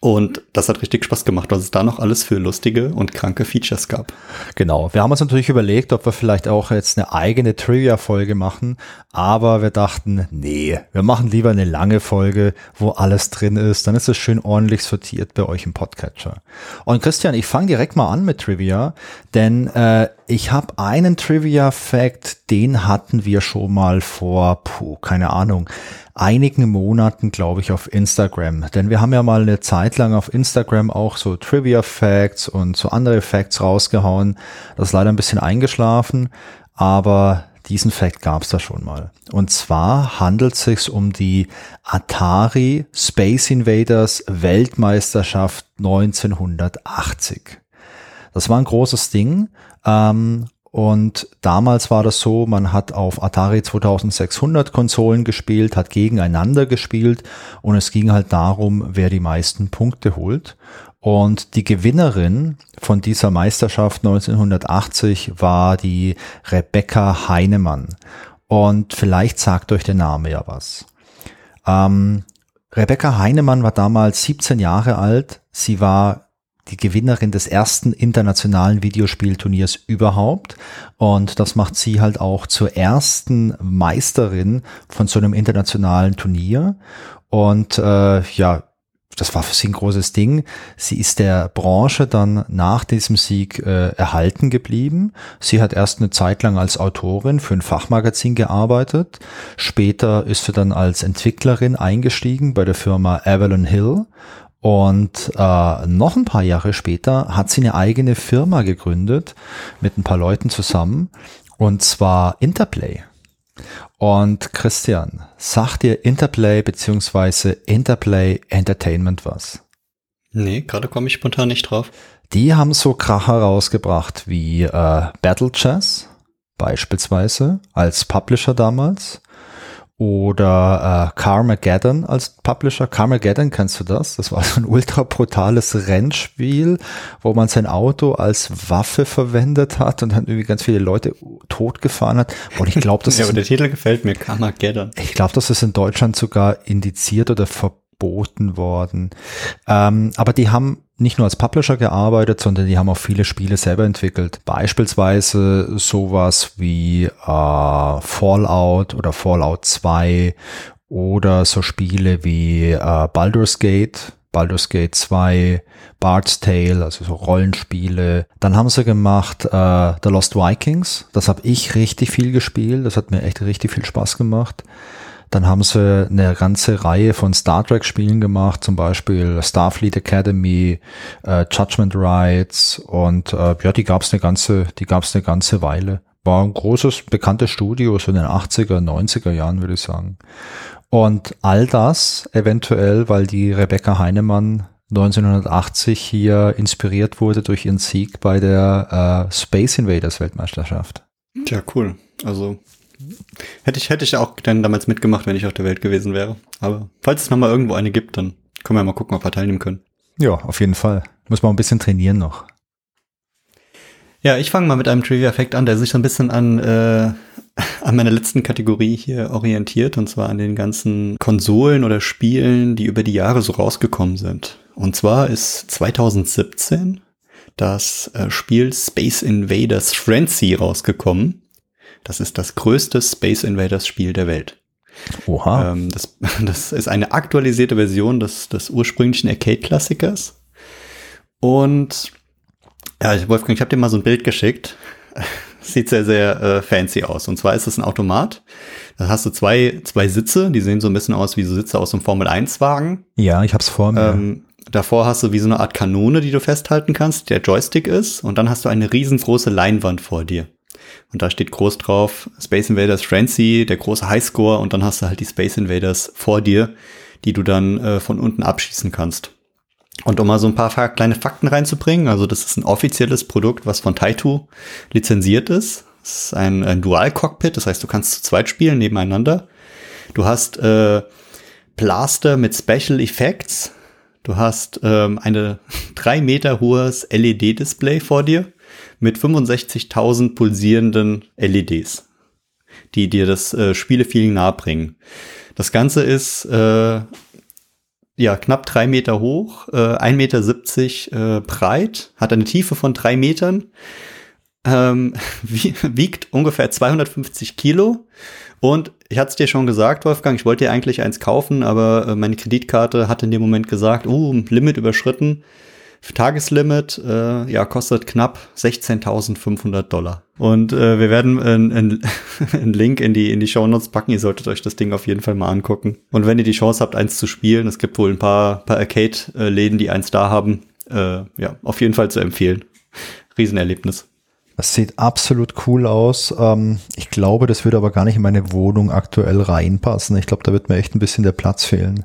Und das hat richtig Spaß gemacht, was es da noch alles für lustige und kranke Features gab. Genau. Wir haben uns natürlich überlegt, ob wir vielleicht auch jetzt eine eigene Trivia-Folge machen, aber wir dachten, nee, wir machen lieber eine lange Folge, wo alles drin ist. Dann ist es schön ordentlich sortiert bei euch im Podcatcher. Und Christian, ich fange direkt mal an mit Trivia, denn äh, ich habe einen Trivia-Fact, den hatten wir schon mal vor, puh, keine Ahnung, einigen Monaten, glaube ich, auf Instagram. Denn wir haben ja mal eine Zeit lang auf Instagram auch so Trivia-Facts und so andere Facts rausgehauen. Das ist leider ein bisschen eingeschlafen, aber Diesen Fact gab es da schon mal. Und zwar handelt es sich um die Atari Space Invaders Weltmeisterschaft 1980. Das war ein großes Ding. Ähm, und damals war das so, man hat auf Atari 2600 Konsolen gespielt, hat gegeneinander gespielt und es ging halt darum, wer die meisten Punkte holt. Und die Gewinnerin von dieser Meisterschaft 1980 war die Rebecca Heinemann. Und vielleicht sagt euch der Name ja was. Ähm, Rebecca Heinemann war damals 17 Jahre alt. Sie war die Gewinnerin des ersten internationalen Videospielturniers überhaupt. Und das macht sie halt auch zur ersten Meisterin von so einem internationalen Turnier. Und äh, ja, das war für sie ein großes Ding. Sie ist der Branche dann nach diesem Sieg äh, erhalten geblieben. Sie hat erst eine Zeit lang als Autorin für ein Fachmagazin gearbeitet. Später ist sie dann als Entwicklerin eingestiegen bei der Firma Avalon Hill und äh, noch ein paar Jahre später hat sie eine eigene Firma gegründet mit ein paar Leuten zusammen und zwar Interplay. Und Christian, sagt dir Interplay beziehungsweise Interplay Entertainment was? Nee, gerade komme ich spontan nicht drauf. Die haben so Kracher rausgebracht wie äh, Battle Chess beispielsweise als Publisher damals oder äh, Carmageddon als Publisher. Carmageddon, kennst du das? Das war so ein ultra brutales Rennspiel, wo man sein Auto als Waffe verwendet hat und dann irgendwie ganz viele Leute totgefahren hat. Und ich glaube, das ja, ist. aber der Titel gefällt mir, Carmageddon. Ich glaube, das ist in Deutschland sogar indiziert oder verboten worden. Ähm, aber die haben nicht nur als Publisher gearbeitet, sondern die haben auch viele Spiele selber entwickelt. Beispielsweise sowas wie äh, Fallout oder Fallout 2 oder so Spiele wie äh, Baldur's Gate, Baldur's Gate 2, Bard's Tale, also so Rollenspiele. Dann haben sie gemacht äh, The Lost Vikings. Das habe ich richtig viel gespielt. Das hat mir echt richtig viel Spaß gemacht. Dann haben sie eine ganze Reihe von Star Trek Spielen gemacht, zum Beispiel Starfleet Academy, äh, Judgment Rights und äh, ja, die gab es eine ganze, eine ganze Weile. War ein großes, bekanntes Studio, so in den 80er, 90er Jahren, würde ich sagen. Und all das eventuell, weil die Rebecca Heinemann 1980 hier inspiriert wurde durch ihren Sieg bei der äh, Space Invaders Weltmeisterschaft. Tja, cool. Also Hätte ich, hätte ich auch dann damals mitgemacht, wenn ich auf der Welt gewesen wäre. Aber falls es nochmal irgendwo eine gibt, dann können wir mal gucken, ob wir teilnehmen können. Ja, auf jeden Fall. Muss man ein bisschen trainieren noch. Ja, ich fange mal mit einem Trivia-Effekt an, der sich so ein bisschen an, äh, an meiner letzten Kategorie hier orientiert, und zwar an den ganzen Konsolen oder Spielen, die über die Jahre so rausgekommen sind. Und zwar ist 2017 das äh, Spiel Space Invaders Frenzy rausgekommen. Das ist das größte Space Invaders Spiel der Welt. Oha. Ähm, das, das ist eine aktualisierte Version des, des ursprünglichen Arcade-Klassikers. Und ja, Wolfgang, ich habe dir mal so ein Bild geschickt. Sieht sehr, sehr äh, fancy aus. Und zwar ist es ein Automat. Da hast du zwei, zwei Sitze, die sehen so ein bisschen aus wie so Sitze aus einem Formel-1-Wagen. Ja, ich hab's vor mir. Ähm, davor hast du wie so eine Art Kanone, die du festhalten kannst, der Joystick ist. Und dann hast du eine riesengroße Leinwand vor dir. Und da steht groß drauf Space Invaders Frenzy, der große Highscore und dann hast du halt die Space Invaders vor dir, die du dann äh, von unten abschießen kannst. Und um mal so ein paar kleine Fakten reinzubringen, also das ist ein offizielles Produkt, was von Taito lizenziert ist. Es ist ein, ein Dual-Cockpit, das heißt, du kannst zu zweit spielen nebeneinander. Du hast äh, Blaster mit Special Effects. Du hast ähm, eine drei Meter hohes LED-Display vor dir mit 65.000 pulsierenden LEDs, die dir das äh, Spielefeeling nahebringen. Das Ganze ist äh, ja knapp drei Meter hoch, äh, 1,70 Meter äh, breit, hat eine Tiefe von drei Metern, ähm, wiegt ungefähr 250 Kilo. Und ich hatte es dir schon gesagt, Wolfgang, ich wollte dir eigentlich eins kaufen, aber äh, meine Kreditkarte hat in dem Moment gesagt, uh, Limit überschritten. Tageslimit äh, ja, kostet knapp 16.500 Dollar. Und äh, wir werden einen ein Link in die, in die Show Notes packen. Ihr solltet euch das Ding auf jeden Fall mal angucken. Und wenn ihr die Chance habt, eins zu spielen, es gibt wohl ein paar, paar Arcade-Läden, die eins da haben, äh, ja, auf jeden Fall zu empfehlen. Riesenerlebnis. Das sieht absolut cool aus. Ähm, ich glaube, das würde aber gar nicht in meine Wohnung aktuell reinpassen. Ich glaube, da wird mir echt ein bisschen der Platz fehlen.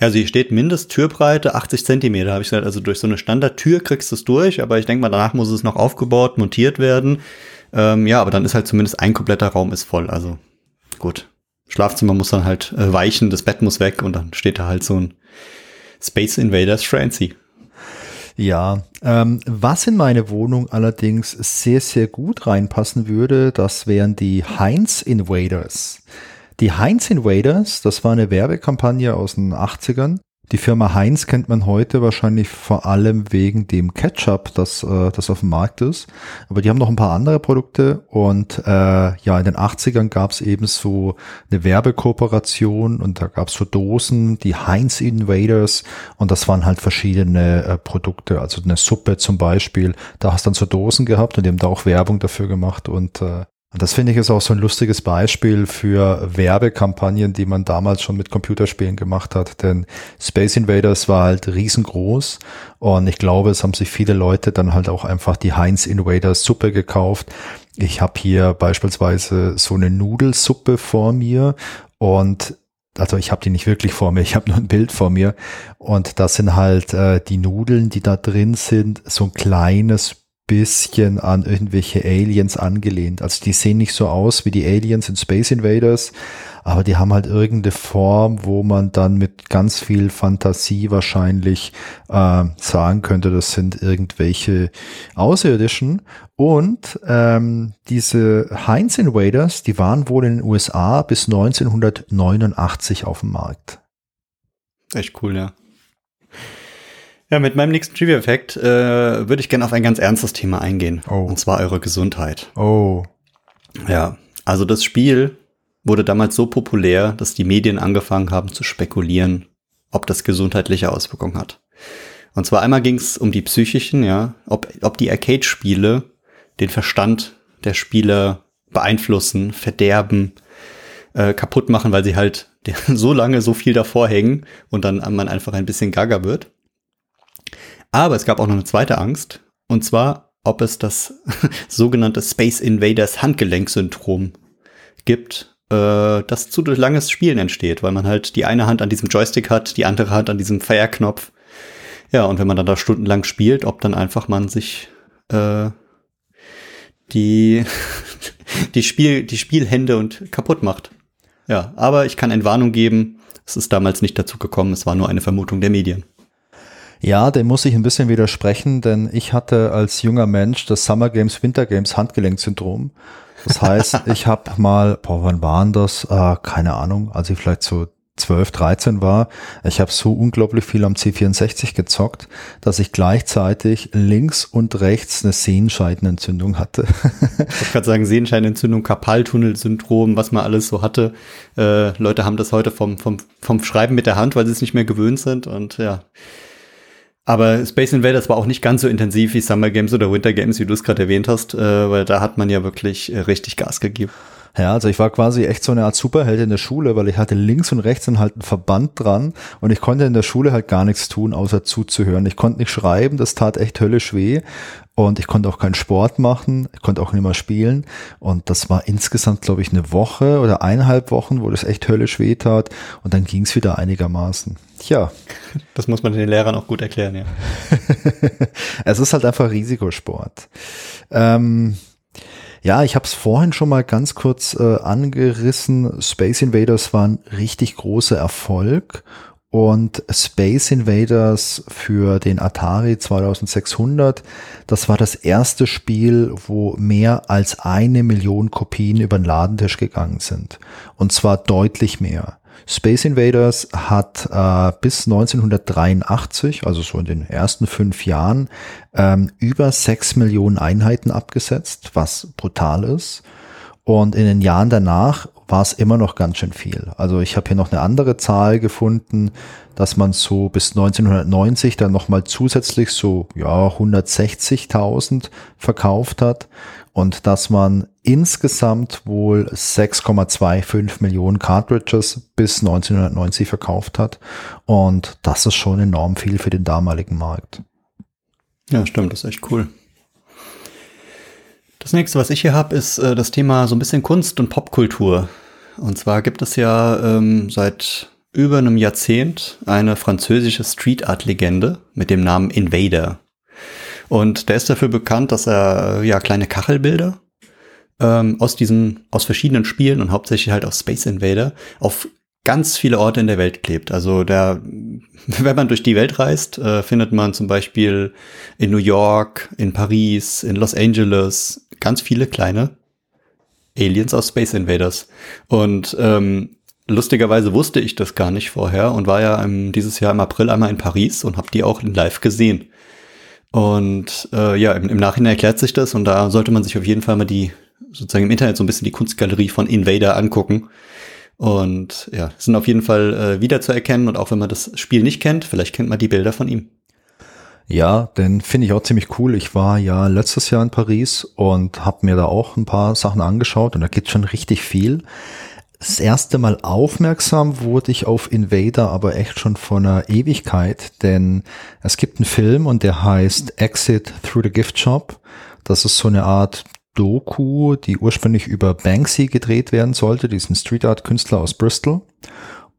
Ja, sie steht Mindesttürbreite 80 Zentimeter, habe ich gesagt. Also durch so eine Standardtür kriegst du es durch, aber ich denke mal, danach muss es noch aufgebaut, montiert werden. Ähm, ja, aber dann ist halt zumindest ein kompletter Raum ist voll. Also gut. Schlafzimmer muss dann halt äh, weichen, das Bett muss weg und dann steht da halt so ein Space Invaders Francie. Ja, ähm, was in meine Wohnung allerdings sehr, sehr gut reinpassen würde, das wären die Heinz Invaders. Die Heinz Invaders, das war eine Werbekampagne aus den 80ern. Die Firma Heinz kennt man heute wahrscheinlich vor allem wegen dem Ketchup, das, äh, das auf dem Markt ist. Aber die haben noch ein paar andere Produkte und äh, ja, in den 80ern gab es eben so eine Werbekooperation und da gab es so Dosen, die Heinz Invaders und das waren halt verschiedene äh, Produkte, also eine Suppe zum Beispiel. Da hast du dann so Dosen gehabt und die haben da auch Werbung dafür gemacht und äh, und das finde ich ist auch so ein lustiges Beispiel für Werbekampagnen, die man damals schon mit Computerspielen gemacht hat. Denn Space Invaders war halt riesengroß und ich glaube, es haben sich viele Leute dann halt auch einfach die Heinz Invaders Suppe gekauft. Ich habe hier beispielsweise so eine Nudelsuppe vor mir und also ich habe die nicht wirklich vor mir, ich habe nur ein Bild vor mir und das sind halt äh, die Nudeln, die da drin sind, so ein kleines bisschen an irgendwelche Aliens angelehnt. Also die sehen nicht so aus wie die Aliens in Space Invaders, aber die haben halt irgendeine Form, wo man dann mit ganz viel Fantasie wahrscheinlich äh, sagen könnte, das sind irgendwelche Außerirdischen. Und ähm, diese Heinz Invaders, die waren wohl in den USA bis 1989 auf dem Markt. Echt cool, ja. Ja, mit meinem nächsten Trivia-Effekt äh, würde ich gerne auf ein ganz ernstes Thema eingehen. Oh. Und zwar eure Gesundheit. Oh. Ja, also das Spiel wurde damals so populär, dass die Medien angefangen haben zu spekulieren, ob das gesundheitliche Auswirkungen hat. Und zwar einmal ging es um die psychischen, ja, ob, ob die Arcade-Spiele den Verstand der Spieler beeinflussen, verderben, äh, kaputt machen, weil sie halt so lange so viel davor hängen und dann man einfach ein bisschen gaga wird. Aber es gab auch noch eine zweite Angst, und zwar, ob es das sogenannte Space Invaders Handgelenksyndrom gibt, äh, das zu durch langes Spielen entsteht, weil man halt die eine Hand an diesem Joystick hat, die andere Hand an diesem Fire-Knopf. Ja, und wenn man dann da stundenlang spielt, ob dann einfach man sich äh, die, die, Spiel, die Spielhände und kaputt macht. Ja, aber ich kann Entwarnung geben. Es ist damals nicht dazu gekommen, es war nur eine Vermutung der Medien. Ja, dem muss ich ein bisschen widersprechen, denn ich hatte als junger Mensch das Summer Games, Winter Games Handgelenksyndrom. Das heißt, ich habe mal, boah, wann waren das? Äh, keine Ahnung, als ich vielleicht so 12, 13 war, ich habe so unglaublich viel am C64 gezockt, dass ich gleichzeitig links und rechts eine Sehenscheidenentzündung hatte. ich kann sagen, Sehenscheidenentzündung, Karpaltunnelsyndrom, was man alles so hatte. Äh, Leute haben das heute vom, vom, vom Schreiben mit der Hand, weil sie es nicht mehr gewöhnt sind und ja. Aber Space Invaders war auch nicht ganz so intensiv wie Summer Games oder Winter Games, wie du es gerade erwähnt hast, äh, weil da hat man ja wirklich äh, richtig Gas gegeben. Ja, also ich war quasi echt so eine Art Superheld in der Schule, weil ich hatte links und rechts dann halt einen Verband dran und ich konnte in der Schule halt gar nichts tun, außer zuzuhören. Ich konnte nicht schreiben, das tat echt höllisch weh und ich konnte auch keinen Sport machen, ich konnte auch nicht mehr spielen und das war insgesamt, glaube ich, eine Woche oder eineinhalb Wochen, wo das echt höllisch weh tat und dann ging es wieder einigermaßen. Tja. Das muss man den Lehrern auch gut erklären, ja. es ist halt einfach Risikosport. Ähm, ja, ich habe es vorhin schon mal ganz kurz äh, angerissen. Space Invaders war ein richtig großer Erfolg und Space Invaders für den Atari 2600, das war das erste Spiel, wo mehr als eine Million Kopien über den Ladentisch gegangen sind. Und zwar deutlich mehr. Space Invaders hat äh, bis 1983, also so in den ersten fünf Jahren, ähm, über sechs Millionen Einheiten abgesetzt, was brutal ist. Und in den Jahren danach war es immer noch ganz schön viel. Also ich habe hier noch eine andere Zahl gefunden, dass man so bis 1990 dann nochmal zusätzlich so ja 160.000 verkauft hat und dass man insgesamt wohl 6,25 Millionen Cartridges bis 1990 verkauft hat. Und das ist schon enorm viel für den damaligen Markt. Ja, stimmt, das ist echt cool. Das nächste, was ich hier habe, ist äh, das Thema so ein bisschen Kunst und Popkultur. Und zwar gibt es ja ähm, seit über einem Jahrzehnt eine französische Street Art Legende mit dem Namen Invader. Und der ist dafür bekannt, dass er ja kleine Kachelbilder ähm, aus diesen, aus verschiedenen Spielen und hauptsächlich halt aus Space Invader auf ganz viele Orte in der Welt klebt. Also der, wenn man durch die Welt reist, äh, findet man zum Beispiel in New York, in Paris, in Los Angeles ganz viele kleine Aliens aus Space Invaders. Und ähm, lustigerweise wusste ich das gar nicht vorher und war ja im, dieses Jahr im April einmal in Paris und habe die auch live gesehen. Und äh, ja, im, im Nachhinein erklärt sich das und da sollte man sich auf jeden Fall mal die sozusagen im Internet so ein bisschen die Kunstgalerie von Invader angucken. Und ja, sind auf jeden Fall äh, wiederzuerkennen und auch wenn man das Spiel nicht kennt, vielleicht kennt man die Bilder von ihm. Ja, den finde ich auch ziemlich cool. Ich war ja letztes Jahr in Paris und habe mir da auch ein paar Sachen angeschaut und da geht schon richtig viel. Das erste Mal aufmerksam wurde ich auf Invader aber echt schon vor einer Ewigkeit, denn es gibt einen Film und der heißt Exit Through the Gift Shop. Das ist so eine Art Doku, die ursprünglich über Banksy gedreht werden sollte, diesen Street Art Künstler aus Bristol.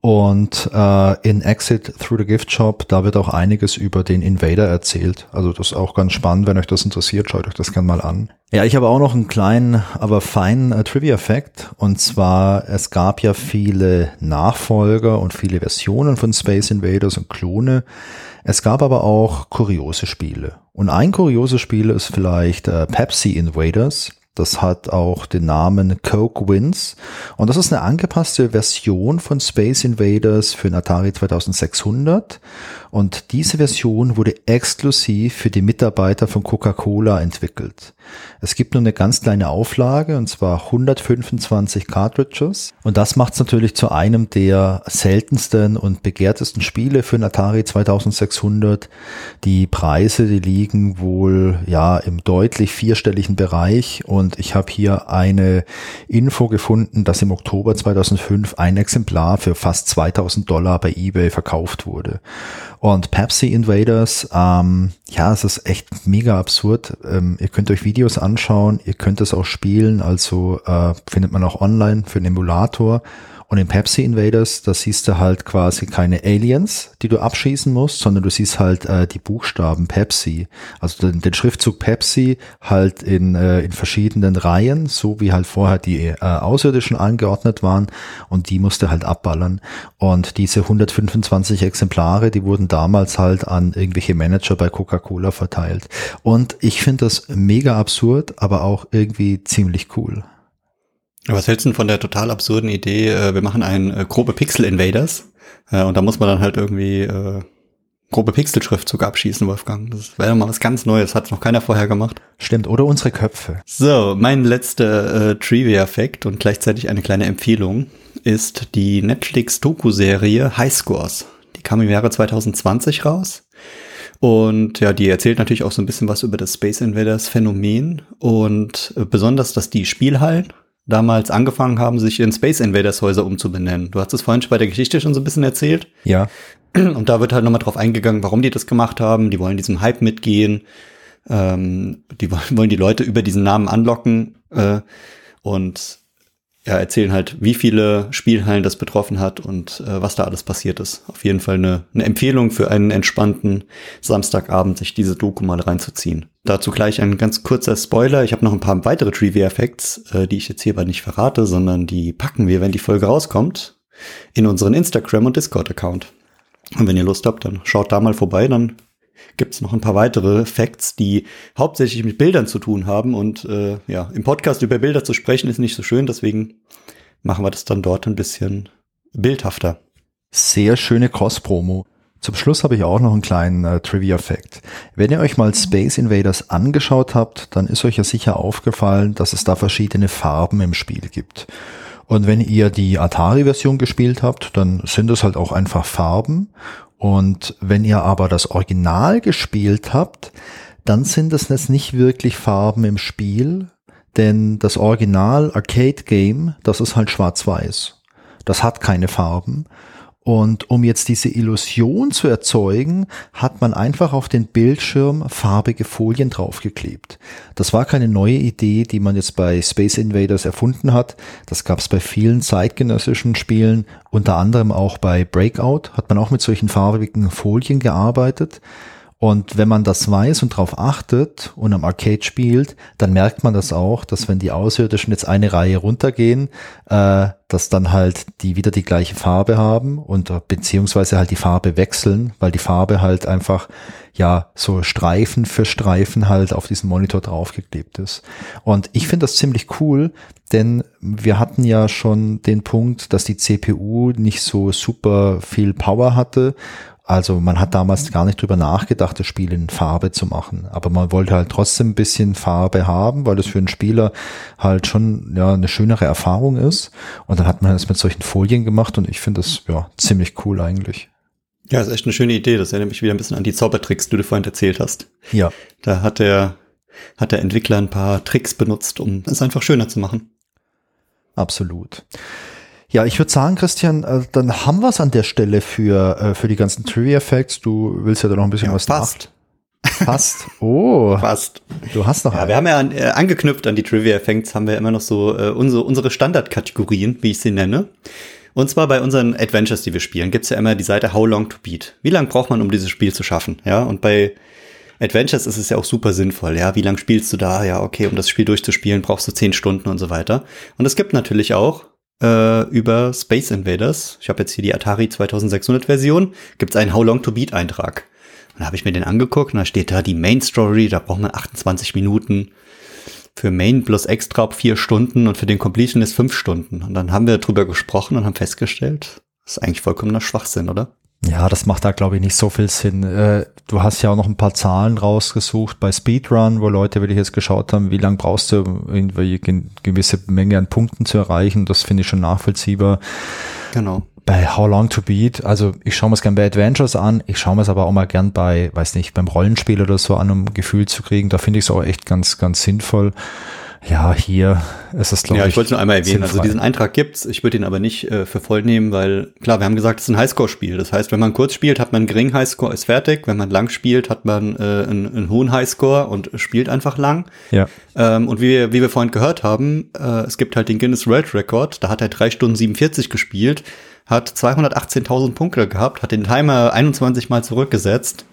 Und äh, in Exit Through the Gift Shop, da wird auch einiges über den Invader erzählt. Also das ist auch ganz spannend, wenn euch das interessiert, schaut euch das gerne mal an. Ja, ich habe auch noch einen kleinen, aber feinen äh, Trivia-Fact. Und zwar, es gab ja viele Nachfolger und viele Versionen von Space Invaders und Klone. Es gab aber auch kuriose Spiele. Und ein kurioses Spiel ist vielleicht äh, Pepsi Invaders. Das hat auch den Namen Coke Wins. Und das ist eine angepasste Version von Space Invaders für den Atari 2600. Und diese Version wurde exklusiv für die Mitarbeiter von Coca-Cola entwickelt. Es gibt nur eine ganz kleine Auflage und zwar 125 Cartridges. Und das macht es natürlich zu einem der seltensten und begehrtesten Spiele für den Atari 2600. Die Preise, die liegen wohl ja im deutlich vierstelligen Bereich und ich habe hier eine Info gefunden, dass im Oktober 2005 ein Exemplar für fast 2000 Dollar bei eBay verkauft wurde. Und Pepsi Invaders, ähm, ja, es ist echt mega absurd. Ähm, ihr könnt euch Videos anschauen, ihr könnt es auch spielen, also äh, findet man auch online für den Emulator. Und in Pepsi Invaders, da siehst du halt quasi keine Aliens, die du abschießen musst, sondern du siehst halt äh, die Buchstaben Pepsi. Also den, den Schriftzug Pepsi halt in, äh, in verschiedenen Reihen, so wie halt vorher die äh, Außerirdischen angeordnet waren. Und die musste halt abballern. Und diese 125 Exemplare, die wurden damals halt an irgendwelche Manager bei Coca-Cola verteilt. Und ich finde das mega absurd, aber auch irgendwie ziemlich cool. Was hältst du denn von der total absurden Idee, äh, wir machen ein äh, grobe Pixel-Invaders äh, und da muss man dann halt irgendwie äh, grobe Pixel-Schriftzug abschießen, Wolfgang. Das wäre mal was ganz Neues, hat noch keiner vorher gemacht. Stimmt, oder unsere Köpfe. So, mein letzter äh, Trivia-Fact und gleichzeitig eine kleine Empfehlung ist die Netflix-Doku-Serie High Scores. Die kam im Jahre 2020 raus. Und ja, die erzählt natürlich auch so ein bisschen was über das Space Invaders Phänomen und äh, besonders, dass die Spielhallen damals angefangen haben, sich in Space Invaders Häuser umzubenennen. Du hast es vorhin schon bei der Geschichte schon so ein bisschen erzählt. Ja. Und da wird halt nochmal drauf eingegangen, warum die das gemacht haben. Die wollen diesem Hype mitgehen. Ähm, die wollen die Leute über diesen Namen anlocken. Äh, und ja, erzählen halt, wie viele Spielhallen das betroffen hat und äh, was da alles passiert ist. Auf jeden Fall eine, eine Empfehlung für einen entspannten Samstagabend, sich diese Doku mal reinzuziehen. Dazu gleich ein ganz kurzer Spoiler. Ich habe noch ein paar weitere Trivia-Facts, äh, die ich jetzt hierbei nicht verrate, sondern die packen wir, wenn die Folge rauskommt, in unseren Instagram- und Discord-Account. Und wenn ihr Lust habt, dann schaut da mal vorbei, dann gibt es noch ein paar weitere Facts, die hauptsächlich mit Bildern zu tun haben. Und äh, ja, im Podcast über Bilder zu sprechen ist nicht so schön, deswegen machen wir das dann dort ein bisschen bildhafter. Sehr schöne Cross-Promo. Zum Schluss habe ich auch noch einen kleinen äh, Trivia-Fact. Wenn ihr euch mal Space Invaders angeschaut habt, dann ist euch ja sicher aufgefallen, dass es da verschiedene Farben im Spiel gibt. Und wenn ihr die Atari-Version gespielt habt, dann sind es halt auch einfach Farben. Und wenn ihr aber das Original gespielt habt, dann sind es jetzt nicht wirklich Farben im Spiel, denn das Original Arcade Game, das ist halt schwarz-weiß. Das hat keine Farben. Und um jetzt diese Illusion zu erzeugen, hat man einfach auf den Bildschirm farbige Folien draufgeklebt. Das war keine neue Idee, die man jetzt bei Space Invaders erfunden hat. Das gab es bei vielen zeitgenössischen Spielen, unter anderem auch bei Breakout hat man auch mit solchen farbigen Folien gearbeitet. Und wenn man das weiß und darauf achtet und am Arcade spielt, dann merkt man das auch, dass wenn die Außerirdischen jetzt eine Reihe runtergehen, äh, dass dann halt die wieder die gleiche Farbe haben und äh, beziehungsweise halt die Farbe wechseln, weil die Farbe halt einfach ja so Streifen für Streifen halt auf diesen Monitor draufgeklebt ist. Und ich finde das ziemlich cool, denn wir hatten ja schon den Punkt, dass die CPU nicht so super viel Power hatte also man hat damals gar nicht drüber nachgedacht, das Spiel in Farbe zu machen. Aber man wollte halt trotzdem ein bisschen Farbe haben, weil das für einen Spieler halt schon ja eine schönere Erfahrung ist. Und dann hat man das mit solchen Folien gemacht und ich finde das ja ziemlich cool eigentlich. Ja, ist echt eine schöne Idee. Das erinnert mich wieder ein bisschen an die Zaubertricks, die du vorhin erzählt hast. Ja. Da hat der, hat der Entwickler ein paar Tricks benutzt, um es einfach schöner zu machen. Absolut. Ja, ich würde sagen, Christian, äh, dann haben wir es an der Stelle für, äh, für die ganzen Trivia Facts. Du willst ja da noch ein bisschen ja, was fast. Nach. Fast. Oh. Fast. Du hast noch. Ja, einen. wir haben ja an, äh, angeknüpft an die Trivia Facts, haben wir immer noch so äh, unsere, unsere Standardkategorien, wie ich sie nenne. Und zwar bei unseren Adventures, die wir spielen, gibt's ja immer die Seite How Long to Beat. Wie lange braucht man, um dieses Spiel zu schaffen? Ja, und bei Adventures ist es ja auch super sinnvoll. Ja, wie lange spielst du da? Ja, okay, um das Spiel durchzuspielen, brauchst du zehn Stunden und so weiter. Und es gibt natürlich auch äh, über Space Invaders. Ich habe jetzt hier die Atari 2600 Version. Gibt es einen How Long to Beat Eintrag. Und da habe ich mir den angeguckt und da steht da die Main Story, da braucht man 28 Minuten. Für Main plus Extra vier Stunden und für den Completion ist fünf Stunden. Und dann haben wir drüber gesprochen und haben festgestellt, das ist eigentlich vollkommener Schwachsinn, oder? Ja, das macht da, glaube ich, nicht so viel Sinn. Äh, du hast ja auch noch ein paar Zahlen rausgesucht bei Speedrun, wo Leute wirklich jetzt geschaut haben, wie lange brauchst du, irgendwie eine gewisse Menge an Punkten zu erreichen. Das finde ich schon nachvollziehbar. Genau. Bei How Long to Beat, also ich schaue mir es gern bei Adventures an, ich schaue mir es aber auch mal gern bei, weiß nicht, beim Rollenspiel oder so an, um ein Gefühl zu kriegen. Da finde ich es auch echt ganz, ganz sinnvoll. Ja, hier ist es, glaube ich. Ja, ich wollte es nur einmal erwähnen. Also sinnfrei. Also diesen Eintrag gibt's. Ich würde ihn aber nicht äh, für voll nehmen, weil klar, wir haben gesagt, es ist ein Highscore-Spiel. Das heißt, wenn man kurz spielt, hat man einen geringen Highscore, ist fertig. Wenn man lang spielt, hat man äh, einen, einen hohen Highscore und spielt einfach lang. Ja. Ähm, und wie wir, wie wir vorhin gehört haben, äh, es gibt halt den Guinness World Record. Da hat er drei Stunden 47 gespielt, hat 218.000 Punkte gehabt, hat den Timer 21 Mal zurückgesetzt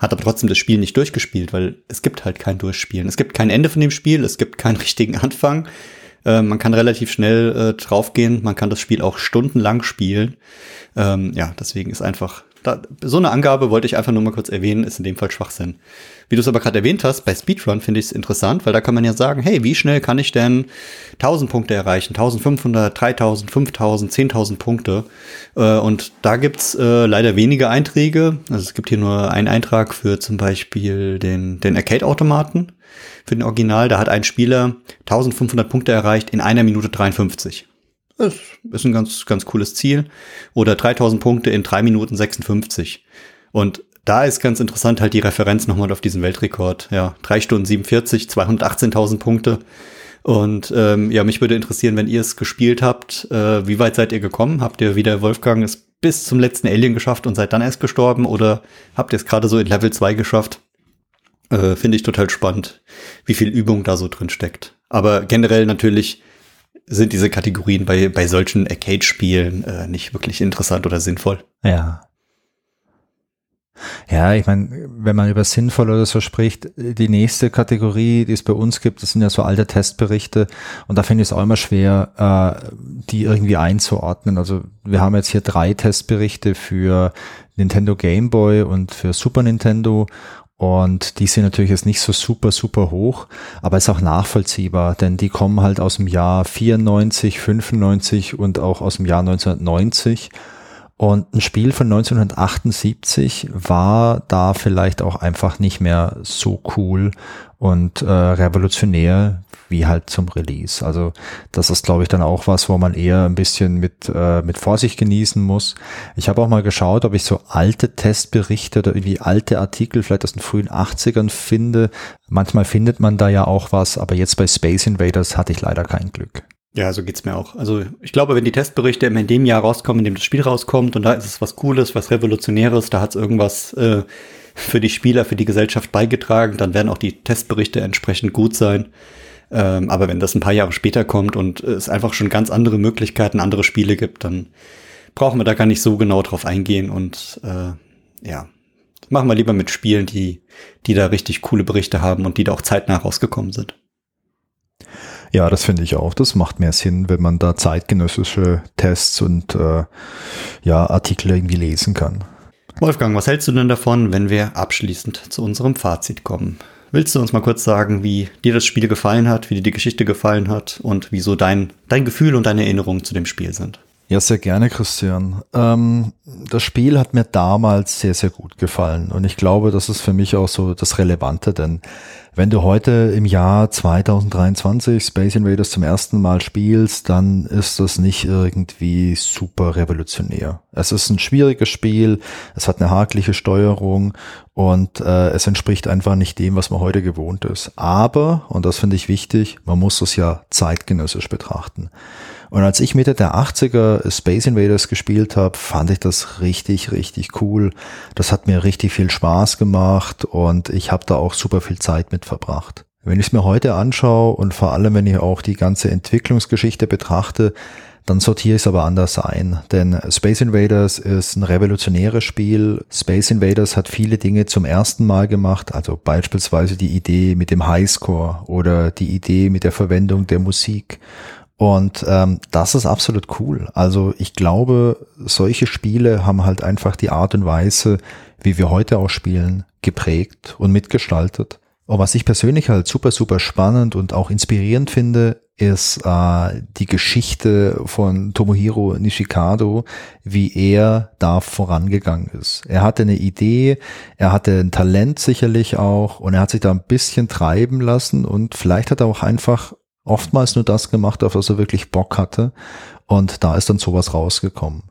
hat aber trotzdem das Spiel nicht durchgespielt, weil es gibt halt kein Durchspielen. Es gibt kein Ende von dem Spiel, es gibt keinen richtigen Anfang. Äh, man kann relativ schnell äh, draufgehen, man kann das Spiel auch stundenlang spielen. Ähm, ja, deswegen ist einfach da, so eine Angabe wollte ich einfach nur mal kurz erwähnen, ist in dem Fall Schwachsinn. Wie du es aber gerade erwähnt hast, bei Speedrun finde ich es interessant, weil da kann man ja sagen, hey, wie schnell kann ich denn 1000 Punkte erreichen? 1500, 3000, 5000, 10.000 Punkte. Äh, und da gibt's äh, leider wenige Einträge. Also es gibt hier nur einen Eintrag für zum Beispiel den, den Arcade-Automaten. Für den Original, da hat ein Spieler 1500 Punkte erreicht in einer Minute 53. Das ist ein ganz, ganz cooles Ziel. Oder 3000 Punkte in 3 Minuten 56. Und da ist ganz interessant halt die Referenz nochmal auf diesen Weltrekord. Ja, 3 Stunden 47, 218.000 Punkte. Und ähm, ja, mich würde interessieren, wenn ihr es gespielt habt, äh, wie weit seid ihr gekommen? Habt ihr wieder Wolfgang es bis zum letzten Alien geschafft und seid dann erst gestorben? Oder habt ihr es gerade so in Level 2 geschafft? Äh, Finde ich total spannend, wie viel Übung da so drin steckt. Aber generell natürlich sind diese Kategorien bei, bei solchen Arcade-Spielen äh, nicht wirklich interessant oder sinnvoll. Ja. Ja, ich meine, wenn man über sinnvoll oder so spricht, die nächste Kategorie, die es bei uns gibt, das sind ja so alte Testberichte und da finde ich es auch immer schwer, äh, die irgendwie einzuordnen. Also wir haben jetzt hier drei Testberichte für Nintendo Game Boy und für Super Nintendo und die sind natürlich jetzt nicht so super, super hoch, aber ist auch nachvollziehbar, denn die kommen halt aus dem Jahr 94, 95 und auch aus dem Jahr 1990. Und ein Spiel von 1978 war da vielleicht auch einfach nicht mehr so cool und äh, revolutionär wie halt zum Release. Also das ist, glaube ich, dann auch was, wo man eher ein bisschen mit, äh, mit Vorsicht genießen muss. Ich habe auch mal geschaut, ob ich so alte Testberichte oder irgendwie alte Artikel vielleicht aus den frühen 80ern finde. Manchmal findet man da ja auch was, aber jetzt bei Space Invaders hatte ich leider kein Glück. Ja, so geht's mir auch. Also ich glaube, wenn die Testberichte in dem Jahr rauskommen, in dem das Spiel rauskommt und da ist es was Cooles, was Revolutionäres, da hat es irgendwas äh, für die Spieler, für die Gesellschaft beigetragen, dann werden auch die Testberichte entsprechend gut sein. Ähm, aber wenn das ein paar Jahre später kommt und es einfach schon ganz andere Möglichkeiten, andere Spiele gibt, dann brauchen wir da gar nicht so genau drauf eingehen und äh, ja, machen wir lieber mit Spielen, die, die da richtig coole Berichte haben und die da auch zeitnah rausgekommen sind. Ja, das finde ich auch. Das macht mehr Sinn, wenn man da zeitgenössische Tests und äh, ja, Artikel irgendwie lesen kann. Wolfgang, was hältst du denn davon, wenn wir abschließend zu unserem Fazit kommen? Willst du uns mal kurz sagen, wie dir das Spiel gefallen hat, wie dir die Geschichte gefallen hat und wieso dein, dein Gefühl und deine Erinnerungen zu dem Spiel sind? Ja, sehr gerne, Christian. Ähm, das Spiel hat mir damals sehr, sehr gut gefallen und ich glaube, das ist für mich auch so das Relevante, denn wenn du heute im Jahr 2023 Space Invaders zum ersten Mal spielst, dann ist das nicht irgendwie super revolutionär. Es ist ein schwieriges Spiel, es hat eine hakelige Steuerung und äh, es entspricht einfach nicht dem, was man heute gewohnt ist. Aber, und das finde ich wichtig, man muss es ja zeitgenössisch betrachten. Und als ich Mitte der 80er Space Invaders gespielt habe, fand ich das richtig, richtig cool. Das hat mir richtig viel Spaß gemacht und ich habe da auch super viel Zeit mit verbracht. Wenn ich es mir heute anschaue und vor allem, wenn ich auch die ganze Entwicklungsgeschichte betrachte, dann sortiere ich es aber anders ein. Denn Space Invaders ist ein revolutionäres Spiel. Space Invaders hat viele Dinge zum ersten Mal gemacht, also beispielsweise die Idee mit dem Highscore oder die Idee mit der Verwendung der Musik. Und ähm, das ist absolut cool. Also ich glaube, solche Spiele haben halt einfach die Art und Weise, wie wir heute auch spielen, geprägt und mitgestaltet. Und was ich persönlich halt super, super spannend und auch inspirierend finde, ist äh, die Geschichte von Tomohiro Nishikado, wie er da vorangegangen ist. Er hatte eine Idee, er hatte ein Talent sicherlich auch und er hat sich da ein bisschen treiben lassen und vielleicht hat er auch einfach oftmals nur das gemacht, auf was er wirklich Bock hatte. Und da ist dann sowas rausgekommen.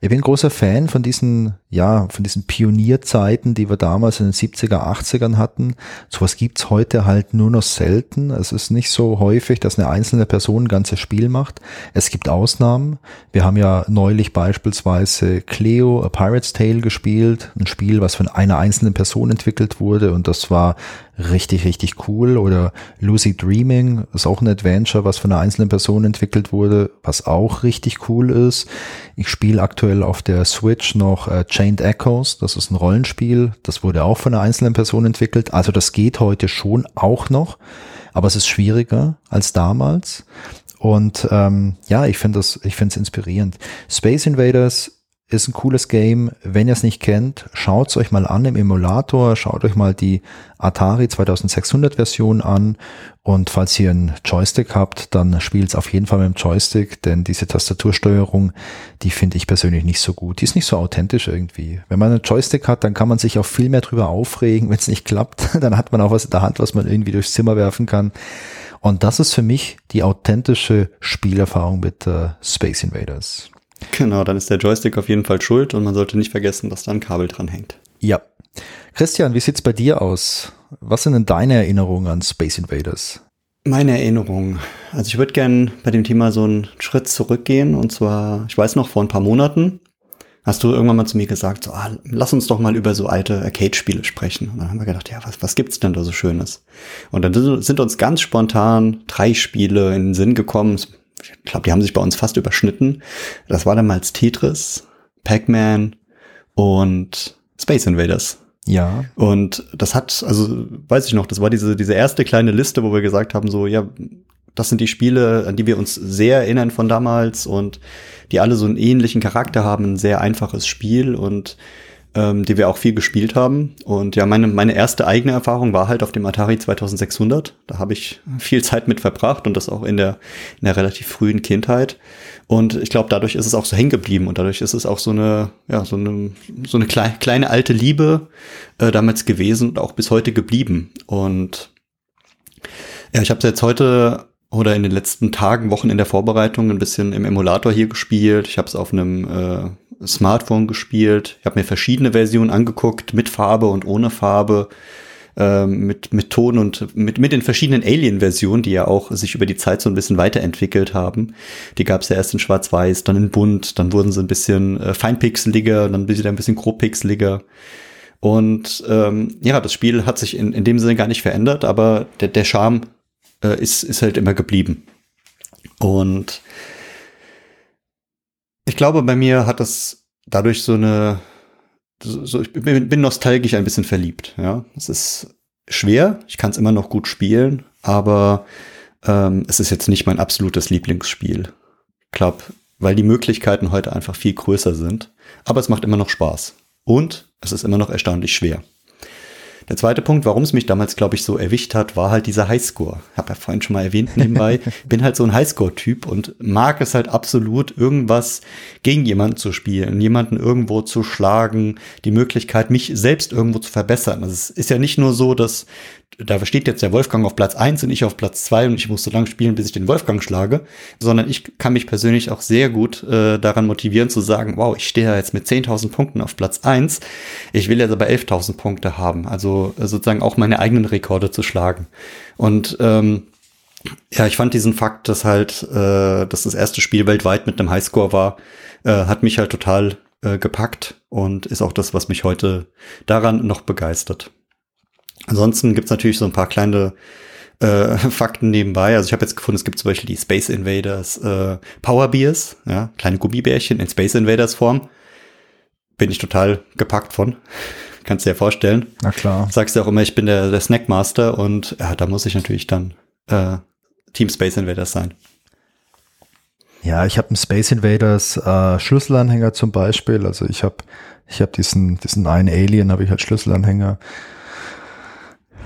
Ich bin großer Fan von diesen, ja, von diesen Pionierzeiten, die wir damals in den 70er, 80ern hatten. Sowas gibt's heute halt nur noch selten. Es ist nicht so häufig, dass eine einzelne Person ein ganzes Spiel macht. Es gibt Ausnahmen. Wir haben ja neulich beispielsweise Cleo, A Pirate's Tale gespielt. Ein Spiel, was von einer einzelnen Person entwickelt wurde. Und das war richtig, richtig cool. Oder Lucy Dreaming ist auch ein Adventure, was von einer einzelnen Person entwickelt wurde, was auch richtig cool ist. Ich spiele aktuell auf der Switch noch äh, Chained Echoes. Das ist ein Rollenspiel. Das wurde auch von einer einzelnen Person entwickelt. Also das geht heute schon auch noch. Aber es ist schwieriger als damals. Und ähm, ja, ich finde das, ich finde es inspirierend. Space Invaders ist ein cooles Game. Wenn ihr es nicht kennt, schaut es euch mal an im Emulator, schaut euch mal die Atari 2600 Version an und falls ihr einen Joystick habt, dann spielt es auf jeden Fall mit dem Joystick, denn diese Tastatursteuerung, die finde ich persönlich nicht so gut. Die ist nicht so authentisch irgendwie. Wenn man einen Joystick hat, dann kann man sich auch viel mehr drüber aufregen, wenn es nicht klappt. Dann hat man auch was in der Hand, was man irgendwie durchs Zimmer werfen kann. Und das ist für mich die authentische Spielerfahrung mit äh, Space Invaders. Genau, dann ist der Joystick auf jeden Fall schuld und man sollte nicht vergessen, dass da ein Kabel dran hängt. Ja. Christian, wie sieht's bei dir aus? Was sind denn deine Erinnerungen an Space Invaders? Meine Erinnerungen. Also ich würde gerne bei dem Thema so einen Schritt zurückgehen. Und zwar, ich weiß noch, vor ein paar Monaten hast du irgendwann mal zu mir gesagt, so, ah, lass uns doch mal über so alte Arcade-Spiele sprechen. Und dann haben wir gedacht, ja, was, was gibt's denn da so Schönes? Und dann sind uns ganz spontan drei Spiele in den Sinn gekommen ich glaube, die haben sich bei uns fast überschnitten. Das war damals Tetris, Pac-Man und Space Invaders. Ja. Und das hat, also weiß ich noch, das war diese, diese erste kleine Liste, wo wir gesagt haben, so, ja, das sind die Spiele, an die wir uns sehr erinnern von damals und die alle so einen ähnlichen Charakter haben, ein sehr einfaches Spiel und ähm, die wir auch viel gespielt haben. Und ja, meine, meine erste eigene Erfahrung war halt auf dem Atari 2600. Da habe ich viel Zeit mit verbracht und das auch in der, in der relativ frühen Kindheit. Und ich glaube, dadurch ist es auch so hängen geblieben und dadurch ist es auch so eine, ja, so eine, so eine kleine, kleine alte Liebe äh, damals gewesen und auch bis heute geblieben. Und ja, ich habe es jetzt heute oder in den letzten Tagen, Wochen in der Vorbereitung ein bisschen im Emulator hier gespielt. Ich habe es auf einem äh, Smartphone gespielt. Ich habe mir verschiedene Versionen angeguckt, mit Farbe und ohne Farbe. ähm, mit, mit Ton und mit, mit den verschiedenen Alien-Versionen, die ja auch sich über die Zeit so ein bisschen weiterentwickelt haben. Die gab es ja erst in Schwarz-Weiß, dann in Bunt, dann wurden sie ein bisschen äh, feinpixeliger, dann wieder ein bisschen grobpixeliger. Und ähm, ja, das Spiel hat sich in, in dem Sinne gar nicht verändert, aber der, der Charme äh, ist, ist halt immer geblieben. Und ich glaube, bei mir hat das dadurch so eine, so, ich bin, nostalgisch ein bisschen verliebt. Ja, es ist schwer, ich kann es immer noch gut spielen, aber ähm, es ist jetzt nicht mein absolutes Lieblingsspiel. Ich glaube, weil die Möglichkeiten heute einfach viel größer sind. Aber es macht immer noch Spaß. Und es ist immer noch erstaunlich schwer. Der zweite Punkt, warum es mich damals, glaube ich, so erwischt hat, war halt dieser Highscore. Ich habe ja vorhin schon mal erwähnt nebenbei, bin halt so ein Highscore-Typ und mag es halt absolut, irgendwas gegen jemanden zu spielen, jemanden irgendwo zu schlagen, die Möglichkeit, mich selbst irgendwo zu verbessern. Also es ist ja nicht nur so, dass da steht jetzt der Wolfgang auf Platz eins und ich auf Platz zwei und ich muss so lange spielen, bis ich den Wolfgang schlage, sondern ich kann mich persönlich auch sehr gut äh, daran motivieren zu sagen, wow, ich stehe ja jetzt mit 10.000 Punkten auf Platz eins, ich will jetzt aber 11.000 Punkte haben, also äh, sozusagen auch meine eigenen Rekorde zu schlagen. Und ähm, ja, ich fand diesen Fakt, dass halt, äh, dass das erste Spiel weltweit mit einem Highscore war, äh, hat mich halt total äh, gepackt und ist auch das, was mich heute daran noch begeistert. Ansonsten gibt's natürlich so ein paar kleine äh, Fakten nebenbei. Also ich habe jetzt gefunden, es gibt zum Beispiel die Space Invaders äh, Power Beers, ja, kleine Gummibärchen in Space Invaders Form. Bin ich total gepackt von. Kannst du dir vorstellen. Na klar. Sagst du auch immer, ich bin der, der Snackmaster und ja, da muss ich natürlich dann äh, Team Space Invaders sein. Ja, ich habe einen Space Invaders äh, Schlüsselanhänger zum Beispiel. Also ich habe ich hab diesen, diesen einen Alien, habe ich als Schlüsselanhänger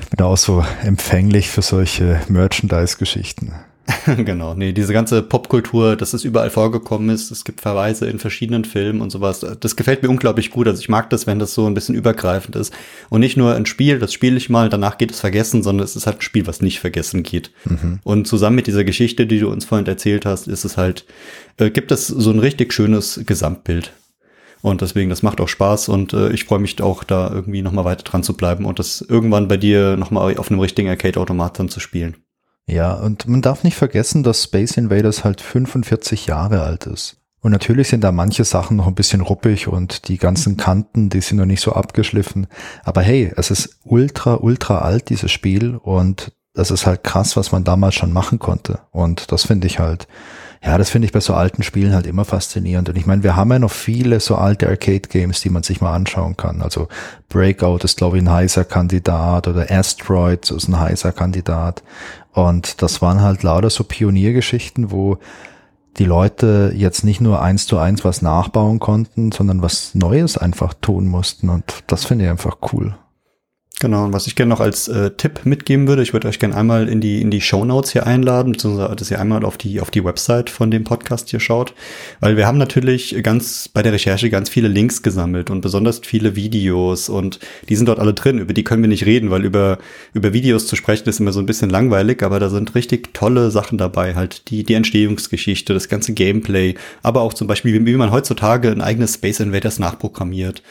bin auch so empfänglich für solche Merchandise-Geschichten. genau, nee, diese ganze Popkultur, dass es überall vorgekommen ist, es gibt Verweise in verschiedenen Filmen und sowas. Das gefällt mir unglaublich gut. Also ich mag das, wenn das so ein bisschen übergreifend ist. Und nicht nur ein Spiel, das spiele ich mal, danach geht es vergessen, sondern es ist halt ein Spiel, was nicht vergessen geht. Mhm. Und zusammen mit dieser Geschichte, die du uns vorhin erzählt hast, ist es halt, äh, gibt es so ein richtig schönes Gesamtbild. Und deswegen, das macht auch Spaß und äh, ich freue mich auch, da irgendwie nochmal weiter dran zu bleiben und das irgendwann bei dir nochmal auf einem richtigen Arcade-Automat dann zu spielen. Ja, und man darf nicht vergessen, dass Space Invaders halt 45 Jahre alt ist. Und natürlich sind da manche Sachen noch ein bisschen ruppig und die ganzen Kanten, die sind noch nicht so abgeschliffen. Aber hey, es ist ultra, ultra alt, dieses Spiel. Und das ist halt krass, was man damals schon machen konnte. Und das finde ich halt ja, das finde ich bei so alten Spielen halt immer faszinierend. Und ich meine, wir haben ja noch viele so alte Arcade-Games, die man sich mal anschauen kann. Also Breakout ist, glaube ich, ein heißer Kandidat oder Asteroid ist ein heißer Kandidat. Und das waren halt lauter so Pioniergeschichten, wo die Leute jetzt nicht nur eins zu eins was nachbauen konnten, sondern was Neues einfach tun mussten. Und das finde ich einfach cool. Genau, und was ich gerne noch als äh, Tipp mitgeben würde, ich würde euch gerne einmal in die, in die Show Notes hier einladen, beziehungsweise dass ihr einmal auf die, auf die Website von dem Podcast hier schaut. Weil wir haben natürlich ganz bei der Recherche ganz viele Links gesammelt und besonders viele Videos und die sind dort alle drin. Über die können wir nicht reden, weil über, über Videos zu sprechen ist immer so ein bisschen langweilig, aber da sind richtig tolle Sachen dabei. Halt die, die Entstehungsgeschichte, das ganze Gameplay, aber auch zum Beispiel, wie, wie man heutzutage ein eigenes Space Invaders nachprogrammiert.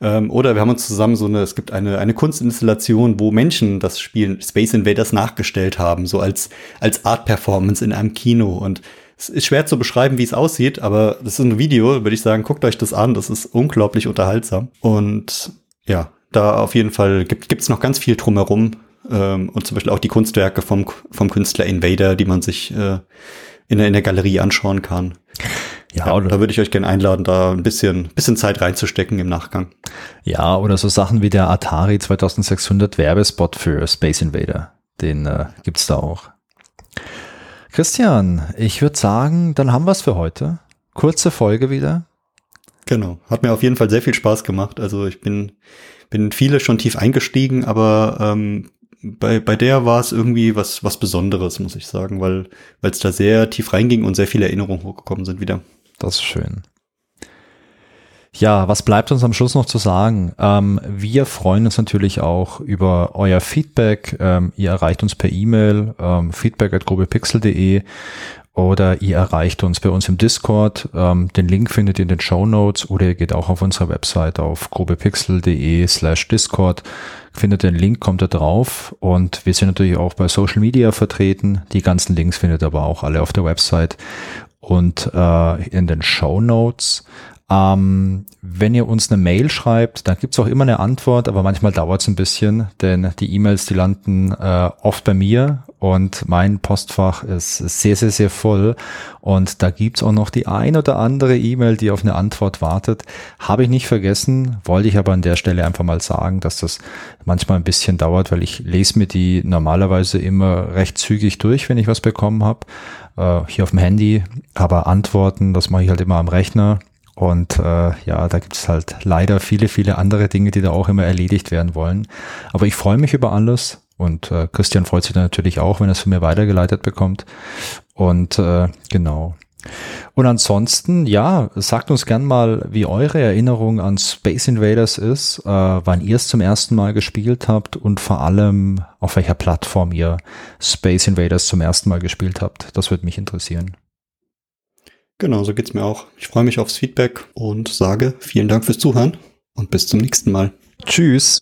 Ähm, oder wir haben uns zusammen so eine, es gibt eine, eine Kunstinstallation, wo Menschen das Spiel Space Invaders nachgestellt haben, so als, als Art-Performance in einem Kino. Und es ist schwer zu beschreiben, wie es aussieht, aber das ist ein Video, würde ich sagen, guckt euch das an, das ist unglaublich unterhaltsam. Und ja, da auf jeden Fall gibt es noch ganz viel drumherum. Ähm, und zum Beispiel auch die Kunstwerke vom, vom Künstler Invader, die man sich äh, in, der, in der Galerie anschauen kann. Ja, ja da würde ich euch gerne einladen, da ein bisschen, bisschen Zeit reinzustecken im Nachgang. Ja, oder so Sachen wie der Atari 2600 Werbespot für Space Invader. Den äh, gibt's da auch. Christian, ich würde sagen, dann haben wir's für heute. Kurze Folge wieder. Genau. Hat mir auf jeden Fall sehr viel Spaß gemacht. Also ich bin, bin viele schon tief eingestiegen, aber ähm, bei, bei der war es irgendwie was, was Besonderes, muss ich sagen, weil es da sehr tief reinging und sehr viele Erinnerungen hochgekommen sind wieder. Das ist schön. Ja, was bleibt uns am Schluss noch zu sagen? Ähm, wir freuen uns natürlich auch über euer Feedback. Ähm, ihr erreicht uns per E-Mail, ähm, feedback at grobepixel.de oder ihr erreicht uns bei uns im Discord. Ähm, den Link findet ihr in den Show Notes oder ihr geht auch auf unsere Website auf grobepixel.de slash Discord. Findet den Link, kommt da drauf und wir sind natürlich auch bei Social Media vertreten. Die ganzen Links findet ihr aber auch alle auf der Website und äh, in den Show Notes. Ähm, wenn ihr uns eine Mail schreibt, dann gibt's auch immer eine Antwort, aber manchmal dauert's ein bisschen, denn die E-Mails, die landen äh, oft bei mir und mein Postfach ist sehr, sehr, sehr voll. Und da gibt's auch noch die ein oder andere E-Mail, die auf eine Antwort wartet. Habe ich nicht vergessen, wollte ich aber an der Stelle einfach mal sagen, dass das manchmal ein bisschen dauert, weil ich lese mir die normalerweise immer recht zügig durch, wenn ich was bekommen habe. Äh, hier auf dem Handy, aber Antworten, das mache ich halt immer am Rechner und äh, ja, da gibt es halt leider viele, viele andere Dinge, die da auch immer erledigt werden wollen. Aber ich freue mich über alles und äh, Christian freut sich natürlich auch, wenn er es von mir weitergeleitet bekommt. Und äh, genau. Und ansonsten, ja, sagt uns gern mal, wie eure Erinnerung an Space Invaders ist, äh, wann ihr es zum ersten Mal gespielt habt und vor allem auf welcher Plattform ihr Space Invaders zum ersten Mal gespielt habt. Das würde mich interessieren. Genau, so geht's mir auch. Ich freue mich aufs Feedback und sage vielen Dank fürs Zuhören und bis zum nächsten Mal. Tschüss.